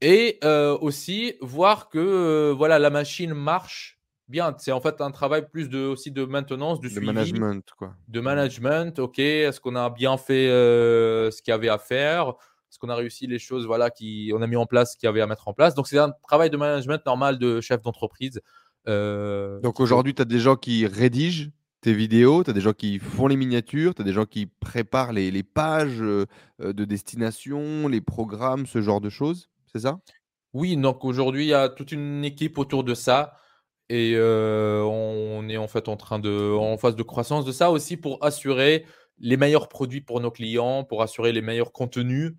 Et aussi voir que voilà, la machine marche bien. C'est en fait un travail plus de, aussi de maintenance, de, de management. Quoi. De management, ok. Est-ce qu'on a bien fait euh, ce qu'il y avait à faire? Est-ce qu'on a réussi les choses voilà, qu'on a mis en place, qu'il y avait à mettre en place Donc, c'est un travail de management normal de chef d'entreprise. Euh, Donc, aujourd'hui, tu as des gens qui rédigent tes vidéos, tu as des gens qui font les miniatures, tu as des gens qui préparent les, les pages euh, de destination, les programmes, ce genre de choses. C'est ça? Oui, donc aujourd'hui, il y a toute une équipe autour de ça. Et euh, on est en fait en train de, en phase de croissance de ça aussi pour assurer les meilleurs produits pour nos clients, pour assurer les meilleurs contenus,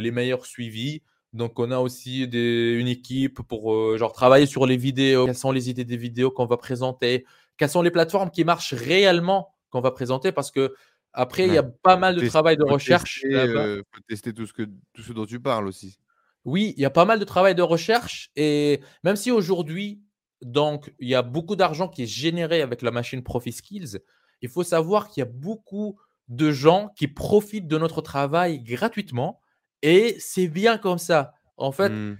les meilleurs suivis. Donc, on a aussi des, une équipe pour euh, genre travailler sur les vidéos. Quelles sont les idées des vidéos qu'on va présenter? Quelles sont les plateformes qui marchent réellement qu'on va présenter? Parce que après, il y a pas mal de travail de recherche. Tester, tester tout ce, que, tout ce dont tu parles aussi. Oui, il y a pas mal de travail de recherche. Et même si aujourd'hui, donc, il y a beaucoup d'argent qui est généré avec la machine ProfiSkills. Il faut savoir qu'il y a beaucoup de gens qui profitent de notre travail gratuitement et c'est bien comme ça. En fait, mmh.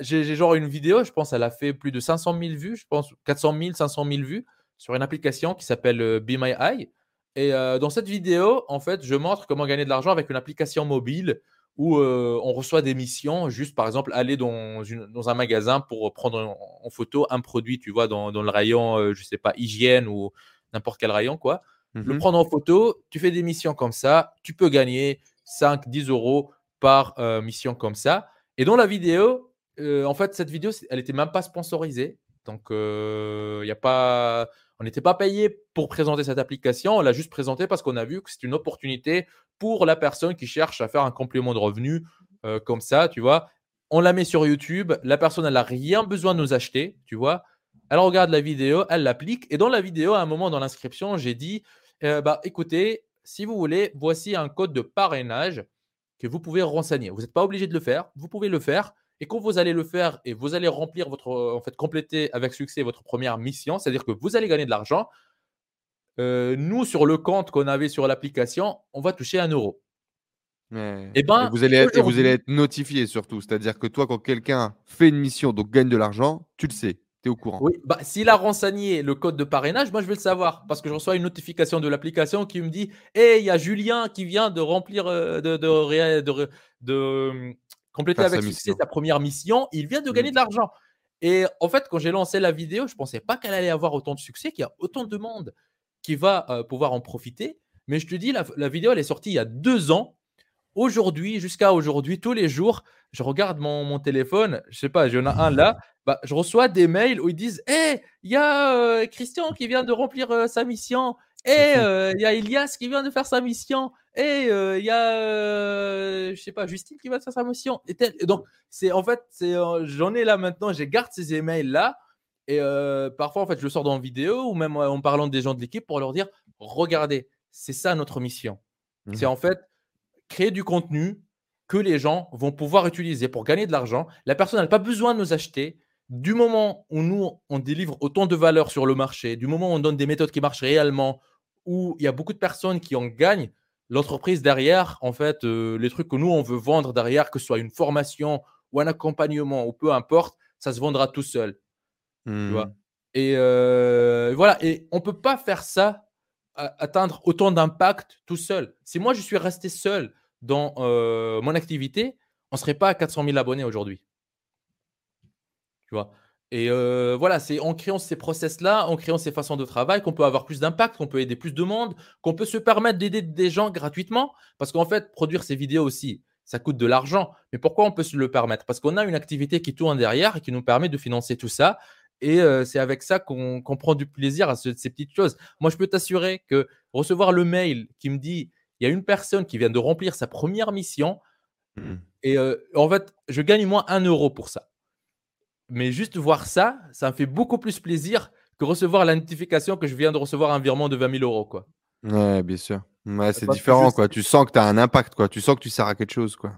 j'ai genre une vidéo, je pense, elle a fait plus de 500 000 vues, je pense 400 000, 500 000 vues sur une application qui s'appelle euh, Be My Eye. Et euh, dans cette vidéo, en fait, je montre comment gagner de l'argent avec une application mobile où on reçoit des missions, juste par exemple aller dans, une, dans un magasin pour prendre en, photo un produit, tu vois, dans, dans le rayon, je sais pas, hygiène ou n'importe quel rayon, quoi. Le mmh prendre en photo, tu fais des missions comme ça, tu peux gagner 5, 10 euros par mission comme ça. Et dans la vidéo, en fait, cette vidéo, elle n'était même pas sponsorisée. Donc, il y a pas, on n'était pas payé pour présenter cette application, on l'a juste présentée parce qu'on a vu que c'est une opportunité pour la personne qui cherche à faire un complément de revenu euh, comme ça, tu vois. on la met sur YouTube, la personne, n'a rien besoin de nous acheter, tu vois. Elle regarde la vidéo, elle l'applique. Et dans la vidéo, à un moment dans l'inscription, j'ai dit, euh, bah, écoutez, si vous voulez, voici un code de parrainage que vous pouvez renseigner. Vous n'êtes pas obligé de le faire, vous pouvez le faire. Et quand vous allez le faire et vous allez remplir votre, en fait, compléter avec succès votre première mission, c'est-à-dire que vous allez gagner de l'argent, euh, nous, sur le compte qu'on avait sur l'application, on va toucher un euro. Et, ben, vous allez être, vous allez être notifié surtout. C'est-à-dire que toi, quand quelqu'un fait une mission, donc gagne de l'argent, tu le sais. Tu es au courant. Oui, bah, s'il a renseigné le code de parrainage, moi je vais le savoir parce que je reçois une notification de l'application qui me dit Hé, il y a Julien qui vient de remplir, euh, de, de, de, de hum, compléter avec succès sa première mission. Il vient de gagner mmh. de l'argent. Et en fait, quand j'ai lancé la vidéo, je ne pensais pas qu'elle allait avoir autant de succès, qu'il y a autant de monde qui va euh, pouvoir en profiter. Mais je te dis, la, la vidéo, elle est sortie il y a deux ans aujourd'hui, jusqu'à aujourd'hui, tous les jours, je regarde mon, mon téléphone, je sais pas, j'en ai un là, bah, je reçois des mails où ils disent Hé, il y a euh, Christian qui vient de remplir euh, sa mission. Hé, euh, il y a Elias qui vient de faire sa mission. Et il y a, je sais pas, Justine qui va faire sa mission. Et, donc, c'est en fait, c'est, j'en ai là maintenant, je garde ces emails là. Et parfois, en fait, je le sors dans une vidéo ou même en parlant des gens de l'équipe pour leur dire Regardez, c'est ça notre mission. C'est mmh en fait, créer du contenu que les gens vont pouvoir utiliser pour gagner de l'argent. La personne n'a pas besoin de nous acheter. Du moment où nous, on délivre autant de valeur sur le marché, du moment où on donne des méthodes qui marchent réellement, où il y a beaucoup de personnes qui en gagnent, l'entreprise derrière, en fait, euh, les trucs que nous, on veut vendre derrière, que ce soit une formation ou un accompagnement ou peu importe, ça se vendra tout seul. Mmh. et euh, voilà, et on ne peut pas faire ça, atteindre autant d'impact tout seul. Si moi, je suis resté seul dans euh, mon activité, on ne serait pas à 400 000 abonnés aujourd'hui. Tu vois Et euh, voilà, c'est en créant ces process-là, en créant ces façons de travail qu'on peut avoir plus d'impact, qu'on peut aider plus de monde, qu'on peut se permettre d'aider des gens gratuitement. Parce qu'en fait, produire ces vidéos aussi, ça coûte de l'argent. Mais pourquoi on peut se le permettre? Parce qu'on a une activité qui tourne derrière et qui nous permet de financer tout ça. Et euh, c'est avec ça qu'on prend du plaisir à ces petites choses. Moi, je peux t'assurer que recevoir le mail qui me dit il y a une personne qui vient de remplir sa première mission. Mmh. Et euh, en fait, je gagne moins un euro pour ça. Mais juste voir ça, ça me fait beaucoup plus plaisir que recevoir la notification que je viens de recevoir un virement de 20 000 euros. Quoi. Ouais, bien sûr. c'est différent. Quoi. Tu sens que tu as un impact. Quoi. Tu sens que tu sers à quelque chose. Quoi.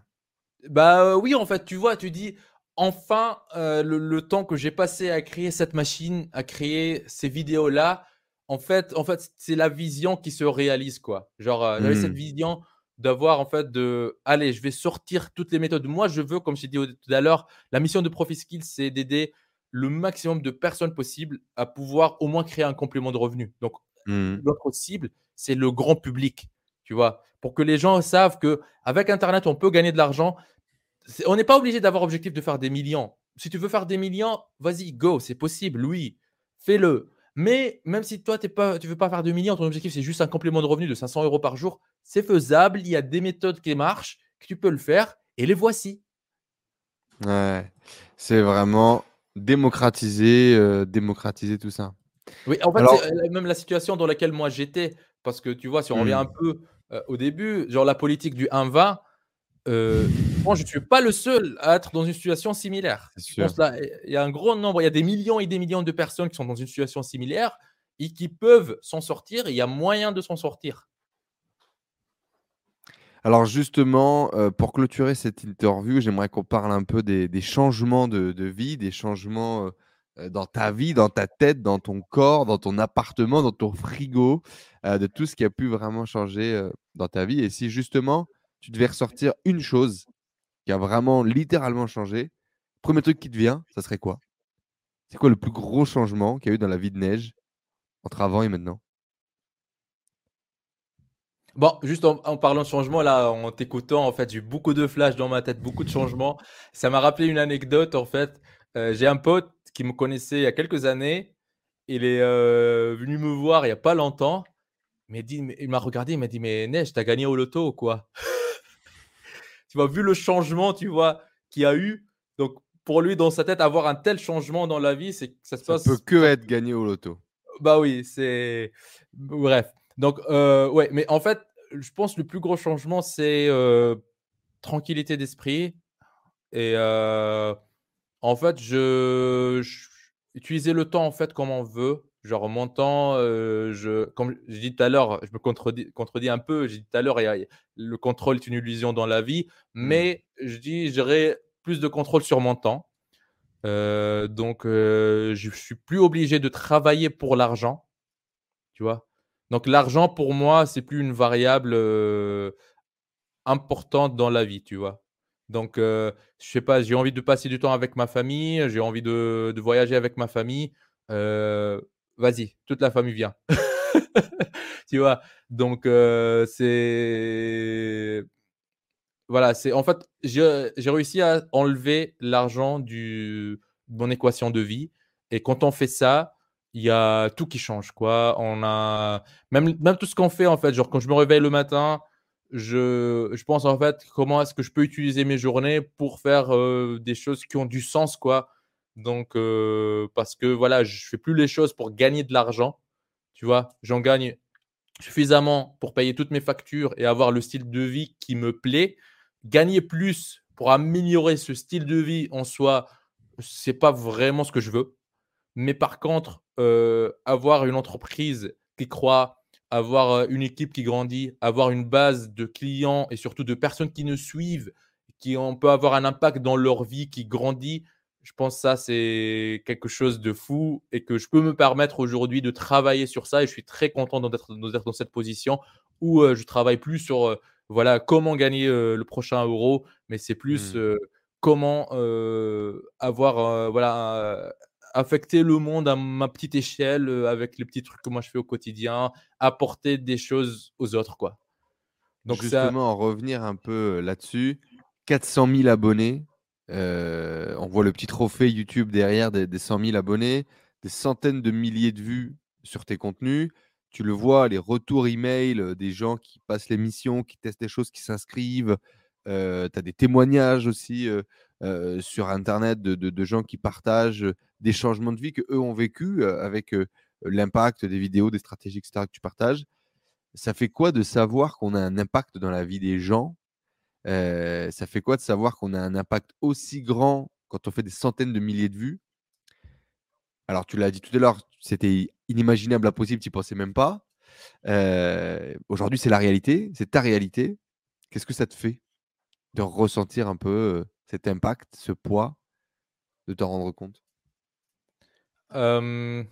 Bah euh, oui, en fait, tu vois, tu dis enfin, euh, le, temps que j'ai passé à créer cette machine, à créer ces vidéos-là, en fait, en fait, c'est la vision qui se réalise, quoi. Genre, euh, j'avais cette mmh. vision d'avoir, en fait, de, allez, je vais sortir toutes les méthodes. Moi, je veux, comme j'ai dit tout à l'heure, la mission de Profit Skills, c'est d'aider le maximum de personnes possible à pouvoir au moins créer un complément de revenu. Donc, mmh. notre cible, c'est le grand public, tu vois, pour que les gens savent que avec Internet, on peut gagner de l'argent. On n'est pas obligé d'avoir objectif de faire des millions. Si tu veux faire des millions, vas-y, go, c'est possible, oui, fais-le. Mais même si toi, tu ne veux pas faire de millions, ton objectif, c'est juste un complément de revenu de 500 euros par jour, c'est faisable. Il y a des méthodes qui marchent, que tu peux le faire, et les voici. Ouais, c'est vraiment démocratiser, euh, démocratiser tout ça. Oui, en fait, c'est euh, même la situation dans laquelle moi j'étais, parce que tu vois, si on revient un mmh. peu euh, au début, genre la politique du 1-20, euh, moi, je ne suis pas le seul à être dans une situation similaire. il y a un grand nombre, il y a des millions et des millions de personnes qui sont dans une situation similaire et qui peuvent s'en sortir. Et il y a moyen de s'en sortir. Alors justement, euh, pour clôturer cette interview, j'aimerais qu'on parle un peu des, changements de, vie, des changements euh, dans ta vie, dans ta tête, dans ton corps, dans ton appartement, dans ton frigo, de tout ce qui a pu vraiment changer dans ta vie. Et si justement, tu devais ressortir une chose qui a vraiment littéralement changé, premier truc qui te vient, ça serait quoi? C'est quoi le plus gros changement qu'il y a eu dans la vie de Neige entre avant et maintenant? Bon, juste en, parlant de changement, là, en t'écoutant, en fait, j'ai eu beaucoup de flashs dans ma tête, beaucoup de changements. Ça m'a rappelé une anecdote, en fait. Euh, j'ai un pote qui me connaissait il y a quelques années. Il est euh, venu me voir il n'y a pas longtemps. Il m'a regardé, il m'a dit Mais Neige, t'as gagné au loto ou quoi? Tu vois, vu le changement, tu vois, qu'il y a eu. Donc, pour lui, dans sa tête, avoir un tel changement dans la vie, c'est ça se ça peut que être gagné au loto. Bah oui, c'est. Bref. Donc, euh, ouais, mais en fait, je pense que le plus gros changement, c'est euh, tranquillité d'esprit. Et euh, en fait, je, je- utiliser le temps en fait comme on veut. Genre mon temps, euh, je, comme j'ai dit tout à l'heure, je me contredis, contredis un peu. J'ai dit tout à l'heure, le contrôle est une illusion dans la vie, mais je dis, j'aurai plus de contrôle sur mon temps. Euh, donc, euh, je suis plus obligé de travailler pour l'argent, tu vois. Donc, l'argent pour moi, c'est plus une variable euh, importante dans la vie, tu vois. Donc, euh, je sais pas, j'ai envie de passer du temps avec ma famille, j'ai envie de, de voyager avec ma famille. euh, vas-y, toute la famille vient. tu vois. Donc, euh, c'est voilà, c'est en fait, j'ai réussi à enlever l'argent du de mon équation de vie et quand on fait ça, il y a tout qui change, quoi. On a même même tout ce qu'on fait, en fait, genre quand je me réveille le matin, je je pense, en fait, comment est-ce que je peux utiliser mes journées pour faire, heu, des choses qui ont du sens, quoi. Donc heu, parce que voilà, je fais plus les choses pour gagner de l'argent, tu vois? J'en gagne suffisamment pour payer toutes mes factures et avoir le style de vie qui me plaît. Gagner plus pour améliorer ce style de vie en soi, c'est pas vraiment ce que je veux. Mais par contre, heu, avoir une entreprise qui croît, avoir, heu, une équipe qui grandit, avoir une base de clients et surtout de personnes qui nous suivent, qui on peut avoir un impact dans leur vie qui grandit, je pense que ça, c'est quelque chose de fou et que je peux me permettre aujourd'hui de travailler sur ça et je suis très content d'être dans cette position où, je travaille plus sur, voilà, comment gagner, le prochain euro, mais c'est plus, Mmh. comment, avoir, voilà, affecter le monde à ma petite échelle, avec les petits trucs que moi je fais au quotidien, apporter des choses aux autres, quoi. Donc ça Justement, en revenir un peu, là-dessus, 400 000 abonnés, heu, on voit le petit trophée YouTube derrière des des 100 000 abonnés, des centaines de milliers de vues sur tes contenus. Tu le vois, les retours email, heu, des gens qui passent l'émission, qui testent des choses, qui s'inscrivent. Heu, tu as des témoignages aussi, heu, sur internet de de gens qui partagent, des changements de vie qu'eux ont vécu, avec, l'impact des vidéos, des stratégies et cetera que tu partages. Ça fait quoi de savoir qu'on a un impact dans la vie des gens? Ça fait quoi de savoir qu'on a un impact aussi grand quand on fait des centaines de milliers de vues? Alors tu l'as dit tout à l'heure, c'était inimaginable, impossible, tu y pensais même pas. Aujourd'hui, c'est la réalité, c'est ta réalité. Qu'est-ce que ça te fait de ressentir un peu, cet impact, ce poids, de t'en rendre compte? Hem,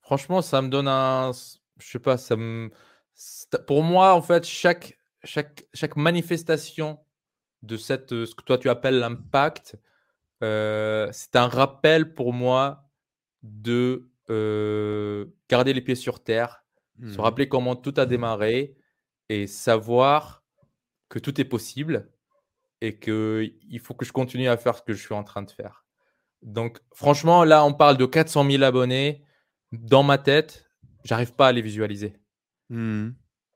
franchement, ça me donne un je sais pas, ça me pour moi, en fait, chaque chaque chaque manifestation de cette, heu, ce que toi tu appelles l'impact, heu, c'est un rappel pour moi de, heu, garder les pieds sur terre, se Mmh rappeler comment tout a démarré et savoir que tout est possible et qu'il faut que je continue à faire ce que je suis en train de faire. Donc franchement, là, on parle de 400 000 abonnés. Dans ma tête, j'arrive pas à les visualiser. Mmh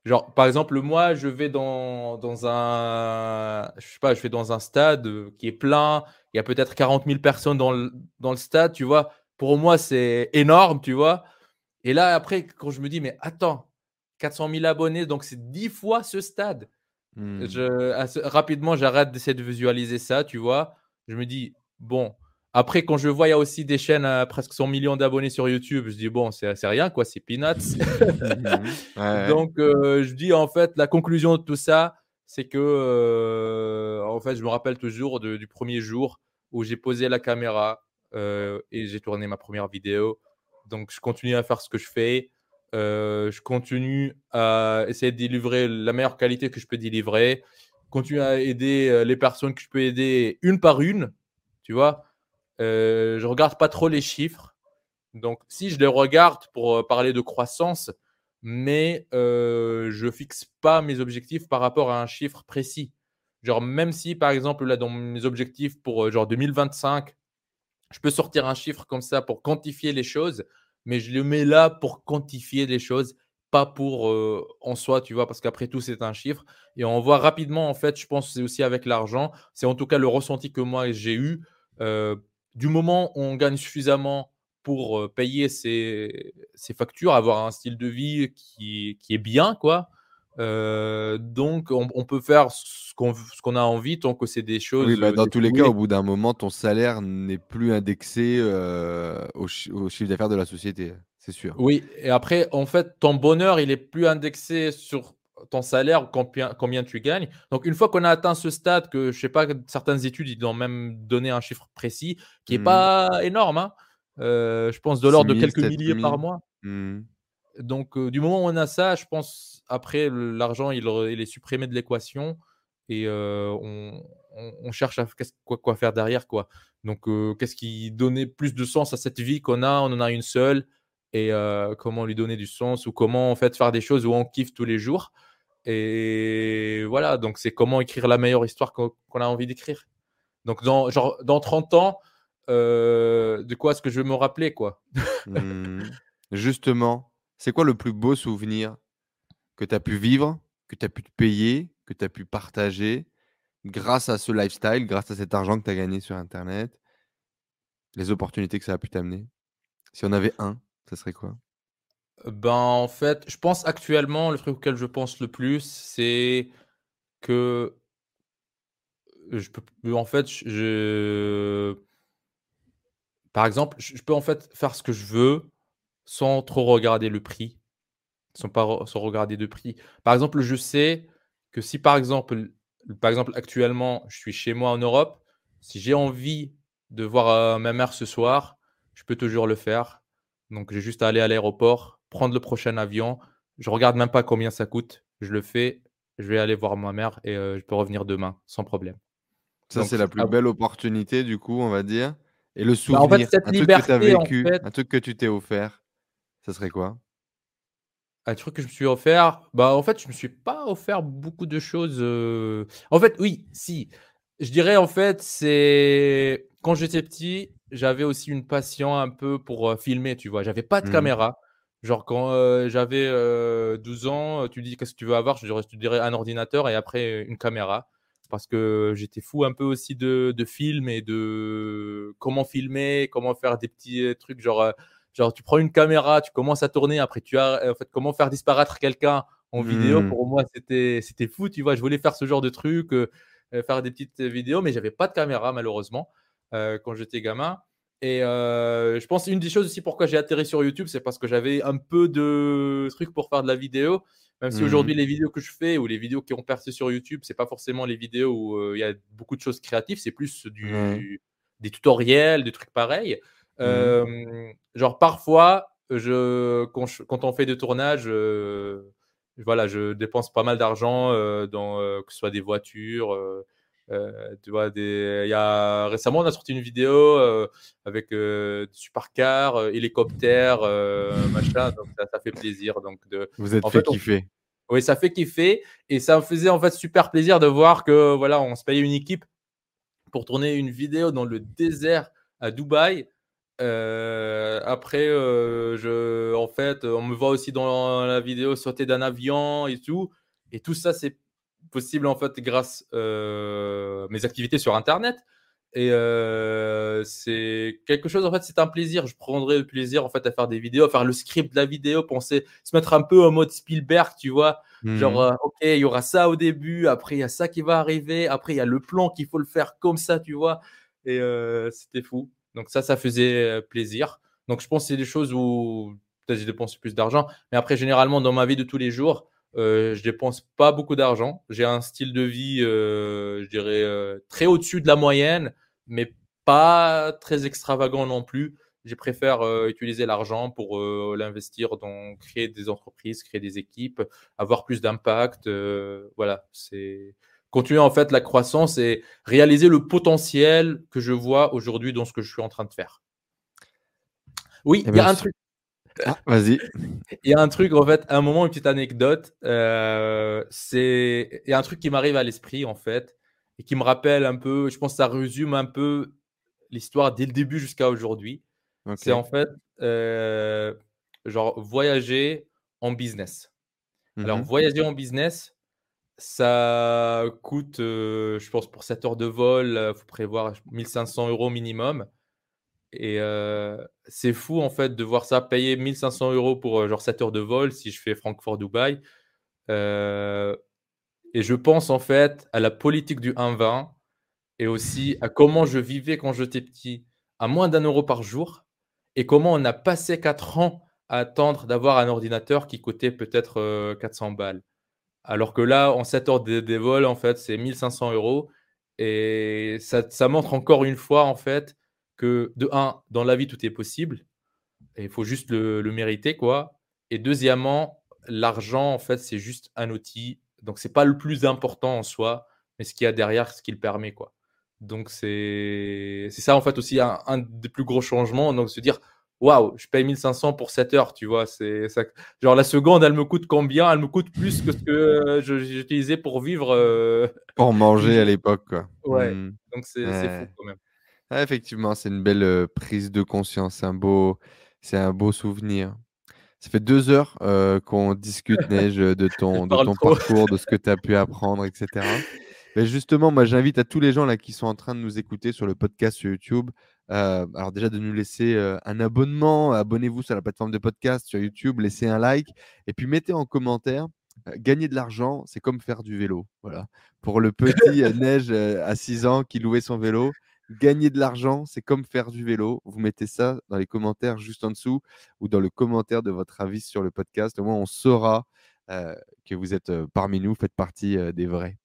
Genre, par exemple, moi, je vais dans, dans un, je sais pas, je vais dans un stade euh, qui est plein. Il y a peut-être 40 000 personnes dans le, dans le stade, tu vois. Pour moi, c'est énorme, tu vois. Et là, après, quand je me dis, mais attends, 400 000 abonnés, donc c'est 10 fois ce stade. Mmh. Je assez rapidement, j'arrête d'essayer de visualiser ça, tu vois? Je me dis: «Bon» après quand je vois, il y a aussi des chaînes à presque 100 millions d'abonnés sur YouTube, je dis: «Bon, c'est rien quoi, c'est peanuts». Ouais. Donc heu, je dis en fait, la conclusion de tout ça, c'est que, heu, en fait, je me rappelle toujours de du premier jour où j'ai posé la caméra, heu et j'ai tourné ma première vidéo. Donc je continue à faire ce que je fais, je continue à essayer de délivrer la meilleure qualité que je peux délivrer, continue à aider, les personnes que je peux aider une par une, tu vois? Heu, je regarde pas trop les chiffres. Donc, si je les regarde pour euh, parler de croissance, mais euh, je fixe pas mes objectifs par rapport à un chiffre précis. Genre, même si par exemple, là, dans mes objectifs pour euh, genre 2025, je peux sortir un chiffre comme ça pour quantifier les choses, mais je le mets là pour quantifier les choses, pas pour euh, en soi, tu vois, parce qu'après tout, c'est un chiffre. Et on voit rapidement, en fait, je pense c'est aussi avec l'argent, c'est en tout cas le ressenti que moi j'ai eu. euh, du moment où on gagne suffisamment pour payer ses, ses factures, avoir un style de vie qui, qui est bien, quoi, Euh, donc, on, peut faire ce qu'on a envie tant que c'est des choses. Oui, bah, dans tous les cas, au bout d'un moment, ton salaire n'est plus indexé euh, au, chiffre d'affaires de la société, c'est sûr. Oui, et après, en fait, ton bonheur, il est plus indexé sur ton salaire, combien, combien tu gagnes. Donc, une fois qu'on a atteint ce stade, que je sais pas, certaines études, ils ont même donné un chiffre précis qui n'est mmh. pas énorme. Hein. Euh, je pense de l'ordre de quelques milliers par mois. Mmh. Donc, du moment où on a ça, je pense, après, l'argent, il, est supprimé de l'équation et on, cherche à quoi, quoi, faire derrière. quoi. Donc, qu'est-ce qui donnait plus de sens à cette vie qu'on a On en a une seule. Et comment lui donner du sens ou comment en fait faire des choses où on kiffe tous les jours. Et voilà, donc c'est comment écrire la meilleure histoire qu'on a envie d'écrire. Donc, dans, genre, dans 30 ans, de quoi est-ce que je vais me rappeler quoi? Mmh. Justement, c'est quoi le plus beau souvenir que tu as pu vivre, que tu as pu te payer, que tu as pu partager grâce à ce lifestyle, grâce à cet argent que tu as gagné sur Internet, les opportunités que ça a pu t'amener? Si on avait un, ça serait quoi? Ben en fait, je pense actuellement, le truc auquel je pense le plus, c'est que je peux, en fait, je, par exemple, je peux en fait faire ce que je veux sans trop regarder le prix, sans, pas, regarder de prix. Par exemple, je sais que si par exemple, par exemple, actuellement, je suis chez moi en Europe, si j'ai envie de voir euh, ma mère ce soir, je peux toujours le faire. Donc, j'ai juste à aller à l'aéroport, prendre le prochain avion. Je regarde même pas combien ça coûte. Je le fais. Je vais aller voir ma mère et euh, je peux revenir demain sans problème. Ça, c'est la plus belle opportunité, du coup, on va dire. Et le souvenir, bah, en fait, un truc que tu as vécu, un truc que tu t'es offert. Ça serait quoi? Un truc que je me suis offert, bah en fait, je me suis pas offert beaucoup de choses. En fait, oui, si. Je dirais en fait, c'est quand j'étais petit, j'avais aussi une passion un peu pour filmer, tu vois. J'avais pas de mmh. caméra. Genre quand j'avais 12 ans, tu dis qu'est-ce que tu veux avoir, je dirais, dirais un ordinateur et après une caméra. Parce que j'étais fou un peu aussi de, de film et de comment filmer, comment faire des petits trucs genre Genre, tu prends une caméra, tu commences à tourner, après, tu as, en fait, comment faire disparaître quelqu'un en vidéo. Mmh. Pour moi, c'était, c'était fou, tu vois. Je voulais faire ce genre de truc, euh, euh, faire des petites vidéos, mais j'avais pas de caméra, malheureusement, euh, quand j'étais gamin. Et je pense une des choses aussi pourquoi j'ai atterri sur YouTube, c'est parce que j'avais un peu de trucs pour faire de la vidéo. Même si aujourd'hui, mmh. les vidéos que je fais ou les vidéos qui ont percé sur YouTube, c'est pas forcément les vidéos où il y a beaucoup de choses créatives, c'est plus du, des tutoriels, des trucs pareils. Mmh. genre, parfois, je, quand, on fait des tournages, voilà, je dépense pas mal d'argent dans que ce soit des voitures. Tu vois, des... Il y a... récemment, on a sorti une vidéo avec des supercars, hélicoptères, machin. Donc, ça, fait plaisir. Donc, de... Vous êtes fait, kiffer. Oui, ça fait kiffer. Et ça me faisait en fait super plaisir de voir que voilà, on se payait une équipe pour tourner une vidéo dans le désert à Dubaï euh, après, euh, je, en fait, on me voit aussi dans la vidéo sauter d'un avion et tout. Et tout ça, c'est possible en fait grâce euh, mes activités sur Internet. Et euh, c'est quelque chose, en fait, c'est un plaisir. Je prendrais le plaisir en fait à faire des vidéos, à faire le script de la vidéo, penser, se mettre un peu en mode Spielberg, tu vois. Genre, mmh. ok, il y aura ça au début, après il y a ça qui va arriver, après il y a le plan qu'il faut le faire comme ça, tu vois. Et c'était fou. Donc ça, ça faisait plaisir. Donc je pense que c'est des choses où peut-être je dépense plus d'argent. Mais après, généralement, dans ma vie de tous les jours, euh, je dépense pas beaucoup d'argent. J'ai un style de vie, je dirais, très au-dessus de la moyenne, mais pas très extravagant non plus. Je préfère utiliser l'argent pour l'investir dans créer des entreprises, créer des équipes, avoir plus d'impact. voilà, c'est continuer en fait la croissance et réaliser le potentiel que je vois aujourd'hui dans ce que je suis en train de faire. Oui, eh il y a ben, un truc. Ah, vas-y. Il y a un truc, en fait, à un moment, une petite anecdote. Euh, c'est il y a un truc qui m'arrive à l'esprit, en fait, et qui me rappelle un peu, je pense que ça résume un peu l'histoire dès le début jusqu'à aujourd'hui. C'est en fait, euh, genre, voyager en business. Alors, mmh voyager en business, ça coûte, je pense, pour 7 heures de vol, il faut prévoir 1500 euros minimum. Et c'est fou, en fait, de voir ça payer 1500 euros pour genre 7 heures de vol si je fais Francfort-Dubaï. Et je pense en fait à la politique du 1,20 et aussi à comment je vivais quand j'étais petit à moins d'un euro par jour et comment on a passé 4 ans à attendre d'avoir un ordinateur qui coûtait peut-être 400 balles. Alors que là, en 7 heures des, vols, en fait, c'est 1500 euros. Et ça, montre encore une fois, en fait, que de un, dans la vie, tout est possible. Et il faut juste le, mériter, quoi. Et deuxièmement, l'argent, en fait, c'est juste un outil. Donc, c'est pas le plus important en soi, mais ce qu'il y a derrière, ce qu'il permet, quoi. Donc, c'est ça, en fait, aussi un, un, des plus gros changements. Donc, se dire, waouh, je paye 1500 pour 7 heures, tu vois. C'est ça. Genre la seconde, elle me coûte combien? Elle me coûte plus que ce que j'utilisais pour vivre. Euh, pour manger à l'époque, quoi. Ouais. Hmm. Donc c'est fou quand même. Effectivement, c'est une belle euh, prise de conscience. C'est un beau, c'est un beau souvenir. Ça fait deux heures qu'on discute, Neige, de ton, de ton parcours, de ce que tu as pu apprendre, etc. Mais justement, moi, j'invite à tous les gens là qui sont en train de nous écouter sur le podcast sur YouTube euh, alors déjà de nous laisser euh, un abonnement, abonnez-vous sur la plateforme de podcast, sur YouTube, laissez un like et puis mettez en commentaire. Euh, gagner de l'argent, c'est comme faire du vélo. Voilà. Pour le petit Neige à 6 ans qui louait son vélo, gagner de l'argent, c'est comme faire du vélo. Vous mettez ça dans les commentaires juste en dessous ou dans le commentaire de votre avis sur le podcast. Au moins, on saura que vous êtes parmi nous, faites partie des vrais.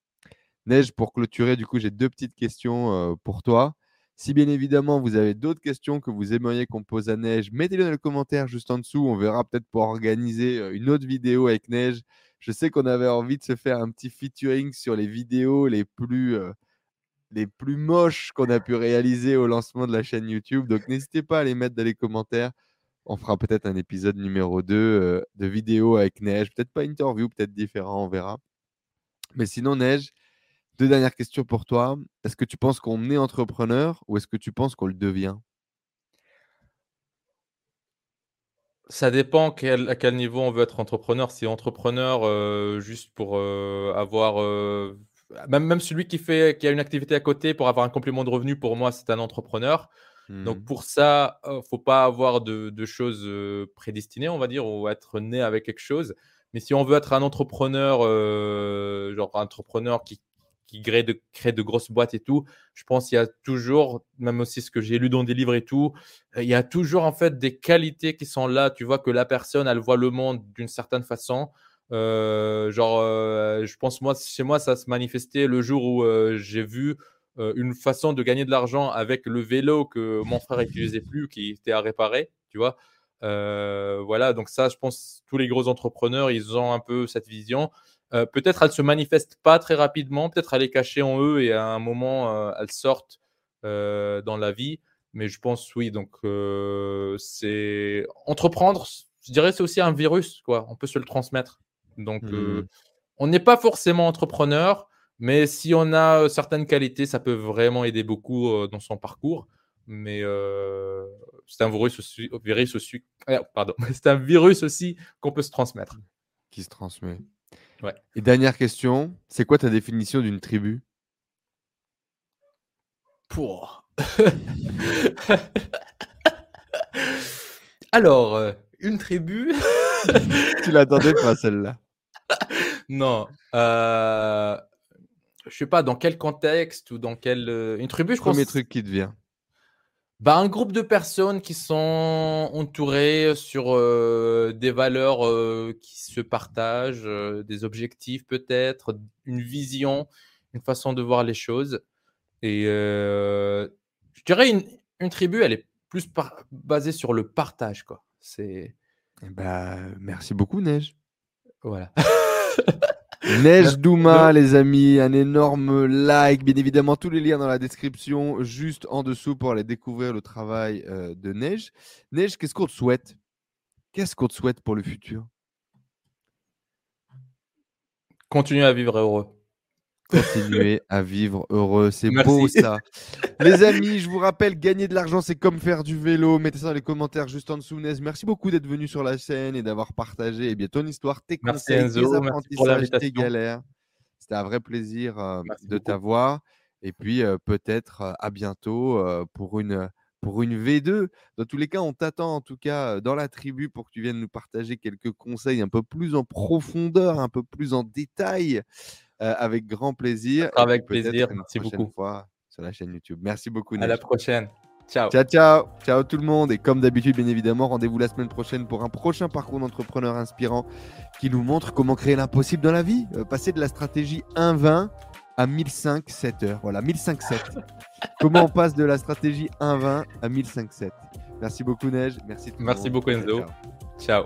Neige, pour clôturer, du coup, j'ai deux petites questions pour toi. Si bien évidemment vous avez d'autres questions que vous aimeriez qu'on pose à Neige, mettez-les dans les commentaires juste en dessous. On verra peut-être pour organiser euh, une autre vidéo avec Neige. Je sais qu'on avait envie de se faire un petit featuring sur les vidéos les plus, euh, les plus moches qu'on a pu réaliser au lancement de la chaîne YouTube. Donc n'hésitez pas à les mettre dans les commentaires. On fera peut-être un épisode numéro 2 euh, de vidéo avec Neige. Peut-être pas interview, peut-être différent, on verra. Mais sinon, Neige, deux dernières questions pour toi. Est-ce que tu penses qu'on est entrepreneur ou est-ce que tu penses qu'on le devient? Ça dépend à quel niveau on veut être entrepreneur. Si entrepreneur euh, juste pour euh, avoir même, même celui qui fait qui a une activité à côté pour avoir un complément de revenu, pour moi, c'est un entrepreneur. Donc mmh. pour ça, il ne faut pas avoir de, de, choses prédestinées, on va dire, ou être né avec quelque chose. Mais si on veut être un entrepreneur, genre un entrepreneur qui, qui crée de, crée de grosses boîtes et tout, je pense qu'il y a toujours, même aussi ce que j'ai lu dans des livres et tout, euh, il y a toujours en fait des qualités qui sont là. Tu vois que la personne, elle voit le monde d'une certaine façon. Euh, genre, euh, je pense moi, chez moi, ça se manifestait le jour où j'ai vu une façon de gagner de l'argent avec le vélo que mon frère n'utilisait plus, qui était à réparer, tu vois. voilà, donc ça, je pense, tous les gros entrepreneurs, ils ont un peu cette vision. Euh, peut-être elles se manifestent pas très rapidement, peut-être elle est cachée en eux et à un moment euh, sortent euh, dans la vie. Mais je pense oui, donc c'est entreprendre. Je dirais c'est aussi un virus quoi. On peut se le transmettre. Donc mmh. on n'est pas forcément entrepreneur, mais si on a certaines qualités, ça peut vraiment aider beaucoup dans son parcours. Mais c'est un virus aussi, virus aussi pardon, c'est un virus aussi qu'on peut se transmettre. Qui se transmet. Et dernière question, c'est quoi ta définition d'une tribu? Pour. Alors, euh, une tribu? tu l'attendais pas celle-là Non. Euh... Je sais pas dans quel contexte ou dans quel. Euh, une tribu, je Premier truc qui te vient. Bah, un groupe de personnes qui sont entourées sur euh, des valeurs euh, qui se partagent, des objectifs peut-être, une vision, une façon de voir les choses. Et je dirais une, une, tribu, elle est plus basée sur le partage, quoi. C'est. Bah, merci beaucoup, Neige. Voilà. Neige Douma, les amis, un énorme like. Bien évidemment, tous les liens dans la description, juste en dessous pour aller découvrir le travail euh, de Neige. Neige, qu'est-ce qu'on te souhaite? Qu'est-ce qu'on te souhaite pour le futur? Continuer à vivre heureux. Continuer à vivre heureux, c'est beau ça. les amis, je vous rappelle, gagner de l'argent, c'est comme faire du vélo. Mettez ça dans les commentaires juste en dessous. Merci beaucoup d'être venu sur la chaîne et d'avoir partagé eh bien, ton histoire, tes conseils, tes apprentissages, tes galères. C'était un vrai plaisir euh, de t'avoir. Et puis euh, peut-être euh, à bientôt pour une pour une V2. Dans tous les cas, on t'attend en tout cas dans la tribu pour que tu viennes nous partager quelques conseils un peu plus en profondeur, un peu plus en détail, avec grand plaisir. Avec plaisir, merci beaucoup. Fois sur la chaîne YouTube. Merci beaucoup. Neige. À la prochaine. Ciao. Ciao, ciao. Ciao tout le monde. Et comme d'habitude, bien évidemment, rendez-vous la semaine prochaine pour un prochain parcours d'entrepreneur inspirant qui nous montre comment créer l'impossible dans la vie. passer de la stratégie 1-20 à 1005 7 heures. Voilà, 1005 7. Comment on passe de la stratégie 1-20 à 1005 7 Merci beaucoup Neige. Merci. Merci beaucoup Enzo. ciao.